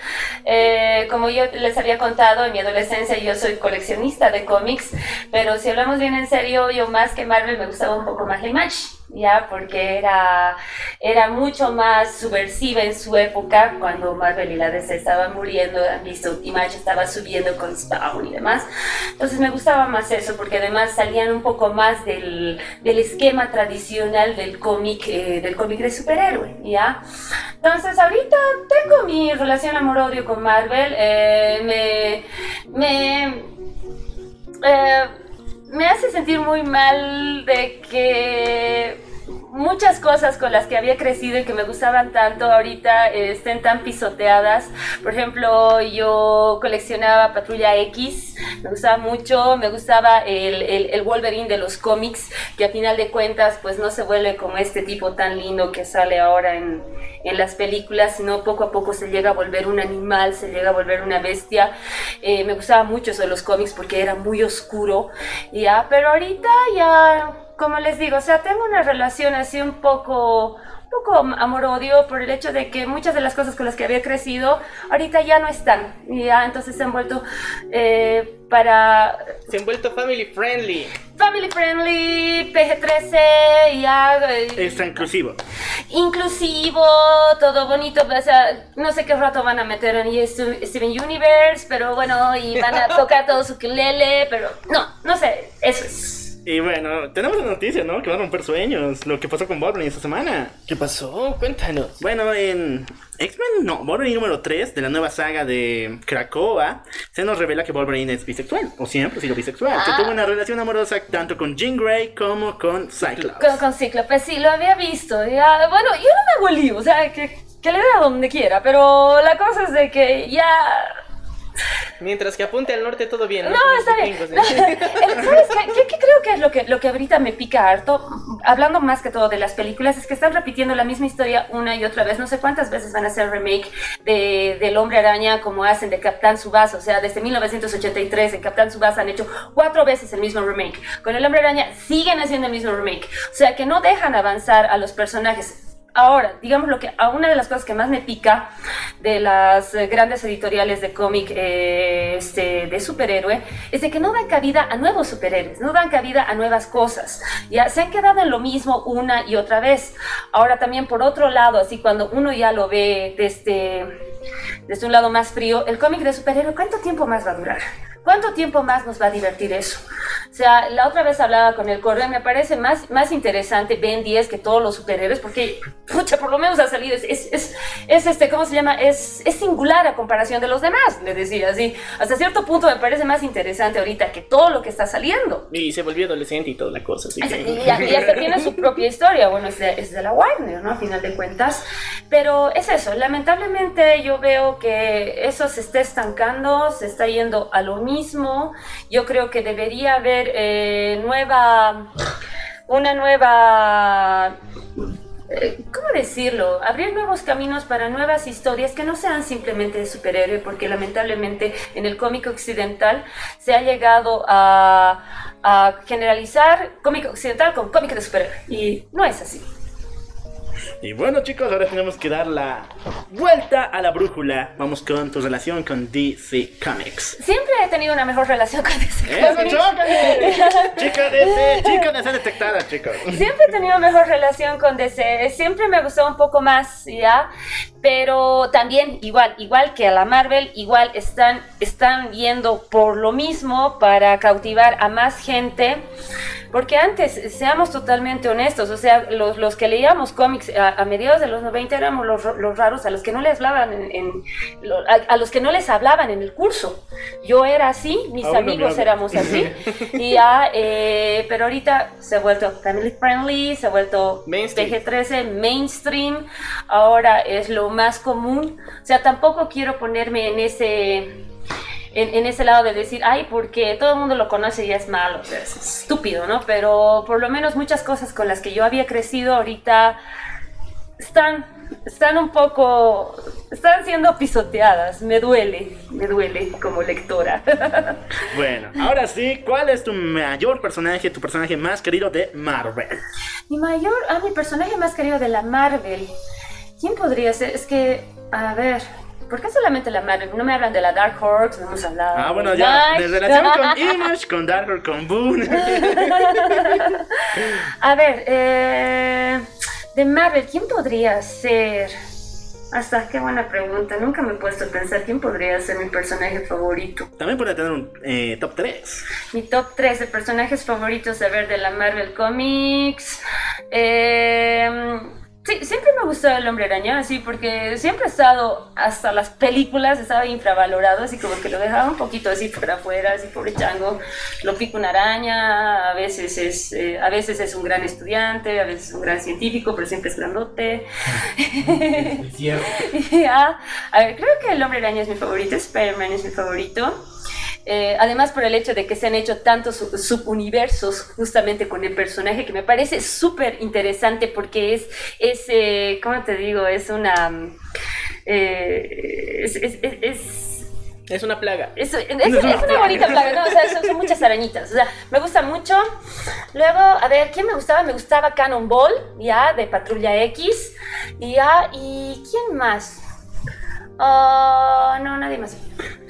Eh, como yo les había contado, en mi adolescencia yo soy coleccionista de cómics, pero si hablamos bien en serio, yo más que Marvel me gustaba un poco más la Image, ¿ya? Porque era, era mucho más subversiva en su época, cuando Marvel y la DC estaban muriendo, han visto, Image estaba subiendo con Spawn y demás. Entonces me gustaba más eso, porque además salían un poco más del, del esquema tradicional del cómic, eh, del cómic de superhéroe, ¿ya? Entonces ahorita tengo mi relación amor-odio con Marvel, eh, me... me eh, me hace sentir muy mal de que muchas cosas con las que había crecido y que me gustaban tanto ahorita eh, estén tan pisoteadas. Por ejemplo, yo coleccionaba Patrulla X, me gustaba mucho, me gustaba el, el, Wolverine de los cómics, que a final de cuentas pues no se vuelve como este tipo tan lindo que sale ahora en, en las películas, sino poco a poco se llega a volver un animal, se llega a volver una bestia. Eh, me gustaba mucho eso de los cómics porque era muy oscuro, ya, pero ahorita ya como les digo, o sea, tengo una relación así un poco, un poco amor-odio por el hecho de que muchas de las cosas con las que había crecido ahorita ya no están. Y ya entonces se han vuelto eh, para Se han vuelto family friendly. family friendly, PG-13, ya eh, Extra inclusivo. inclusivo, todo bonito, o sea, no sé qué rato van a meter en Steven Universe, pero bueno, y van a tocar todo su ukulele, pero no, no sé, eso es. Y bueno, tenemos una noticia, ¿no? Que va a romper sueños. Lo que pasó con Wolverine esta semana. ¿Qué pasó? Cuéntanos. Bueno, en X-Men, no, Wolverine número 3 de la nueva saga de Krakoa, se nos revela que Wolverine es bisexual, o siempre ha sido bisexual. Que Ah. tuvo una relación amorosa tanto con Jean Grey como con Cyclops. Con, con Cíclope, sí, lo había visto. Ya, bueno, yo no me hago lío, o sea, que, que le dé a donde quiera, pero la cosa es de que ya... Mientras que apunte al norte todo bien. No, está bien. No, ¿Sabes qué? ¿Qué, qué creo que es lo que, lo que ahorita me pica harto? Hablando más que todo de las películas, es que están repitiendo la misma historia una y otra vez. No sé cuántas veces van a hacer remake de, del Hombre Araña como hacen de Capitán Subasa. O sea, desde 1983 en Capitán Subasa han hecho cuatro veces el mismo remake. Con el Hombre Araña siguen haciendo el mismo remake. O sea, que no dejan avanzar a los personajes. Ahora, digamos lo que a una de las cosas que más me pica de las eh, grandes editoriales de cómic eh, este, de superhéroe es de que no dan cabida a nuevos superhéroes, no dan cabida a nuevas cosas. Ya se han quedado en lo mismo una y otra vez. Ahora también por otro lado, así cuando uno ya lo ve desde, desde un lado más frío, el cómic de superhéroe, ¿cuánto tiempo más va a durar? ¿Cuánto tiempo más nos va a divertir eso? O sea, la otra vez hablaba con el correo, me parece más, más interesante Ben 10 que todos los superhéroes, porque, pucha, por lo menos ha salido, es, es, es, es este, ¿cómo se llama? Es, es singular a comparación de los demás, le decía así. Hasta cierto punto me parece más interesante ahorita que todo lo que está saliendo. Y se volvió adolescente y toda la cosa. Así que... y- y hasta tiene su propia historia, bueno, es de, es de la Warner, ¿no? A final de cuentas. Pero es eso, lamentablemente yo veo que eso se está estancando, se está yendo a lo mismo. Yo creo que debería haber eh, nueva, una nueva... eh, ¿Cómo decirlo? Abrir nuevos caminos para nuevas historias que no sean simplemente de superhéroe, porque lamentablemente en el cómic occidental se ha llegado a, a generalizar cómic occidental con cómic de superhéroe. Y no es así. Y bueno chicos, ahora tenemos que dar la vuelta a la brújula. Vamos con tu relación con DC Comics. Siempre he tenido una mejor relación con DC ¡Eso, Comics. Chica DC, chica DC detectada, chicos. Siempre he tenido mejor relación con DC, siempre me gustó un poco más, ¿ya? Pero también igual, igual que a la Marvel, igual están, están yendo por lo mismo para cautivar a más gente. Porque antes, seamos totalmente honestos, o sea, los, los que leíamos cómics a, a mediados de los 90 éramos los, los raros a los que no les hablaban en, a, a los que no les hablaban en el curso. Yo era así, mis Aún no amigos hablan. éramos así. y ya, eh, pero ahorita se ha vuelto family friendly, se ha vuelto Mainstream. PG-13, mainstream, ahora es lo más común. O sea, tampoco quiero ponerme en ese en, en ese lado de decir, ay, porque todo el mundo lo conoce y es malo, o sea, es estúpido, ¿no? Pero por lo menos muchas cosas con las que yo había crecido ahorita están, están un poco, están siendo pisoteadas, me duele, me duele como lectora. Bueno, ahora sí, ¿cuál es tu mayor personaje, tu personaje más querido de Marvel? mi mayor, ah, mi personaje más querido de la Marvel, ¿quién podría ser? Es que, a ver... ¿Por qué solamente la Marvel? No me hablan de la Dark Horse, no hemos hablado. Ah, bueno, ya, de relación con Image, con Dark con Boone. A ver, eh, de Marvel, ¿quién podría ser? Hasta qué buena pregunta. Nunca me he puesto a pensar quién podría ser mi personaje favorito. También puede tener un eh, top 3. Mi top 3 de personajes favoritos a ver de la Marvel Comics. Eh, sí, siempre me gustó el hombre araña, así, porque siempre ha estado, hasta las películas, estaba infravalorado, así como que lo dejaba un poquito así por afuera, así pobre chango. Lo pica una araña, a veces es, eh, a veces es un gran estudiante, a veces es un gran científico, pero siempre es grandote. Es cierto. Ya, a ver, creo que el hombre araña es mi favorito, Spider-Man es mi favorito. Eh, además por el hecho de que se han hecho tantos sub- subuniversos justamente con el personaje que me parece súper interesante porque es, es eh, ¿cómo te digo? Es una... mm, eh, es- es- es- es Es una plaga. es, es- es una bonita plaga, ¿no? O sea, son, son muchas arañitas. O sea, me gusta mucho. Luego, a ver, ¿quién me gustaba? Me gustaba Cannonball, ya, de Patrulla X. Ya, ¿y quién más? Ah, no, nadie más.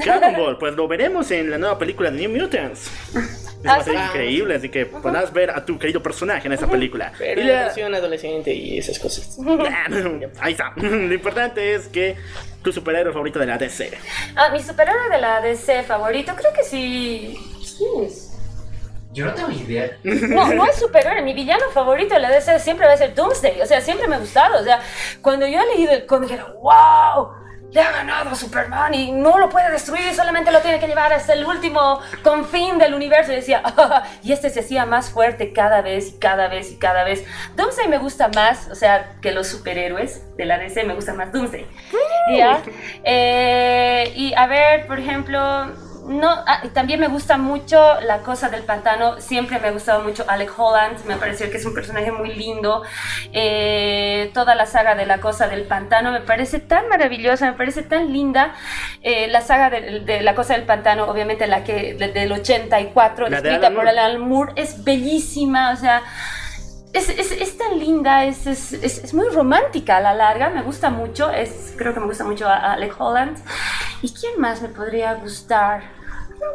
Cannonball, pues lo veremos en la nueva película de New Mutants. Es va a ser Ah, sí. increíble, así que podrás ver a tu querido personaje en esa película. Pero Y la la- versión adolescente y esas cosas. Ahí está. Lo importante es que tu superhéroe favorito de la DC. Ah, mi superhéroe de la DC favorito, creo que sí. ¿Quién es? Yo no tengo idea. No, no es superhéroe. Mi villano favorito de la DC siempre va a ser Doomsday. O sea, siempre me ha gustado. O sea, cuando yo he leído el cómic, era ¡Wow! Le ha ganado Superman y no lo puede destruir, solamente lo tiene que llevar hasta el último confín del universo. Y decía, "Ah", y este se hacía más fuerte cada vez y cada vez y cada vez. Doomsday me gusta más, o sea, que los superhéroes de la DC me gusta más Doomsday. Eh, y a ver, por ejemplo, no, ah, también me gusta mucho La Cosa del Pantano. Siempre me ha gustado mucho Alec Holland. Me pareció que es un personaje muy lindo. Eh, toda la saga de La Cosa del Pantano me parece tan maravillosa, me parece tan linda. Eh, la saga de, de La Cosa del Pantano, obviamente la que de- del 84, La de escrita Alan por. Alan Moore, es bellísima. O sea, es, es, es tan linda, es, es, muy romántica a la larga, me gusta mucho, es, creo que me gusta mucho a, a Alec Holland. ¿Y quién más me podría gustar?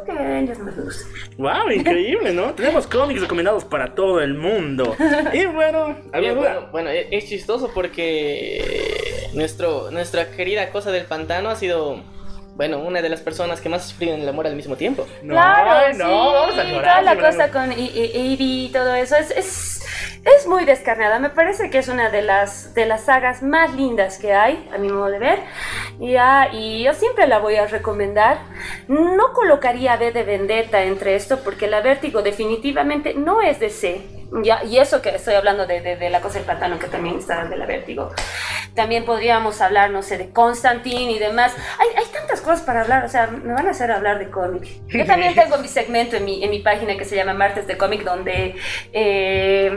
Creo que ellos no me gustan. Wow, increíble, ¿no? Tenemos cómics recomendados para todo el mundo. Y bueno, ¿alguna Bien, duda? bueno, bueno, e- es chistoso porque nuestro, nuestra querida cosa del pantano ha sido, bueno, una de las personas que más ha sufrido en el amor al mismo tiempo. No, claro, no, sí, vamos a llorar. toda la cosa con Ivy y todo eso es, es, es muy descarnada. Me parece que es una de las, de las sagas más lindas que hay, a mi modo de ver. Ya, y yo siempre la voy a recomendar. No colocaría B de Vendetta entre esto porque la Vértigo definitivamente no es de C. Ya, y eso que estoy hablando de, de- de la cosa del pantano que también está de la Vértigo. También podríamos hablar, no sé, de Constantine y demás. Hay, hay tantas cosas para hablar, o sea, me van a hacer hablar de cómic. Yo también tengo mi segmento en mi, en mi página que se llama Martes de Cómic, donde, eh,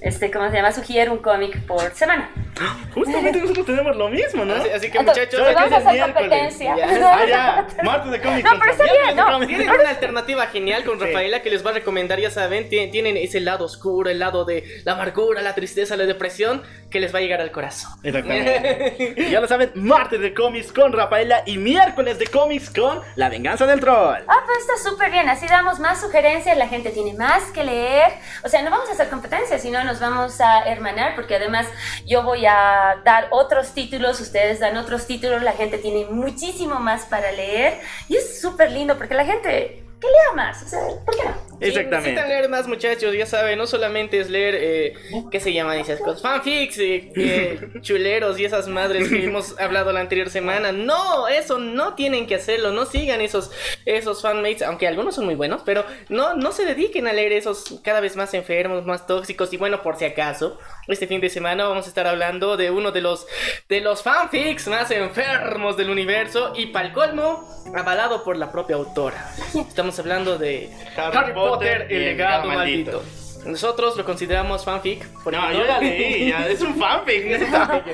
este, ¿cómo se llama? Sugiero un cómic por semana. Justamente nosotros tenemos lo mismo, ¿no? Así, así que Entonces, muchachos, vamos a es el hacer miércoles. competencia. Ah, ya. Martes de cómics. No, pero está bien, no. Tienen una alternativa genial con Rafaela que les va a recomendar, ya saben, tie- tienen ese lado oscuro, el lado de la amargura, la tristeza, la depresión. Que les va a llegar al corazón. Exactamente. Ya lo saben, martes de cómics con Rafaela y miércoles de cómics con La venganza del troll. Ah, pues está súper bien, así damos más sugerencias, la gente tiene más que leer. O sea, no vamos a hacer competencia, sino nos vamos a hermanar, porque además yo voy a dar otros títulos, ustedes dan otros títulos, la gente tiene muchísimo más para leer. Y es súper lindo, porque la gente que lea más. O sea, ¿por qué no? Sí, necesitan leer más, muchachos, ya saben, no solamente es leer, eh, ¿qué se llaman esas cosas? Fanfics, eh, eh, chuleros y esas madres que hemos hablado la anterior semana. No, eso no tienen que hacerlo, no sigan esos, esos fanmates, aunque algunos son muy buenos, pero no, no se dediquen a leer esos cada vez más enfermos, más tóxicos. Y bueno, por si acaso, este fin de semana vamos a estar hablando de uno de los, de los fanfics más enfermos del universo y para el colmo, avalado por la propia autora. Estamos hablando de Harry, Potter, el legado maldito. Nosotros lo consideramos fanfic. porque No, yo ya leí, ya, es un fanfic.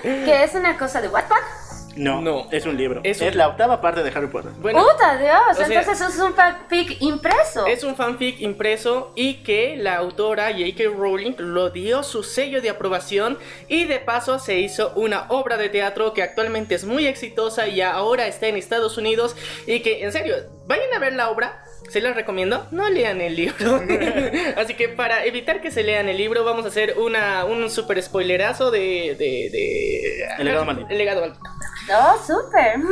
Que es una cosa de Wattpad. No, No. es un libro. Es Es, un- la octava parte de Harry Potter. Bueno, Puta Dios, o entonces es un fanfic impreso. Es un fanfic impreso y que la autora J.K. Rowling lo dio su sello de aprobación y de paso se hizo una obra de teatro que actualmente es muy exitosa y ahora está en Estados Unidos y que en serio, vayan a ver la obra. Se las recomiendo, no lean el libro. Así que para evitar que se lean el libro, vamos a hacer una, un super spoilerazo de, de, de- El legado maldito. El legado maldito. Oh, súper.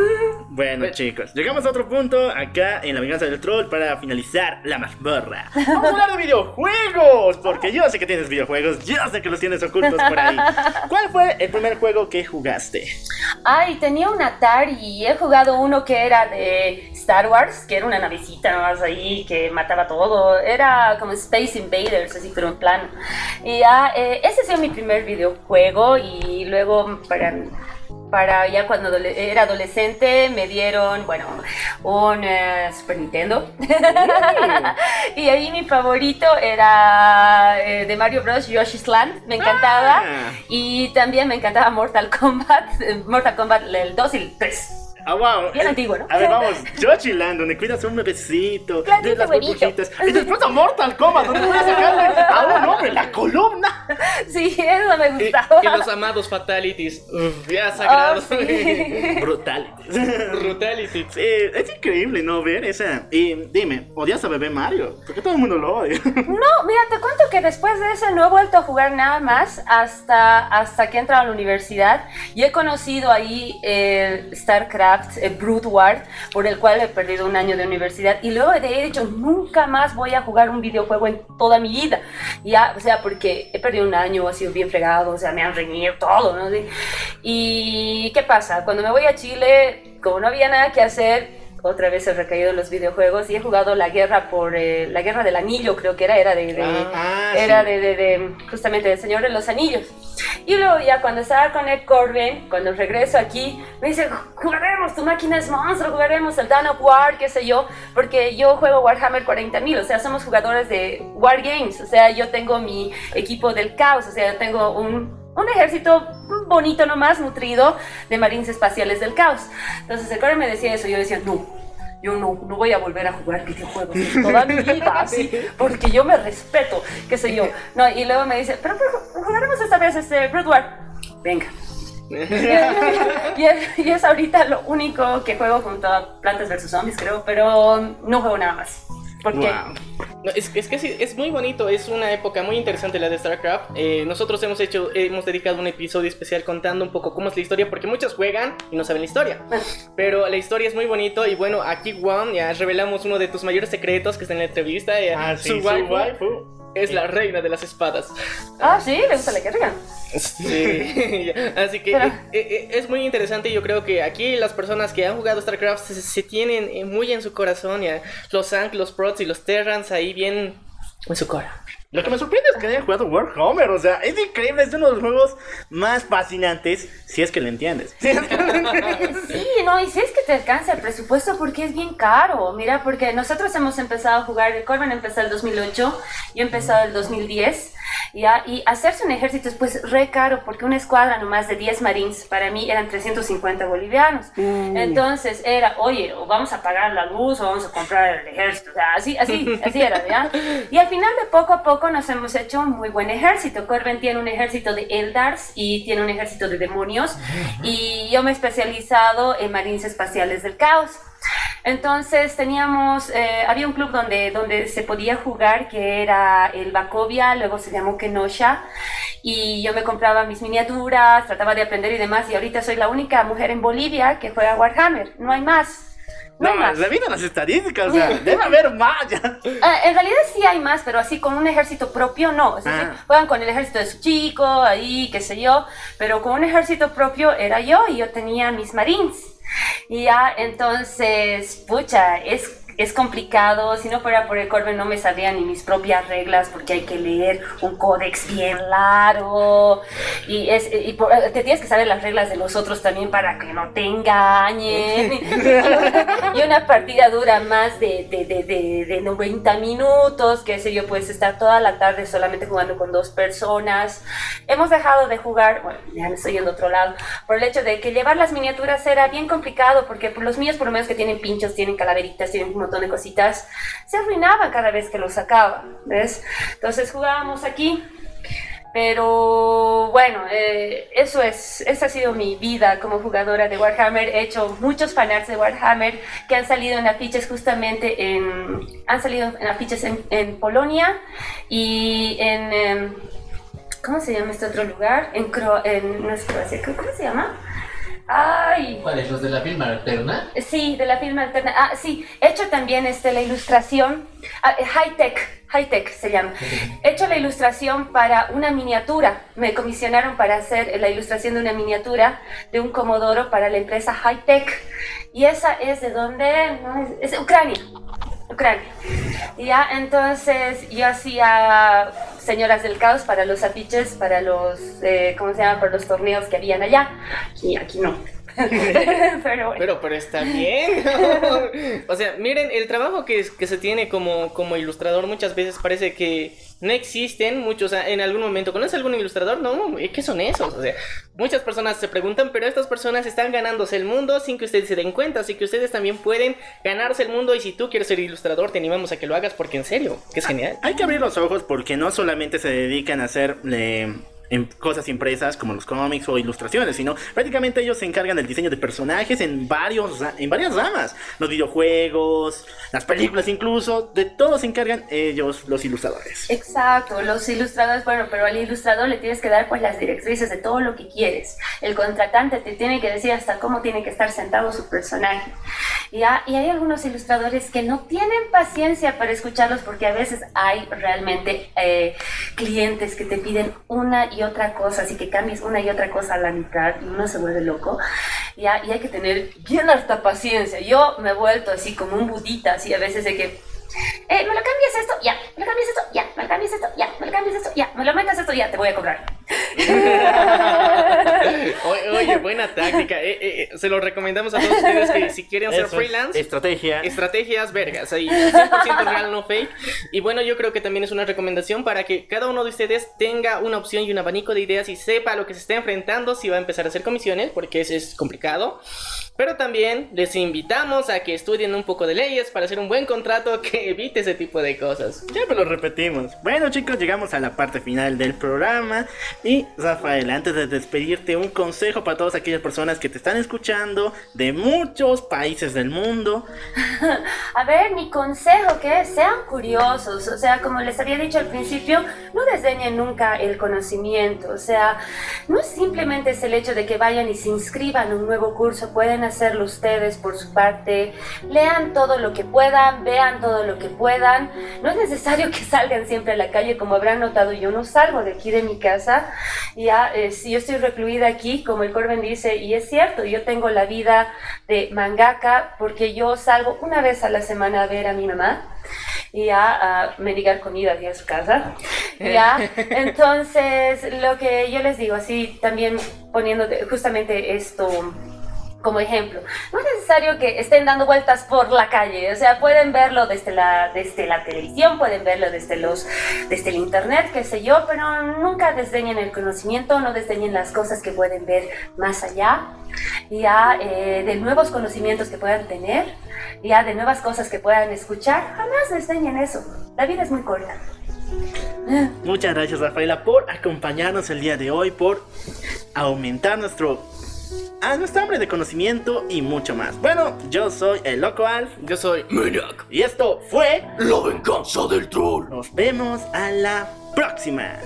Bueno, chicos, llegamos a otro punto acá en La venganza del troll para finalizar la mazmorra. Vamos a hablar de videojuegos, porque yo sé que tienes videojuegos, yo sé que los tienes ocultos por ahí. ¿Cuál fue el primer juego que jugaste? Ay, tenía un Atari y he jugado uno que era de Star Wars, que era una navecita nomás ahí que mataba todo. Era como Space Invaders, así, pero en plano. Y ya, eh, ese ha sido mi primer videojuego y luego para... Para ya cuando adole- era adolescente me dieron, bueno, un eh, Super Nintendo. y ahí mi favorito era eh, de Mario Bros. Yoshi's Land, me encantaba. Ah. Y también me encantaba Mortal Kombat, Mortal Kombat el 2 y el 3. Ah, wow. Bien Eh, antiguo, ¿no? A ver, vamos. Yoshiland, donde cuidas a un bebecito, Claro, de las burbujitas. Y después a Mortal Kombat, donde puedes sacarle a un hombre la columna. Sí, eso me gustaba. y los amados fatalities. Uf, ya sagrados. Oh, sí. Brutal. Brutality. Sí, es increíble no ver esa. Y dime, ¿odias a bebé Mario? Porque todo el mundo lo odia. No, mira, te cuento que después de eso no he vuelto a jugar nada más hasta, hasta que he entrado a la universidad y he conocido ahí eh, StarCraft, eh, Brood War, por el cual he perdido un año de universidad y luego de hecho nunca más voy a jugar un videojuego en toda mi vida. Ya, o sea, porque he perdido un año, ha sido bien fregado, o sea, me han reñido todo. Y ¿qué pasa? Cuando me voy a Chile, como no había nada que hacer, otra vez he recaído en los videojuegos y he jugado la guerra por eh, la guerra del anillo, creo que era, era de, de- Ah, era sí. de, de- de- justamente del Señor de los Anillos. Y luego ya cuando estaba con Ed Corbin, cuando regreso aquí, me dice, jugaremos, tu máquina es monstruo, jugaremos el Dawn of War, qué sé yo, porque yo juego Warhammer 40.000, o sea, somos jugadores de War Games, o sea, yo tengo mi equipo del caos, o sea, yo tengo un, un ejército bonito nomás, nutrido, de marines espaciales del caos. Entonces el Corbin me decía eso, yo decía, no, yo no, no voy a volver a jugar videojuegos en toda mi vida, así, porque yo me respeto, qué sé yo. No, y luego me dice, pero, pero jugaremos esta vez este War. Venga. y, es, y es ahorita lo único que juego junto a Plantas vs Zombies, creo, pero no juego nada más. Porque Wow. Es, es que sí, es muy bonito, es una época muy interesante la de StarCraft. Eh, nosotros hemos hecho, hemos dedicado un episodio especial contando un poco cómo es la historia, porque muchos juegan y no saben la historia. Pero la historia es muy bonito y bueno, aquí Juan ya revelamos uno de tus mayores secretos que está en la entrevista. eh, Ah, sí, su su waifu waifu. Es la reina de las espadas. Ah, sí, le gusta la guerra. Sí, así que Pero- eh, eh, es muy interesante. Yo creo que aquí las personas que han jugado StarCraft se, se tienen eh, muy en su corazón. Ya. Los Zank, los Prots y los Terrans ahí bien en su cora. Lo que me sorprende es que hayan jugado Warhammer, o sea, es increíble, es uno de los juegos más fascinantes, si es que lo entiendes. Sí, no, y si es que te alcanza el presupuesto porque es bien caro. Mira, porque nosotros hemos empezado a jugar, Corbin empezó el 2008, yo he empezado el 2010. ¿ya? Y hacerse un ejército es pues re caro porque una escuadra nomás de 10 marines para mí eran 350 bolivianos. Entonces era, oye, o vamos a pagar la luz o vamos a comprar el ejército. O sea, así, así, así era, ¿ya? Y al final de poco a poco nos hemos hecho un muy buen ejército. Corben tiene un ejército de Eldars y tiene un ejército de demonios. Y yo me he especializado en marines espaciales del caos. Entonces teníamos, eh, había un club donde, donde se podía jugar que era el Bacovia, luego se llamó Kenosha y yo me compraba mis miniaturas, trataba de aprender y demás y ahorita soy la única mujer en Bolivia que juega Warhammer, no hay más. No, No, más. las estadísticas, o sea, debe haber más ya. Ah, en realidad sí hay más, pero así con un ejército propio no. O sea, sí, Ah. juegan con el ejército de su chico, ahí, qué sé yo, pero con un ejército propio era yo y yo tenía mis marines. Y ya, entonces, pucha, es, es complicado. Si no fuera por el Corben no me sabrían ni mis propias reglas porque hay que leer un códex bien largo. Y, es, y por- te tienes que saber las reglas de los otros también para que no te engañen. y una partida dura más de, de, de, de, de 90 minutos, que sé yo, puedes estar toda la tarde solamente jugando con dos personas. Hemos dejado de jugar, bueno, ya me estoy yendo a otro lado, por el hecho de que llevar las miniaturas era bien complicado, porque por los míos, por lo menos que tienen pinchos, tienen calaveritas, tienen montón de cositas, se arruinaban cada vez que los sacaba, ¿ves? Entonces jugábamos aquí. Pero bueno, eh, eso es, esa ha sido mi vida como jugadora de Warhammer. He hecho muchos fanarts de Warhammer que han salido en afiches justamente en, han salido en afiches en, en Polonia y en, em, ¿cómo se llama este otro lugar? En, Cro en no es Croacia, ¿cómo se llama? Ay, ¿Cuáles? ¿Los de la firma alterna? Sí, de la firma alterna. Ah, sí, he hecho también este, la ilustración, ah, eh, high tech, high tech se llama. He hecho la ilustración para una miniatura. Me comisionaron para hacer la ilustración de una miniatura de un comodoro para la empresa high tech. Y esa es de dónde? No, es, es Ucrania. Ucrania. Y ya, entonces yo hacía señoras del caos para los afiches, para los, eh, ¿cómo se llama? Para los torneos que habían allá. Y aquí no. Pero bueno. Pero, pero está bien. o sea, miren, el trabajo que, que se tiene como, como ilustrador muchas veces parece que no existen muchos. O sea, en algún momento, ¿conoces algún ilustrador? No, ¿qué son esos? O sea, muchas personas se preguntan, pero estas personas están ganándose el mundo sin que ustedes se den cuenta. Así que ustedes también pueden ganarse el mundo. Y si tú quieres ser ilustrador, te animamos a que lo hagas porque en serio, que es genial. Hay que abrir los ojos porque no solamente se dedican a hacer eh, em- cosas impresas como los cómics o ilustraciones, sino prácticamente ellos se encargan del diseño de personajes en varios en varias ramas, los videojuegos, las películas incluso, de todo se encargan ellos los ilustradores. Exacto, los ilustradores, bueno, pero al ilustrador le tienes que dar pues las directrices de todo lo que quieres. El contratante te tiene que decir hasta cómo tiene que estar sentado su personaje. Y hay algunos ilustradores que no tienen paciencia para escucharlos porque a veces hay realmente eh, clientes que te piden una y otra cosa, así que cambies una y otra cosa a la mitad y uno se vuelve loco. ¿ya? Y hay que tener bien harta paciencia. Yo me he vuelto así como un budita, así a veces de que eh, ¿me lo cambias esto? Ya. ¿Me lo cambias esto? Ya. ¿Me lo cambias esto? Ya. ¿Me lo cambias esto? Ya. ¿Me lo metas esto? Ya. Te voy a cobrar. Oye, oye, buena táctica. eh, eh, eh, se lo recomendamos a todos ustedes que si quieren ser es freelance. estrategia. Estrategias vergas, ahí 100% real, no fake. Y bueno, yo creo que también es una recomendación para que cada uno de ustedes tenga una opción y un abanico de ideas y sepa a lo que se está enfrentando si va a empezar a hacer comisiones, porque eso es complicado. Pero también les invitamos a que estudien un poco de leyes para hacer un buen contrato que evite ese tipo de cosas. Siempre lo repetimos. Bueno chicos, llegamos a la parte final del programa. Y Rafael, antes de despedirte, un consejo para todas aquellas personas que te están escuchando de muchos países del mundo. A ver, mi consejo que es, sean curiosos, o sea, como les había dicho al principio, no desdeñen nunca el conocimiento, o sea, no simplemente es el hecho de que vayan y se inscriban a un nuevo curso, pueden hacerlo ustedes por su parte, lean todo lo que puedan, vean todo lo que puedan, no es necesario que salgan siempre a la calle, como habrán notado, yo no salgo de aquí de mi casa, ya, eh, si yo estoy recluida aquí, como el Corben dice, y es cierto, yo tengo la vida de mangaka porque yo salgo una vez a la semana a ver a mi mamá y a, a mendigar comida a su casa. ¿ya? Entonces, lo que yo les digo, así también poniendo justamente esto como ejemplo. No es necesario que estén dando vueltas por la calle, o sea, pueden verlo desde la, desde la televisión, pueden verlo desde, los, desde el internet, qué sé yo, pero nunca desdeñen el conocimiento, no desdeñen las cosas que pueden ver más allá, ya eh, de nuevos conocimientos que puedan tener, ya de nuevas cosas que puedan escuchar, jamás desdeñen eso. La vida es muy corta. Muchas gracias Rafaela por acompañarnos el día de hoy, por aumentar nuestro a nuestra hambre de conocimiento y mucho más. Bueno, yo soy el Loco Alf Yo soy. Maniac. y esto fue. La venganza del troll. Nos vemos a la próxima.